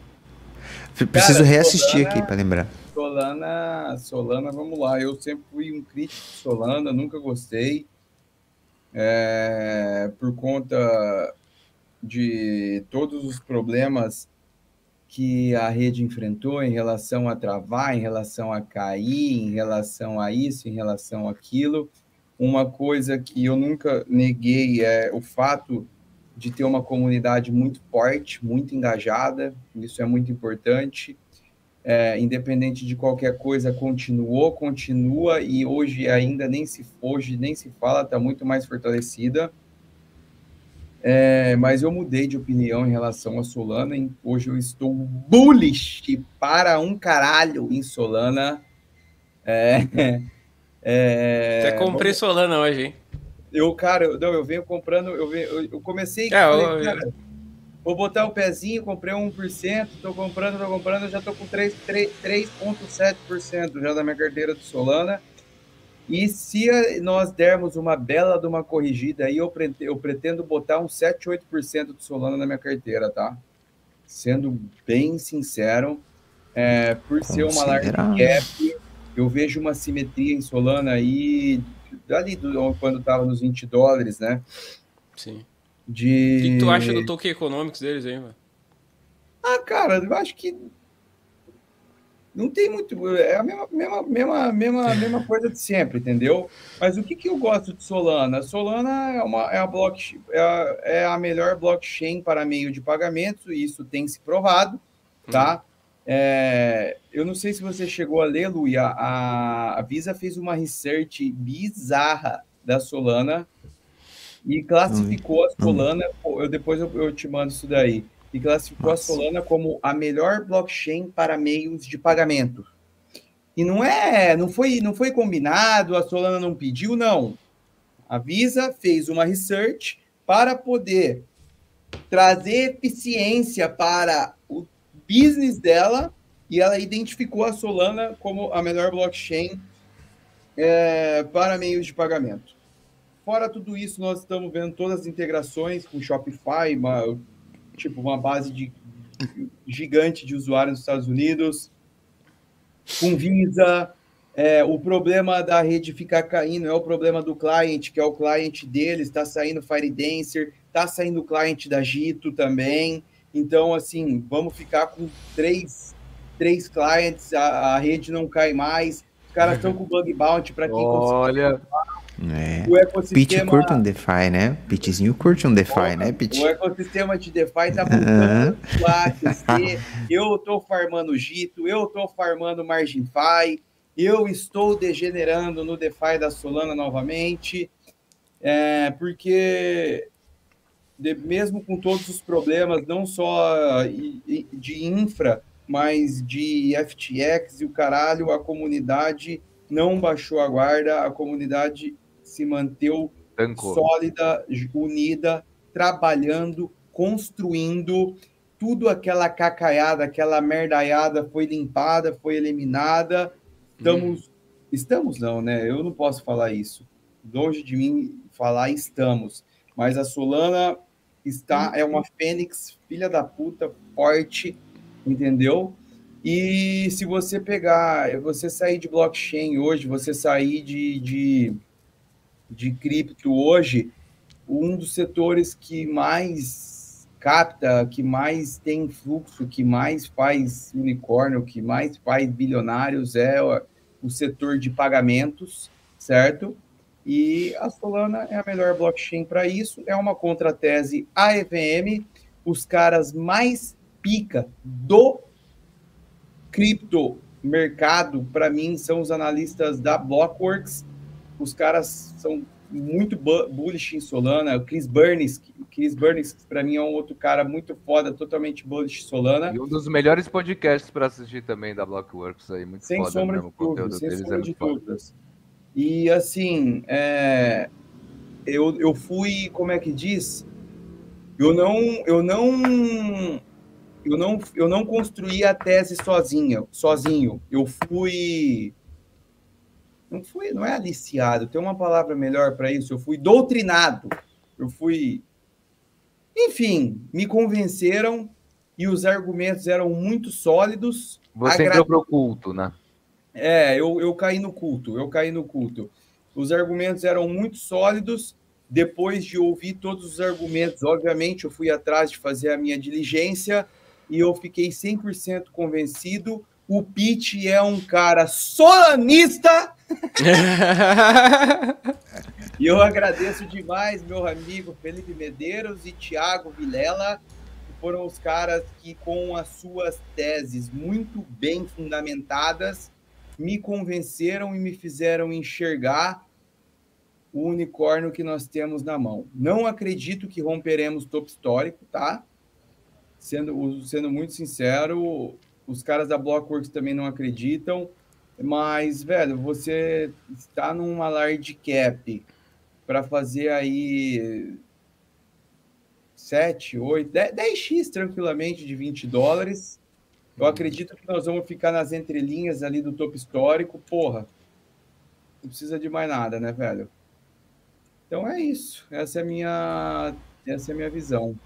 Preciso Cara, reassistir Solana- aqui pra lembrar. Solana, Solana, vamos lá. Eu sempre fui um crítico de Solana, nunca gostei. É, por conta de todos os problemas que a rede enfrentou em relação a travar, em relação a cair, em relação a isso, em relação àquilo. Uma coisa que eu nunca neguei é o fato de ter uma comunidade muito forte, muito engajada. Isso é muito importante é, independente de qualquer coisa, continuou, continua e hoje ainda nem se hoje nem se fala, está muito mais fortalecida. É, mas eu mudei de opinião em relação a Solana. hein? Hoje eu estou bullish para um caralho em Solana. É, *laughs* é, Até comprei Solana hoje, hein? eu, cara, eu, não, eu venho comprando, eu, venho, eu, eu comecei, É, falei, eu- cara, vou botar o pezinho, comprei 1%, tô comprando, tô comprando, já tô com 3 3 3,7% já da minha carteira do Solana. E se nós dermos uma bela de uma corrigida aí, eu, prete- eu pretendo botar uns 7, 8% do Solana na minha carteira, tá? Sendo bem sincero, é, por ser uma large Considerável. cap, eu vejo uma simetria em Solana aí, ali do, quando estava nos 20 dólares, né? Sim. De... O que, que tu acha do Token Economics deles aí, mano? Ah, cara, eu acho que. não tem muito. É a mesma, mesma, mesma, mesma, mesma coisa de sempre, entendeu? Mas o que, que eu gosto de Solana? Solana é, uma, é, a blockchain, é, a, é a melhor blockchain para meio de pagamento, e isso tem se provado, tá? Uhum. É, eu não sei se você chegou a ler, Luia, a, a Visa fez uma research bizarra da Solana e classificou a Solana. Eu, depois eu, eu te mando isso daí e classificou Nossa. a Solana como a melhor blockchain para meios de pagamento. E não é, não foi, não foi combinado, a Solana não pediu, não. A Visa fez uma research para poder trazer eficiência para o business dela e ela identificou a Solana como a melhor blockchain é, para meios de pagamento. Fora tudo isso, nós estamos vendo todas as integrações com Shopify, uma, tipo uma base de gigante de usuários nos Estados Unidos, com Visa. É, o problema da rede ficar caindo é o problema do cliente, que é o cliente deles, está saindo Firedancer, está saindo o cliente da Gito também. Então, assim, vamos ficar com três, três clientes, a, a rede não cai mais. Os caras estão com bug bounty para quem Olha. É. O ecossistema... Pete curte um DeFi, né? Petezinho curte um DeFi, né, Pete? O ecossistema de DeFi tá *laughs* a aquecer. Eu tô farmando Gito, eu tô farmando MarginFi, eu estou degenerando no DeFi da Solana novamente, é, porque de, mesmo com todos os problemas, não só de infra, mas de FTX e o caralho, a comunidade não baixou a guarda, a comunidade se manteve sólida, unida, trabalhando, construindo. Tudo aquela cacaiada, aquela merdaiada foi limpada, foi eliminada. Estamos. Hum. Estamos, não, né? Eu não posso falar isso. Longe de mim falar estamos. Mas a Solana está, é uma fênix, filha da puta, forte, entendeu? E se você pegar, você sair de blockchain hoje, você sair de, de de cripto hoje, um dos setores que mais capta, que mais tem fluxo, que mais faz unicórnio, que mais faz bilionários é o setor de pagamentos, certo? E a Solana é a melhor blockchain para isso. É uma contratese AEVM, os caras mais pica do cripto mercado, para mim, são os analistas da Blockworks os caras são muito bullish em Solana. O Chris Burns, Chris Burns para mim é um outro cara muito foda, totalmente bullish em Solana. E um dos melhores podcasts para assistir também da Blockworks aí, muito sem foda sombra mesmo, de dúvidas, sem sombra é de dúvidas. E assim, é, eu, eu fui, como é que diz? Eu não, eu não, eu não, eu não construí a tese sozinha, sozinho. Eu fui não fui, não é aliciado, tem uma palavra melhor para isso. Eu fui doutrinado. Eu fui enfim, me convenceram e os argumentos eram muito sólidos. Você agra... entrou pro culto, né? É, eu, eu caí no culto, eu caí no culto. Os argumentos eram muito sólidos. Depois de ouvir todos os argumentos, obviamente, eu fui atrás de fazer a minha diligência e eu fiquei 100% convencido. O Pete é um cara solanista *laughs* e eu agradeço demais meu amigo Felipe Medeiros e Tiago Vilela, que foram os caras que, com as suas teses muito bem fundamentadas, me convenceram e me fizeram enxergar o unicórnio que nós temos na mão. Não acredito que romperemos topo histórico, tá? Sendo, sendo muito sincero, os caras da Blockworks também não acreditam. Mas, velho, você está numa large cap para fazer aí 7, 8, 10, 10x tranquilamente de 20 dólares. Eu acredito que nós vamos ficar nas entrelinhas ali do topo histórico. Porra, não precisa de mais nada, né, velho? Então é isso. Essa é a minha, essa é a minha visão.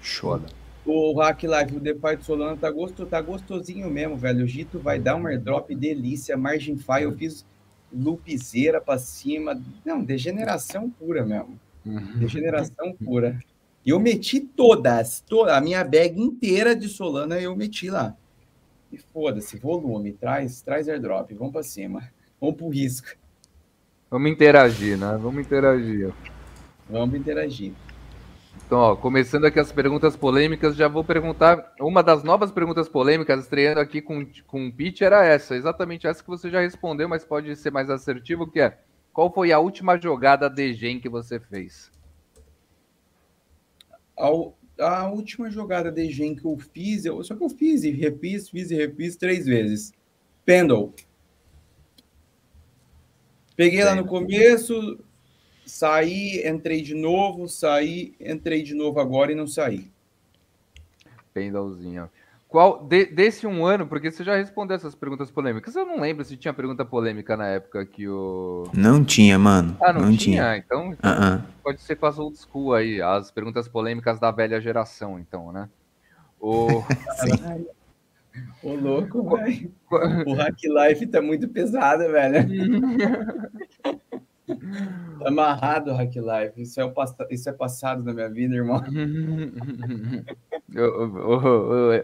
Show o Hack Live, o DeFi do Solana tá, gosto, tá gostosinho mesmo, velho. O Gito vai dar um airdrop delícia. Margin Fi, eu fiz lupizeira pra cima. Não, degeneração pura mesmo. Uhum. Degeneração pura. E eu meti todas, toda, a minha bag inteira de Solana eu meti lá. E foda-se, volume, traz, traz airdrop, vamos para cima. Vamos pro risco. Vamos interagir, né? Vamos interagir. Vamos interagir. Então, ó, começando aqui as perguntas polêmicas, já vou perguntar. Uma das novas perguntas polêmicas, estreando aqui com, com o pitch, era essa, exatamente essa que você já respondeu, mas pode ser mais assertivo, que é qual foi a última jogada de Gen que você fez? A, a última jogada de Gen que eu fiz, eu, só que eu fiz e refiz, fiz e refiz três vezes. Pendle. Peguei lá no começo, saí, entrei de novo, saí, entrei de novo agora e não saí. Pendlezinho. Qual de, desse um ano, porque você já respondeu essas perguntas polêmicas. Eu não lembro se tinha pergunta polêmica na época que o. Não tinha, mano. Ah, não, não tinha? tinha. Então, então Uh -uh. pode ser com as old school aí, as perguntas polêmicas da velha geração, então, né? O... *laughs* Ô, louco, velho. O Hack Life tá muito pesado, velho. *laughs* tá amarrado o Hack Life. Isso é, o pass... Isso é passado na minha vida, irmão. *laughs* o, o,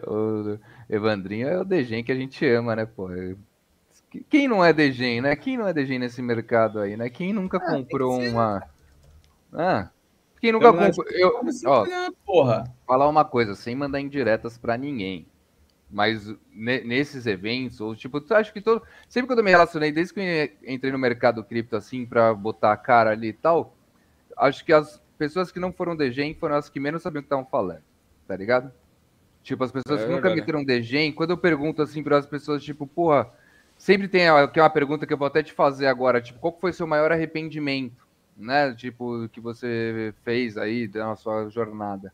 o, o, Evandrinho é o Degen que a gente ama, né, pô? Quem não é Degen, né? Quem não é Degen nesse mercado aí, né? Quem nunca ah, comprou uma. Ah, quem nunca comprou. Eu, ó, porra. Falar uma coisa, sem mandar indiretas para ninguém. Mas nesses eventos, ou tipo, acho que todo. Sempre que eu me relacionei, desde que eu entrei no mercado cripto assim, para botar a cara ali e tal, acho que as pessoas que não foram DGEM foram as que menos sabiam o que estavam falando, tá ligado? Tipo, as pessoas é que nunca meteram DGEM, quando eu pergunto assim para as pessoas, tipo, porra, sempre tem que é uma pergunta que eu vou até te fazer agora, tipo, qual foi o seu maior arrependimento, né? Tipo, que você fez aí na sua jornada?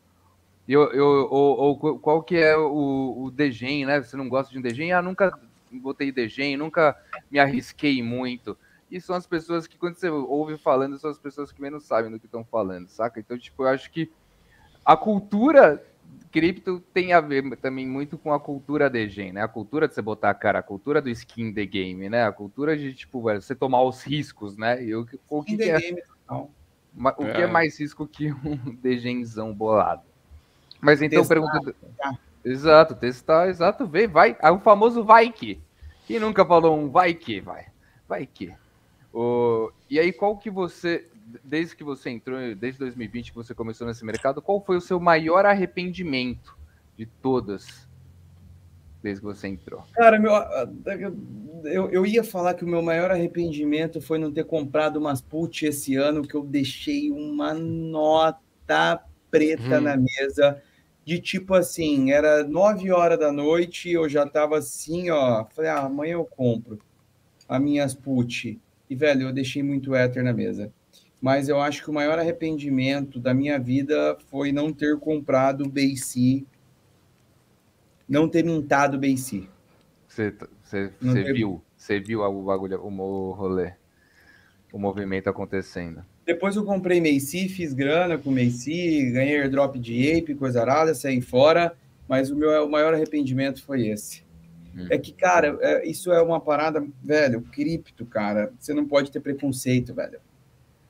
Eu, eu, ou, ou, qual que é o, o degen, né? Você não gosta de um degen? Ah, nunca botei degen, nunca me arrisquei muito. E são as pessoas que, quando você ouve falando, são as pessoas que menos sabem do que estão falando, saca? Então, tipo, eu acho que a cultura cripto tem a ver também muito com a cultura degen, né? A cultura de você botar a cara, a cultura do skin the game, né? A cultura de, tipo, você tomar os riscos, né? E o, o que, que é, game, o que é mais risco que um *laughs* degenzão bolado? Mas então testar, pergunta. Tá. Exato, testar, exato, vê, vai. É o famoso vai que. Quem nunca falou um vai que, vai. Vai que. O... E aí, qual que você, desde que você entrou, desde 2020 que você começou nesse mercado, qual foi o seu maior arrependimento de todas? Desde que você entrou. Cara, meu, eu, eu ia falar que o meu maior arrependimento foi não ter comprado umas put esse ano, que eu deixei uma nota preta hum. na mesa de tipo assim, era nove horas da noite, eu já tava assim, ó, falei, ah, amanhã eu compro as minhas put. E, velho, eu deixei muito éter na mesa. Mas eu acho que o maior arrependimento da minha vida foi não ter comprado o BC, não ter mintado o BC. Você ter... viu, você viu o bagulho, o rolê, o movimento acontecendo. Depois eu comprei Macy, fiz grana com Macy, ganhei airdrop de Ape, coisa arada, saí fora, mas o meu o maior arrependimento foi esse. Hum. É que, cara, é, isso é uma parada, velho, cripto, cara, você não pode ter preconceito, velho.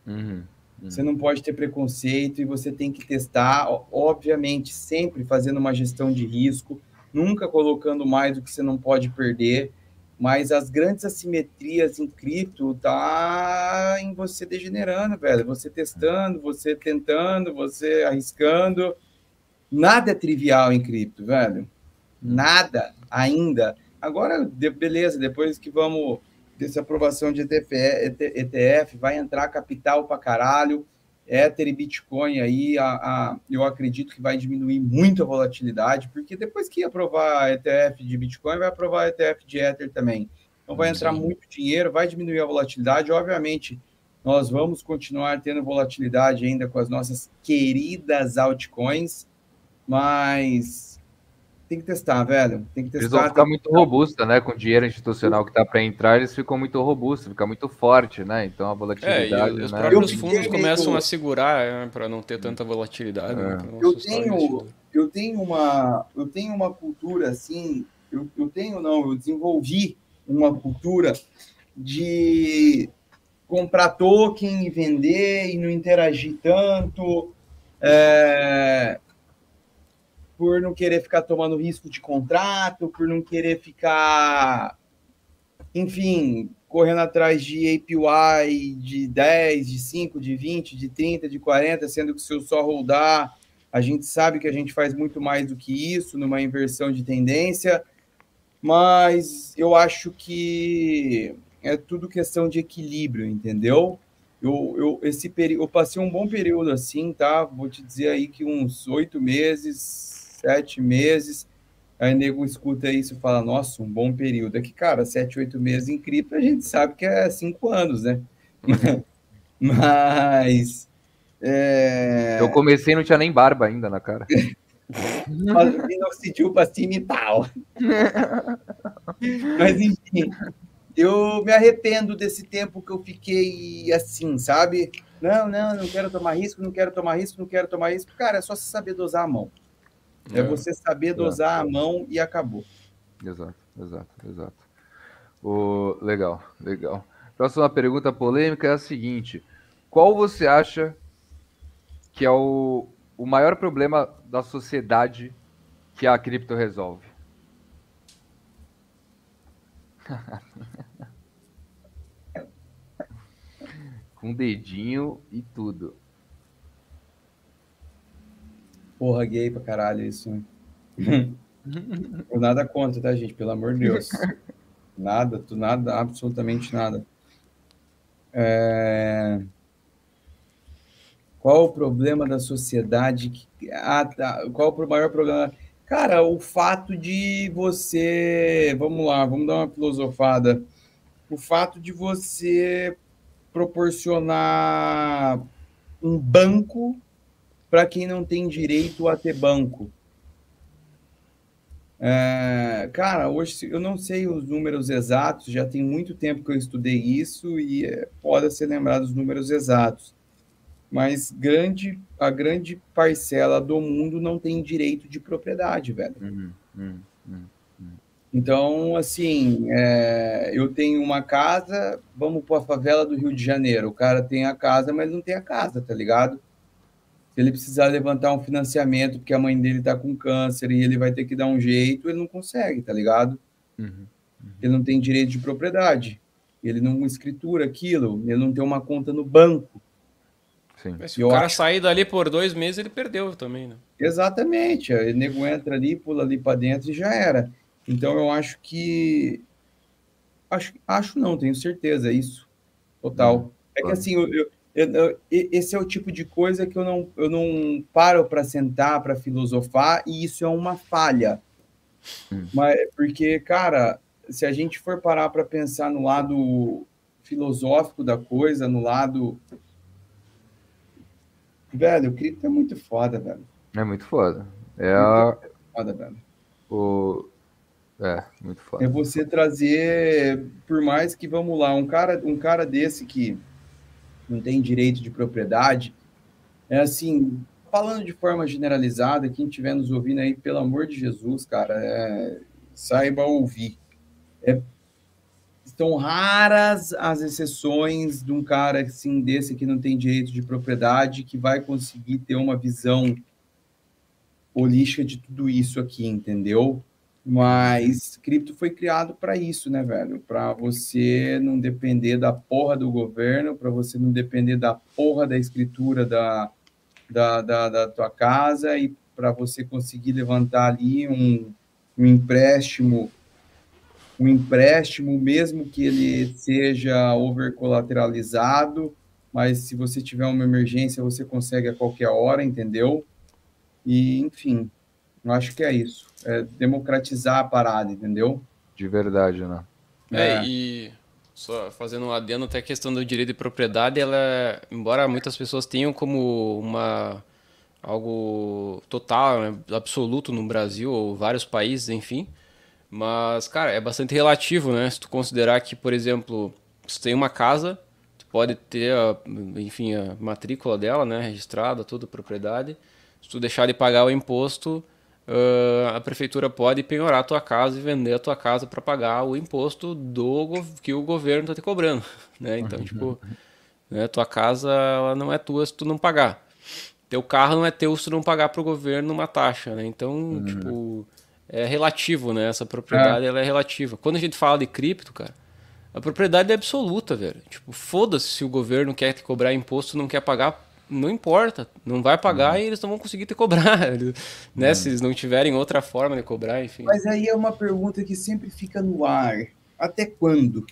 Uhum. Uhum. Você não pode ter preconceito e você tem que testar, obviamente, sempre fazendo uma gestão de risco, nunca colocando mais do que você não pode perder mas as grandes assimetrias em cripto tá em você degenerando, velho. Você testando, você tentando, você arriscando. Nada é trivial em cripto, velho. Nada ainda. Agora, beleza, depois que vamos dessa aprovação de ETF, ETF vai entrar capital para caralho. Ether e Bitcoin aí, a, a, eu acredito que vai diminuir muito a volatilidade, porque depois que aprovar ETF de Bitcoin, vai aprovar ETF de Ether também. Então vai entrar Sim. muito dinheiro, vai diminuir a volatilidade. Obviamente, nós vamos continuar tendo volatilidade ainda com as nossas queridas altcoins, mas tem que testar, velho. Tem que testar. Eles vão ficar muito robusta, né? Com o dinheiro institucional que tá para entrar, eles ficam muito robustos, fica muito forte, né? Então a volatilidade. É, os né? próprios fundos começam a segurar é, para não ter tanta volatilidade. Né? É. eu tenho, eu tenho uma, eu tenho uma cultura assim. Eu, eu tenho não, eu desenvolvi uma cultura de comprar token e vender e não interagir tanto. É, por não querer ficar tomando risco de contrato, por não querer ficar, enfim, correndo atrás de APY de 10, de 5, de 20, de 30, de 40, sendo que se eu só rodar, a gente sabe que a gente faz muito mais do que isso numa inversão de tendência, mas eu acho que é tudo questão de equilíbrio, entendeu? Eu, eu, esse período, eu passei um bom período assim, tá? Vou te dizer aí que uns oito meses, sete meses, aí nego escuta isso e fala, nossa, um bom período. É que, cara, sete, oito meses em cripto, a gente sabe que é cinco anos, né? *laughs* Mas... É... Eu comecei e não tinha nem barba ainda na cara. *laughs* Minoxidil cima e tal. *laughs* Mas, enfim, eu me arrependo desse tempo que eu fiquei assim, sabe? Não, não, não quero tomar risco, não quero tomar risco, não quero tomar risco. Cara, é só você saber dosar a mão. É, é você saber dosar a mão e acabou. Exato, exato, exato. O... Legal, legal. Próxima pergunta polêmica é a seguinte: qual você acha que é o, o maior problema da sociedade que a cripto resolve? *laughs* Com dedinho e tudo. Porra, gay pra caralho isso. Né? *laughs* nada contra, tá, gente? Pelo amor de Deus. *laughs* Nada, tu nada, absolutamente nada. É... Qual o problema da sociedade? Que... Ah, tá. Qual o maior problema? Cara, o fato de você. Vamos lá, vamos dar uma filosofada. O fato de você proporcionar um banco para quem não tem direito a ter banco. É, cara, hoje eu não sei os números exatos, já tem muito tempo que eu estudei isso e é, pode ser lembrado os números exatos. Mas grande, a grande parcela do mundo não tem direito de propriedade, velho. Uhum, uhum, uhum. Então, assim, é, eu tenho uma casa, vamos para a favela do Rio de Janeiro. O cara tem a casa, mas não tem a casa, tá ligado? Se ele precisar levantar um financiamento porque a mãe dele está com câncer e ele vai ter que dar um jeito, ele não consegue, tá ligado? Uhum, uhum. Ele não tem direito de propriedade, ele não escritura aquilo, ele não tem uma conta no banco. Sim. Mas se eu o cara acho... sair dali por dois meses, ele perdeu também, né? Exatamente. O nego entra ali, pula ali para dentro e já era. Então eu acho que. Acho, acho não, tenho certeza, é isso. Total. Uhum. É que assim, eu, eu, eu, esse é o tipo de coisa que eu não, eu não paro para sentar, para filosofar, e isso é uma falha. Hum. Mas, porque, cara, se a gente for parar para pensar no lado filosófico da coisa, no lado. Velho, o cripto é muito foda, velho. É muito foda. É muito foda, velho. O... É, muito foda. É você trazer, por mais que, vamos lá, um cara, um cara desse que não tem direito de propriedade. É assim, falando de forma generalizada, quem estiver nos ouvindo aí, pelo amor de Jesus, cara, é, saiba ouvir. É, estão raras as exceções de um cara assim desse que não tem direito de propriedade que vai conseguir ter uma visão holística de tudo isso aqui, entendeu? Mas cripto foi criado para isso, né, velho? Para você não depender da porra do governo, para você não depender da porra da escritura da, da, da, da tua casa e para você conseguir levantar ali um, um empréstimo, um empréstimo, mesmo que ele seja overcolateralizado, mas se você tiver uma emergência, você consegue a qualquer hora, entendeu? E, enfim, eu acho que é isso. É democratizar a parada, entendeu? De verdade, né? É, é. e só fazendo um adendo até a questão do direito de propriedade, ela, embora muitas pessoas tenham como uma algo total, né, absoluto no Brasil ou vários países, enfim, mas cara, é bastante relativo, né? Se tu considerar que, por exemplo, se tem uma casa, tu pode ter, a, enfim, a matrícula dela, né, registrada, toda a propriedade. Se tu deixar de pagar o imposto, uh, a prefeitura pode penhorar a tua casa e vender a tua casa para pagar o imposto do que o governo está te cobrando, *laughs* né? Então, tipo, né, tua casa ela não é tua se tu não pagar. teu carro não é teu se tu não pagar pro governo uma taxa, né? Então, Uhum. tipo, é relativo, né? Essa propriedade, ela é relativa. Quando a gente fala de cripto, cara, a propriedade é absoluta, velho. Tipo, foda-se se o governo quer te cobrar imposto, não quer pagar, não importa. Não vai pagar Uhum. e eles não vão conseguir te cobrar, *laughs* né? Se eles não tiverem outra forma de cobrar, enfim. Mas aí é uma pergunta que sempre fica no ar. Até quando?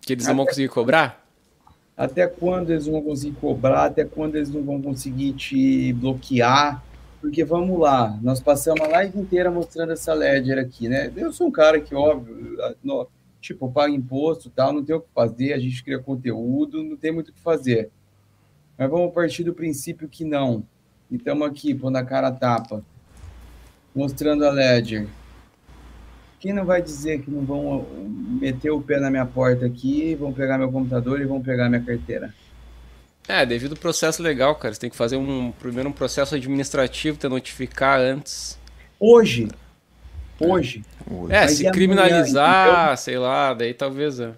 Que eles não vão conseguir cobrar? Até quando eles não vão conseguir cobrar? Até quando eles não vão conseguir te bloquear? Porque vamos lá, nós passamos a live inteira mostrando essa ledger aqui, né? Eu sou um cara que, óbvio, tipo, paga imposto tal, não tem o que fazer, a gente cria conteúdo, não tem muito o que fazer. Mas vamos partir do princípio que não. E estamos aqui, pondo a cara a tapa, mostrando a ledger. Quem não vai dizer que não vão meter o pé na minha porta aqui, vão pegar meu computador e vão pegar minha carteira? É, devido ao processo legal, cara. Você tem que fazer um primeiro um processo administrativo, te notificar antes. Hoje, hoje, É, Mas se amanhã, criminalizar, sei lá, daí talvez. é.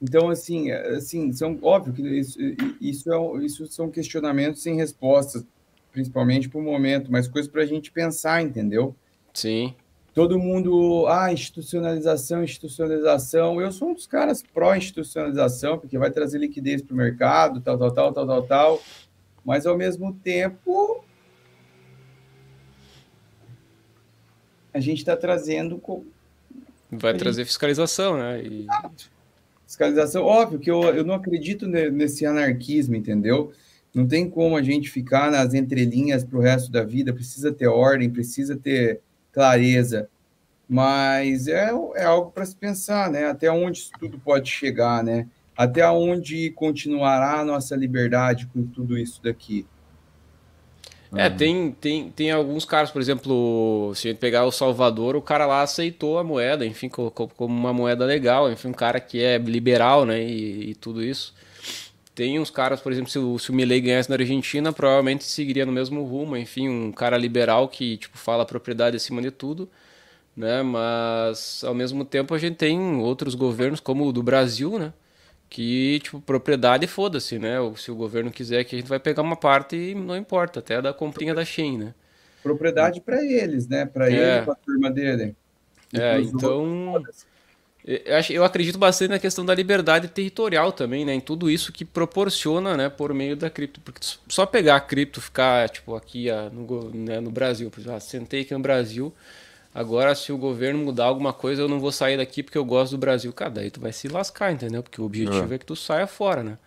Então, assim, é, assim, são óbvio que isso, isso, é, isso são questionamentos sem respostas, principalmente para o momento, mas coisas para a gente pensar, entendeu? Sim. Todo mundo, ah, institucionalização, institucionalização. Eu sou um dos caras pró-institucionalização, porque vai trazer liquidez para o mercado, tal, tal, tal, tal, tal, tal. Mas, ao mesmo tempo, a gente está trazendo Vai Sim. trazer fiscalização, né? E... Fiscalização, óbvio que eu, eu não acredito ne- nesse anarquismo, entendeu? Não tem como a gente ficar nas entrelinhas para o resto da vida, precisa ter ordem, precisa ter clareza, mas é, é algo para se pensar, né? Até onde isso tudo pode chegar, né? Até onde continuará a nossa liberdade com tudo isso daqui. É, tem, tem, tem alguns caras, por exemplo, se a gente pegar o Salvador, o cara lá aceitou a moeda, enfim, colocou como uma moeda legal, enfim, um cara que é liberal, né, e, e tudo isso. Tem uns caras, por exemplo, se o, se o Milei ganhasse na Argentina, provavelmente seguiria no mesmo rumo, enfim, um cara liberal que, tipo, fala a propriedade acima de tudo, né, mas, ao mesmo tempo, a gente tem outros governos, como o do Brasil, né, que, tipo, propriedade foda-se, né? Ou se o governo quiser que a gente vai pegar uma parte e não importa, até da comprinha da Shein, né? Propriedade para eles, né? Para É. ele, para a turma dele. É, então eu, acredito bastante na questão da liberdade territorial também, né? Em tudo isso que proporciona, né, por meio da cripto. Porque só pegar a cripto, ficar, tipo, aqui ah, no, né, no Brasil, por exemplo, ah, sentei aqui no Brasil, agora se o governo mudar alguma coisa, eu não vou sair daqui porque eu gosto do Brasil. Cara, daí tu vai se lascar, entendeu? Porque o objetivo é, que tu saia fora, né?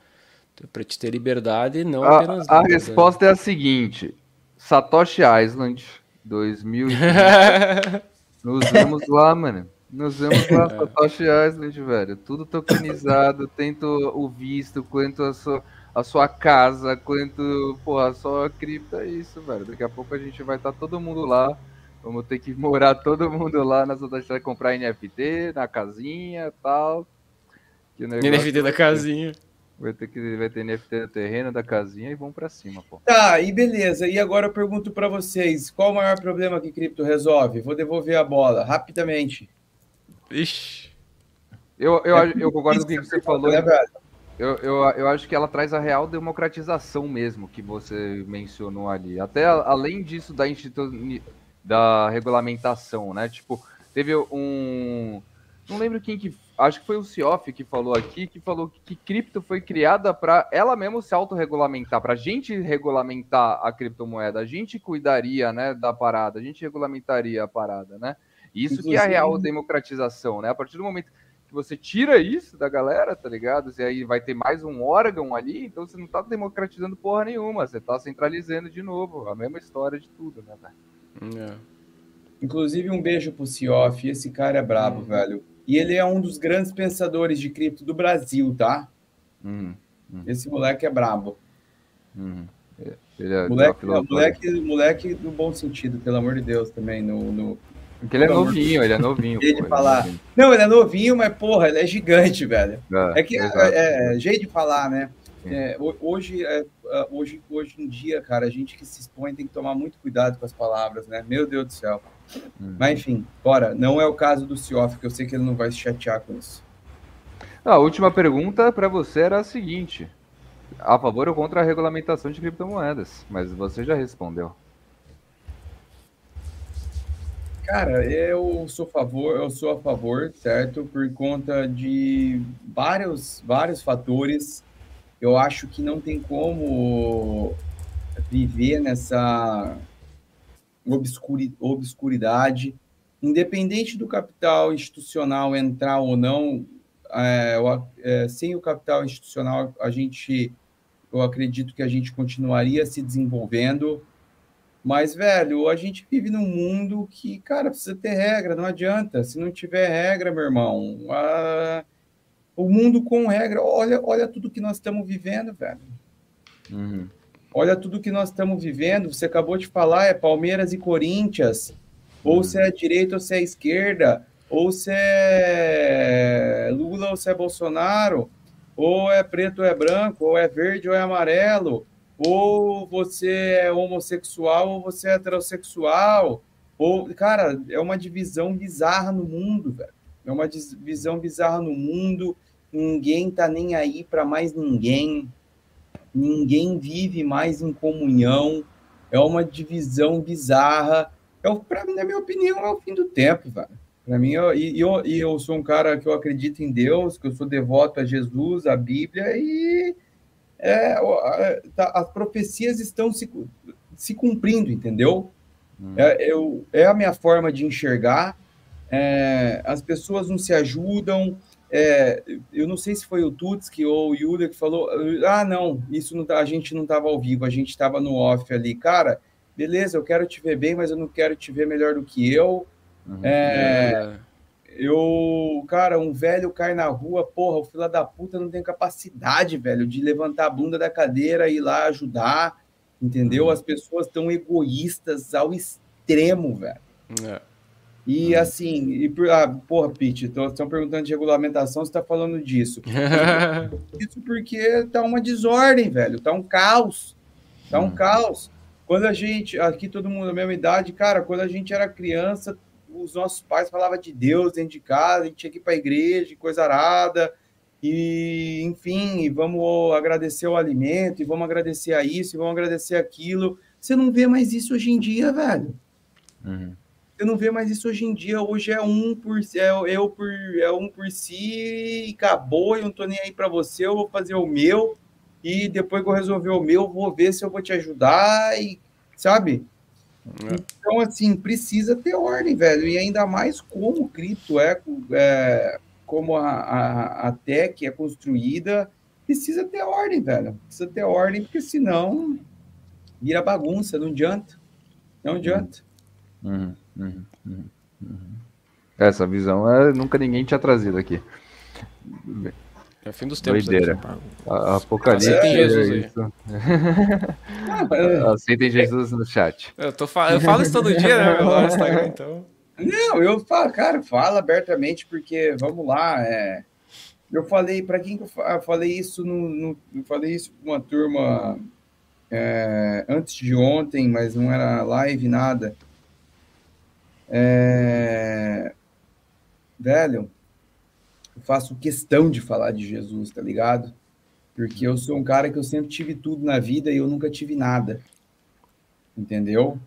Então, Pra te ter liberdade e não A, apenas... a liberdade. resposta é a seguinte: Satoshi Island 2000. *laughs* Nos vemos lá, mano. Nos vemos lá, *laughs* Satoshi Island, velho. Tudo tokenizado, tanto o visto, quanto a sua, a sua casa, quanto, porra, só a cripto é isso, velho. Daqui a pouco a gente vai estar todo mundo lá. Vamos ter que morar todo mundo lá na Satoshi Island, comprar NFT, na casinha e tal. Que negócio NFT da casinha. Vai ter que vai ter NFT do terreno, da casinha e vão pra cima, pô. Tá, e beleza. E agora eu pergunto para vocês, qual o maior problema que cripto resolve? Vou devolver a bola rapidamente. Ixi. Eu, eu, eu concordo com o que você falou. Né? Eu, eu, eu acho que ela traz a real democratização mesmo que você mencionou ali. Até além disso da, institu... da regulamentação, né? Tipo, teve um. Não lembro quem que. Acho que foi o Cioff que falou aqui, que falou que, que cripto foi criada para ela mesmo se autorregulamentar, para a gente regulamentar a criptomoeda. A gente cuidaria, né, da parada, a gente regulamentaria a parada, né? Isso que é a real democratização, né? A partir do momento que você tira isso da galera, tá ligado? E aí vai ter mais um órgão ali, então você não tá democratizando porra nenhuma, você tá centralizando de novo, a mesma história de tudo, né, velho? É. Inclusive, um beijo pro Cioff. Esse cara é brabo, Uhum. velho. E ele é um dos grandes pensadores de cripto do Brasil, tá? Uhum, Esse moleque é brabo. É, Ele é Moleque, moleque, moleque no bom sentido, pelo amor de Deus, também. No, no... Porque ele é novinho, ele é *laughs* novinho. Ele pô, é falar. novinho. Não, ele é novinho, mas, porra, ele é gigante, velho. É que exato. é, é jeito de falar, né? É, hoje, é, é, hoje, hoje em dia, cara, a gente que se expõe tem que tomar muito cuidado com as palavras, né? Meu Deus do céu. Uhum. Mas enfim, bora. Não é o caso do Cioff, que eu sei que ele não vai se chatear com isso. A última pergunta para você era a seguinte: a favor ou contra a regulamentação de criptomoedas? Mas você já respondeu. Cara, eu sou a favor, eu sou a favor, certo? Por conta de vários, vários fatores. Eu acho que não tem como viver nessa obscuri, obscuridade, independente do capital institucional entrar ou não. É, é, sem o capital institucional, a gente, eu acredito que a gente continuaria se desenvolvendo mas, velho, a gente vive num mundo que, cara, precisa ter regra, não adianta. Se não tiver regra, meu irmão, a... o mundo com regra, olha, olha tudo que nós estamos vivendo, velho. Uhum. Olha tudo que nós estamos vivendo. Você acabou de falar, é Palmeiras e Corinthians. Ou uhum. se é direita ou se é esquerda. Ou se é Lula ou se é Bolsonaro. Ou é preto ou é branco. Ou é verde ou é amarelo ou você é homossexual ou você é heterossexual, ou, cara, é uma divisão bizarra no mundo, velho. É uma divisão bizarra no mundo, ninguém tá nem aí para mais ninguém, ninguém vive mais em comunhão, é uma divisão bizarra. É, para na minha opinião, é o fim do tempo, velho. Para mim, eu, e eu, eu sou um cara que eu acredito em Deus, que eu sou devoto a Jesus, a Bíblia, e é, é, tá, as profecias estão se, se cumprindo, entendeu? Hum. É, eu, é a minha forma de enxergar. É, as pessoas não se ajudam. É, eu não sei se foi o Tutski ou o Yuda que falou: ah, não, isso não tá, a gente não estava ao vivo, a gente estava no off ali. Cara, beleza, eu quero te ver bem, mas eu não quero te ver melhor do que eu. Uhum. É, eu, cara, um velho cai na rua, porra, o filho da puta não tem capacidade, velho, de levantar a bunda da cadeira e ir lá ajudar, entendeu? Uhum. As pessoas estão egoístas ao extremo, velho. É. E uhum. assim, e, ah, porra, Pete, estão perguntando de regulamentação, você tá falando disso. *laughs* Isso porque tá uma desordem, velho, tá um caos. Tá um uhum. caos. Quando a gente, aqui todo mundo da mesma idade, cara, quando a gente era criança, os nossos pais falavam de Deus dentro de casa, a gente tinha que ir para a igreja, coisa arada, e enfim, e vamos agradecer o alimento, e vamos agradecer a isso, e vamos agradecer aquilo. Você não vê mais isso hoje em dia, velho. Uhum. Você não vê mais isso hoje em dia. Hoje é um por é, eu por é um por si e acabou. Eu não tô nem aí para você. Eu vou fazer o meu e depois que eu resolver o meu, vou ver se eu vou te ajudar e sabe? É. Então, assim, precisa ter ordem, velho. E ainda mais como o cripto é, é como a, a, a tech é construída, precisa ter ordem, velho. Precisa ter ordem, porque senão vira bagunça, não adianta. Não adianta. Uhum, uhum, uhum, uhum. Essa visão é, nunca ninguém tinha trazido aqui. É o fim dos tempos. Doideira. Apocalipse. Aceitem Jesus aí. *laughs* É Aceitem Jesus no chat. Eu, tô, eu falo isso todo dia, né? No Instagram, então. Não, eu falo, cara, fala abertamente, porque, vamos lá, é, eu falei, para quem que eu falei isso no, no, eu falei isso uma turma é, antes de ontem, mas não era live, nada. É, velho, eu faço questão de falar de Jesus, tá ligado? Porque eu sou um cara que eu sempre tive tudo na vida e eu nunca tive nada. Entendeu?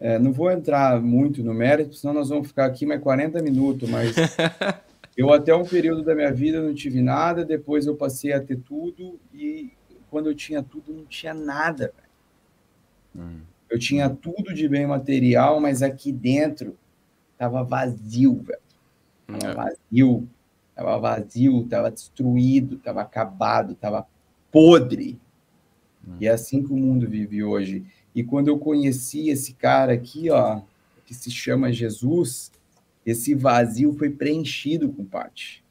É, não vou entrar muito no mérito, senão nós vamos ficar aqui mais 40 minutos, mas *laughs* eu até um período da minha vida não tive nada, depois eu passei a ter tudo e quando eu tinha tudo não tinha nada. Hum. Eu tinha tudo de bem material, mas aqui dentro tava vazio, velho. Tava é. vazio. Estava vazio, estava destruído, estava acabado, estava podre. Hum. E é assim que o mundo vive hoje. E quando eu conheci esse cara aqui, ó, que se chama Jesus, esse vazio foi preenchido com parte.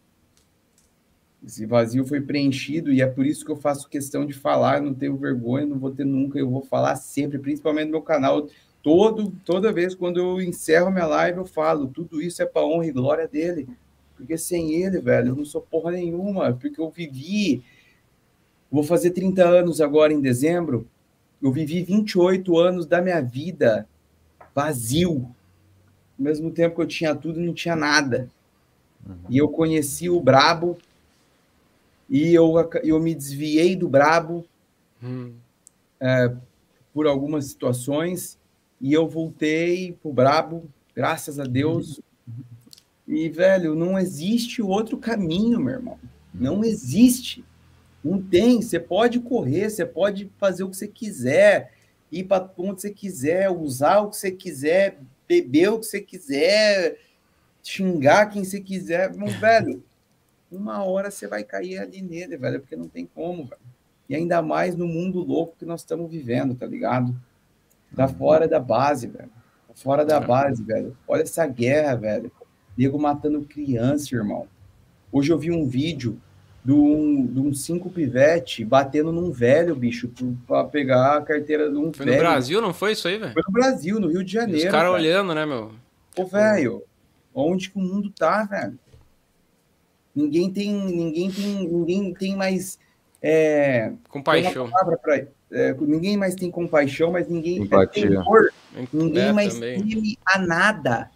Esse vazio foi preenchido e é por isso que eu faço questão de falar. Não tenho vergonha, não vou ter nunca. Eu vou falar sempre, principalmente no meu canal. Todo, toda vez quando eu encerro minha live, eu falo: tudo isso é para honra e glória dele. Porque sem ele, velho, eu não sou porra nenhuma. Porque eu vivi. Vou fazer 30 anos agora em dezembro. Eu vivi 28 anos da minha vida vazio. Ao mesmo tempo que eu tinha tudo, não tinha nada. Uhum. E eu conheci o Brabo E eu, eu me desviei do brabo Hum. por algumas situações e eu voltei pro brabo, graças a Deus. E, velho, não existe outro caminho, meu irmão. Não existe. Não tem. Você pode correr, você pode fazer o que você quiser, ir para onde você quiser, usar o que você quiser, beber o que você quiser, xingar quem você quiser. Mas, velho, uma hora você vai cair ali nele, velho, porque não tem como, velho. E ainda mais no mundo louco que nós estamos vivendo, tá ligado? Tá fora da base, velho. Tá fora da É. base, velho. Olha essa guerra, velho. Nego matando criança, irmão. Hoje eu vi um vídeo de um, de um cinco pivete batendo num velho, bicho, pra pegar a carteira de um Foi no velho. Brasil, não foi isso aí, velho? Foi no Brasil, no Rio de E Janeiro. Os caras olhando, né, meu? Ô, velho, onde que o mundo tá, velho? Ninguém tem, ninguém tem, ninguém tem mais é, Compaixão. pra- é, ninguém mais tem compaixão, mas ninguém é Empatia. temor, ninguém É, mais também. teme a nada.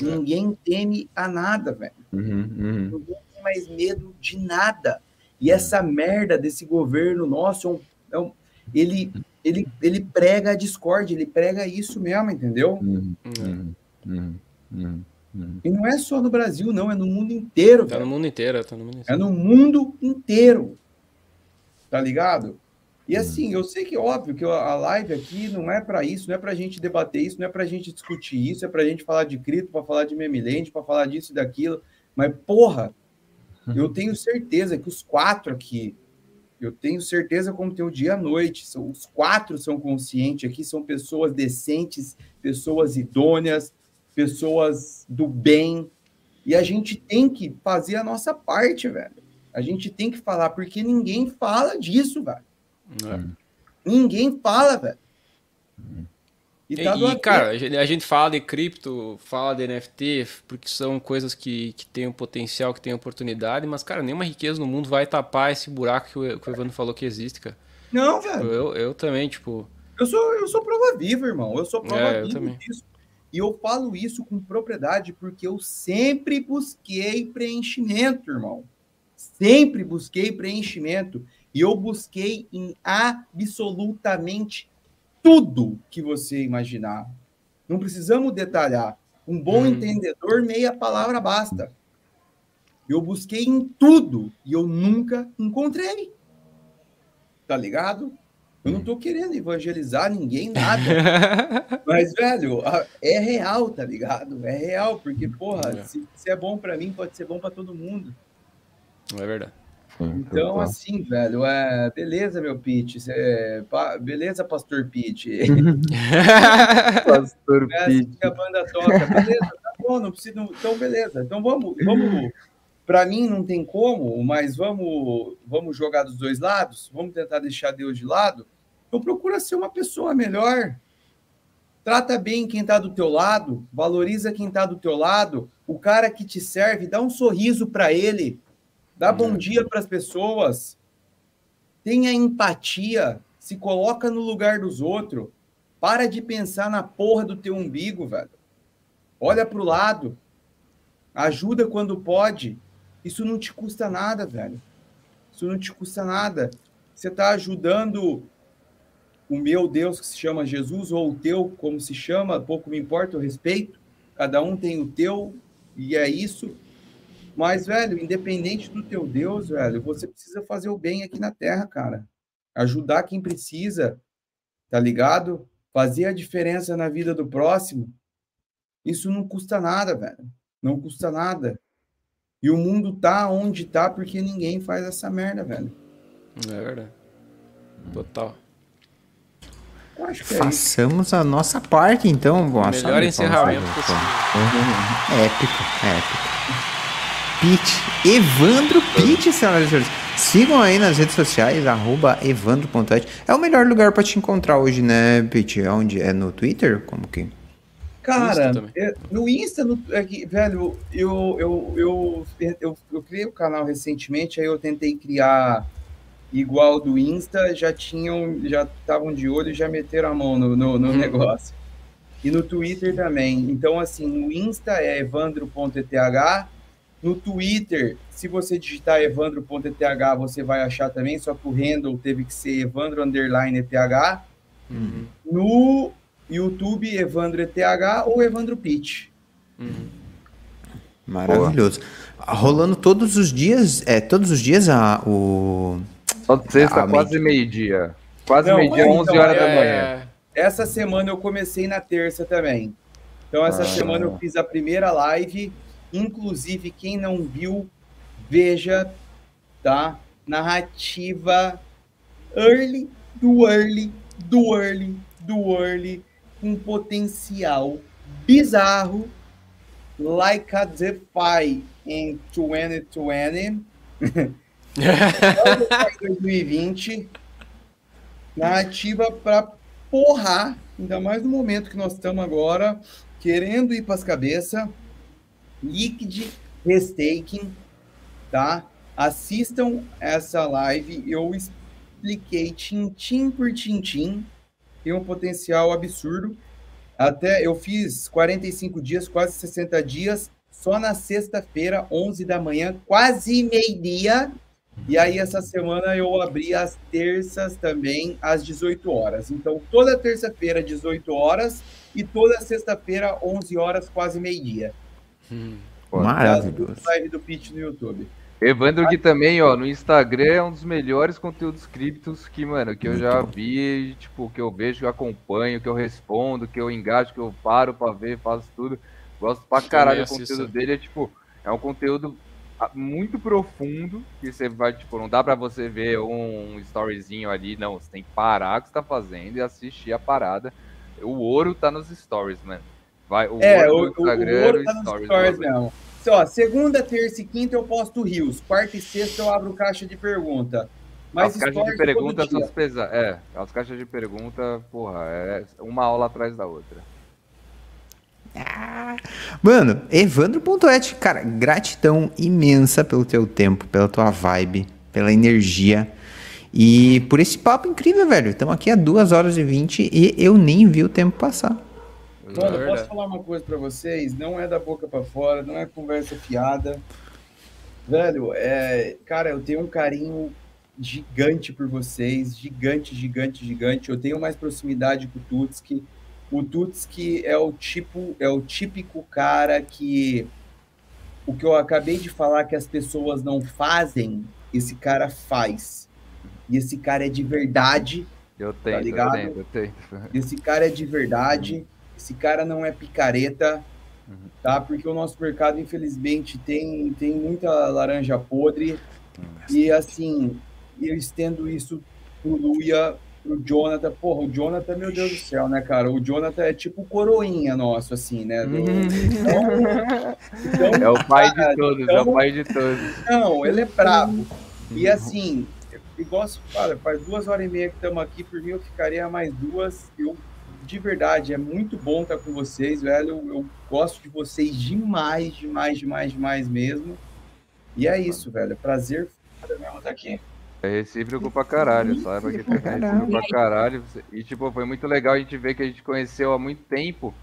Ninguém teme a nada, velho. Uhum, uhum. Ninguém tem mais medo de nada. E essa merda desse governo nosso, é um- é um- ele, ele, ele prega a discórdia, ele prega isso mesmo, entendeu? Uhum, É. uhum, uhum, uhum, uhum. E não é só no Brasil, não, é no mundo inteiro, Tá velho. no mundo inteiro, tá no mundo É inteiro. no mundo inteiro. Tá ligado? E assim, eu sei que óbvio que a live aqui não é para isso, não é pra gente debater isso, não é pra gente discutir isso, é pra gente falar de cripto, para falar de memeland, para falar disso e daquilo. Mas porra, eu tenho certeza que os quatro aqui, eu tenho certeza como tem o dia e a noite, são, os quatro são conscientes aqui, são pessoas decentes, pessoas idôneas, pessoas do bem, e a gente tem que fazer a nossa parte, velho. A gente tem que falar, porque ninguém fala disso, velho. É. Ninguém fala, velho. E, tá e, avesso. cara, a gente, fala de cripto, fala de NFT, porque são coisas que, que têm um potencial, que têm oportunidade, mas, cara, nenhuma riqueza no mundo vai tapar esse buraco que o, que o Evandro falou que existe, cara. Não, velho. Eu, eu também, tipo, Eu sou, eu sou prova viva, irmão. Eu sou prova É, eu viva também. disso. E eu falo isso com propriedade porque eu sempre busquei preenchimento, irmão. Sempre busquei preenchimento. E eu busquei em absolutamente tudo que você imaginar. Não precisamos detalhar. Um bom Hum. entendedor, meia palavra basta. Eu busquei em tudo e eu nunca encontrei. Tá ligado? Eu não tô querendo evangelizar ninguém, nada. *laughs* Mas, velho, é real, tá ligado? É real, porque, porra, É. se, se é bom pra mim, pode ser bom pra todo mundo. não é verdade. Então, assim, velho, é... beleza, meu Pete. pa- Beleza, Pastor Pete. *laughs* Pastor É assim Pete. que a banda toca. Beleza, tá bom, não precisa. Então, beleza. Então vamos, vamos. Para mim não tem como, mas vamos, vamos jogar dos dois lados. Vamos tentar deixar Deus de lado. Então procura ser uma pessoa melhor. Trata bem quem está do teu lado, valoriza quem está do teu lado. O cara que te serve, dá um sorriso para ele, dá bom dia para as pessoas. Tenha empatia, se coloca no lugar dos outros. Para de pensar na porra do teu umbigo, velho. Olha pro lado. Ajuda quando pode. Isso não te custa nada, velho. Isso não te custa nada. Você está ajudando o meu Deus que se chama Jesus ou o teu como se chama, pouco me importa, eu respeito. Cada um tem o teu e é isso. Mas, velho, independente do teu Deus, velho, você precisa fazer o bem aqui na terra, cara. Ajudar quem precisa, tá ligado? Fazer a diferença na vida do próximo. Isso não custa nada, velho. Não custa nada. E o mundo tá onde tá porque ninguém faz essa merda, velho. Não é verdade. Total. Eu acho que é. Façamos a nossa parte, então. Boa Melhor encerramento possível. salve. Épico, épico. Pete, Evandro Pete, senhoras e senhores. Sigam aí nas redes sociais, arroba evandro.et. É o melhor lugar pra te encontrar hoje, né, Pete? Onde? É no Twitter? Como que? Cara, Insta é, no Insta, no, é que, velho, eu, eu, eu, eu, eu criei o canal recentemente, aí eu tentei criar igual do Insta, já tinham, já estavam de olho e já meteram a mão no, no, no Uhum. negócio. E no Twitter também. Então, assim, no Insta é evandro.eth No Twitter, se você digitar evandro.eth, você vai achar também, só que o handle teve que ser evandro underline ETH. Uhum. No YouTube, Evandro ETH ou Evandro Pitch. Uhum. Maravilhoso. Rolando todos os dias, é, todos os dias a, o... Só de sexta, Ah, quase meio-dia. Quase meio-dia, então, 11 horas é- da manhã. É, Essa semana eu comecei na terça também. Então, essa Ah. semana eu fiz a primeira live. Inclusive, quem não viu, veja, tá? Narrativa early, do early, do early, do early, com potencial bizarro, like a DeFi em 2020. 2020. Narrativa para porrar, ainda mais no momento que nós estamos agora, querendo ir para as cabeças. Liquid Restaking, tá? Assistam essa live, eu expliquei tintim por tintim, tem um potencial absurdo. Até eu fiz 45 dias, quase 60 dias, só na sexta-feira, 11 da manhã, quase meio-dia. E aí, essa semana, eu abri as terças também, às 18 horas. Então, toda terça-feira, 18 horas, e toda sexta-feira, 11 horas, quase meio-dia. Pô, Maravilhoso. Live do Pitch no YouTube. Evandro que também, ó, no Instagram é um dos melhores conteúdos criptos que, mano, que eu já vi, tipo, que eu vejo, que eu acompanho, que eu respondo, que eu engajo, que eu paro pra ver, faço tudo. Gosto pra caralho do conteúdo dele, é tipo, é um conteúdo ah, muito profundo, que você vai, tipo, não dá pra você ver um storyzinho ali, não, você tem que parar o que você tá fazendo e assistir a parada. O ouro tá nos stories, mano. Vai, o É, ouro o, do o, o Instagram ouro no tá nos stories. stories mesmo. Só, segunda, terça e quinta eu posto rios. Quarta e sexta eu abro caixa de pergunta. Mas as caixas de é pergunta são pesadas. É, as caixas de pergunta, porra, é uma aula atrás da outra. Mano, Evandro.et, cara, gratidão imensa pelo teu tempo, pela tua vibe, pela energia e por esse papo incrível, velho. Estamos aqui há 2 horas e 20 e eu nem vi o tempo passar. Mano, eu Verdade. posso falar uma coisa pra vocês? Não é da boca pra fora, não é conversa fiada. Velho, é, cara, eu tenho um carinho gigante por vocês, gigante, gigante, gigante. Eu tenho mais proximidade com o Tutski. O Tutski é o tipo, é o típico cara que o que eu acabei de falar que as pessoas não fazem, esse cara faz. E esse cara é de verdade. Eu tento, eu ligado? tento, eu tento. Esse cara é de verdade, esse cara não é picareta, tá? Porque o nosso mercado, infelizmente, tem, tem muita laranja podre. E assim, eu estendo isso pro Luia, pro Jonathan. Porra, o Jonathan, meu Deus do céu, né, cara? O Jonathan é tipo o coroinha nosso, assim, né? Do- Então, É o pai cara, de todos, é então- o pai de todos. não, ele é brabo. E assim, igual se fala, faz duas horas e meia que estamos aqui, por mim eu ficaria mais duas. Eu, de verdade, é muito bom estar com vocês, velho. Eu, eu gosto de vocês demais, demais, demais, demais mesmo. E é isso, velho. É prazer foda mesmo estar aqui. É recíproco pra caralho, saiba que é recíproco pra caralho. E, tipo, foi muito legal a gente ver que a gente conheceu há muito tempo.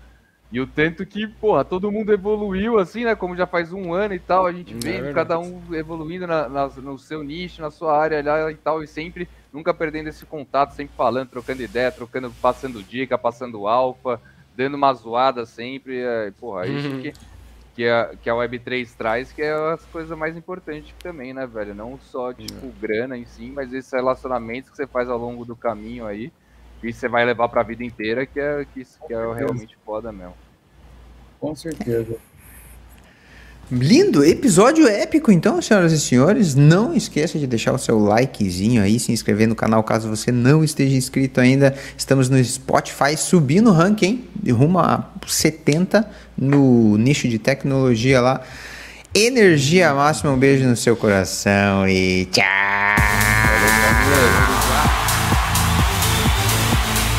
E o tanto que, porra, todo mundo evoluiu, assim, né? Como já faz um ano e tal, a gente É vê verdade. cada um evoluindo na, na- no seu nicho, na sua área lá e tal, e sempre, nunca perdendo esse contato, sempre falando, trocando ideia, trocando, passando dica, passando alfa, dando uma zoada sempre. É, porra, isso Uhum. que, que, a, que a Web3 traz, que é as coisas mais importantes também, né, velho? Não só, tipo, grana em si, mas esses relacionamentos que você faz ao longo do caminho aí, que você vai levar pra vida inteira, que é, que, isso- que é realmente foda mesmo. Com certeza. Lindo, episódio épico então, senhoras e senhores. Não esqueça de deixar o seu likezinho aí, se inscrever no canal caso você não esteja inscrito ainda. Estamos no Spotify subindo o ranking, rumo a 70 no nicho de tecnologia lá. Energia máxima, um beijo no seu coração e tchau!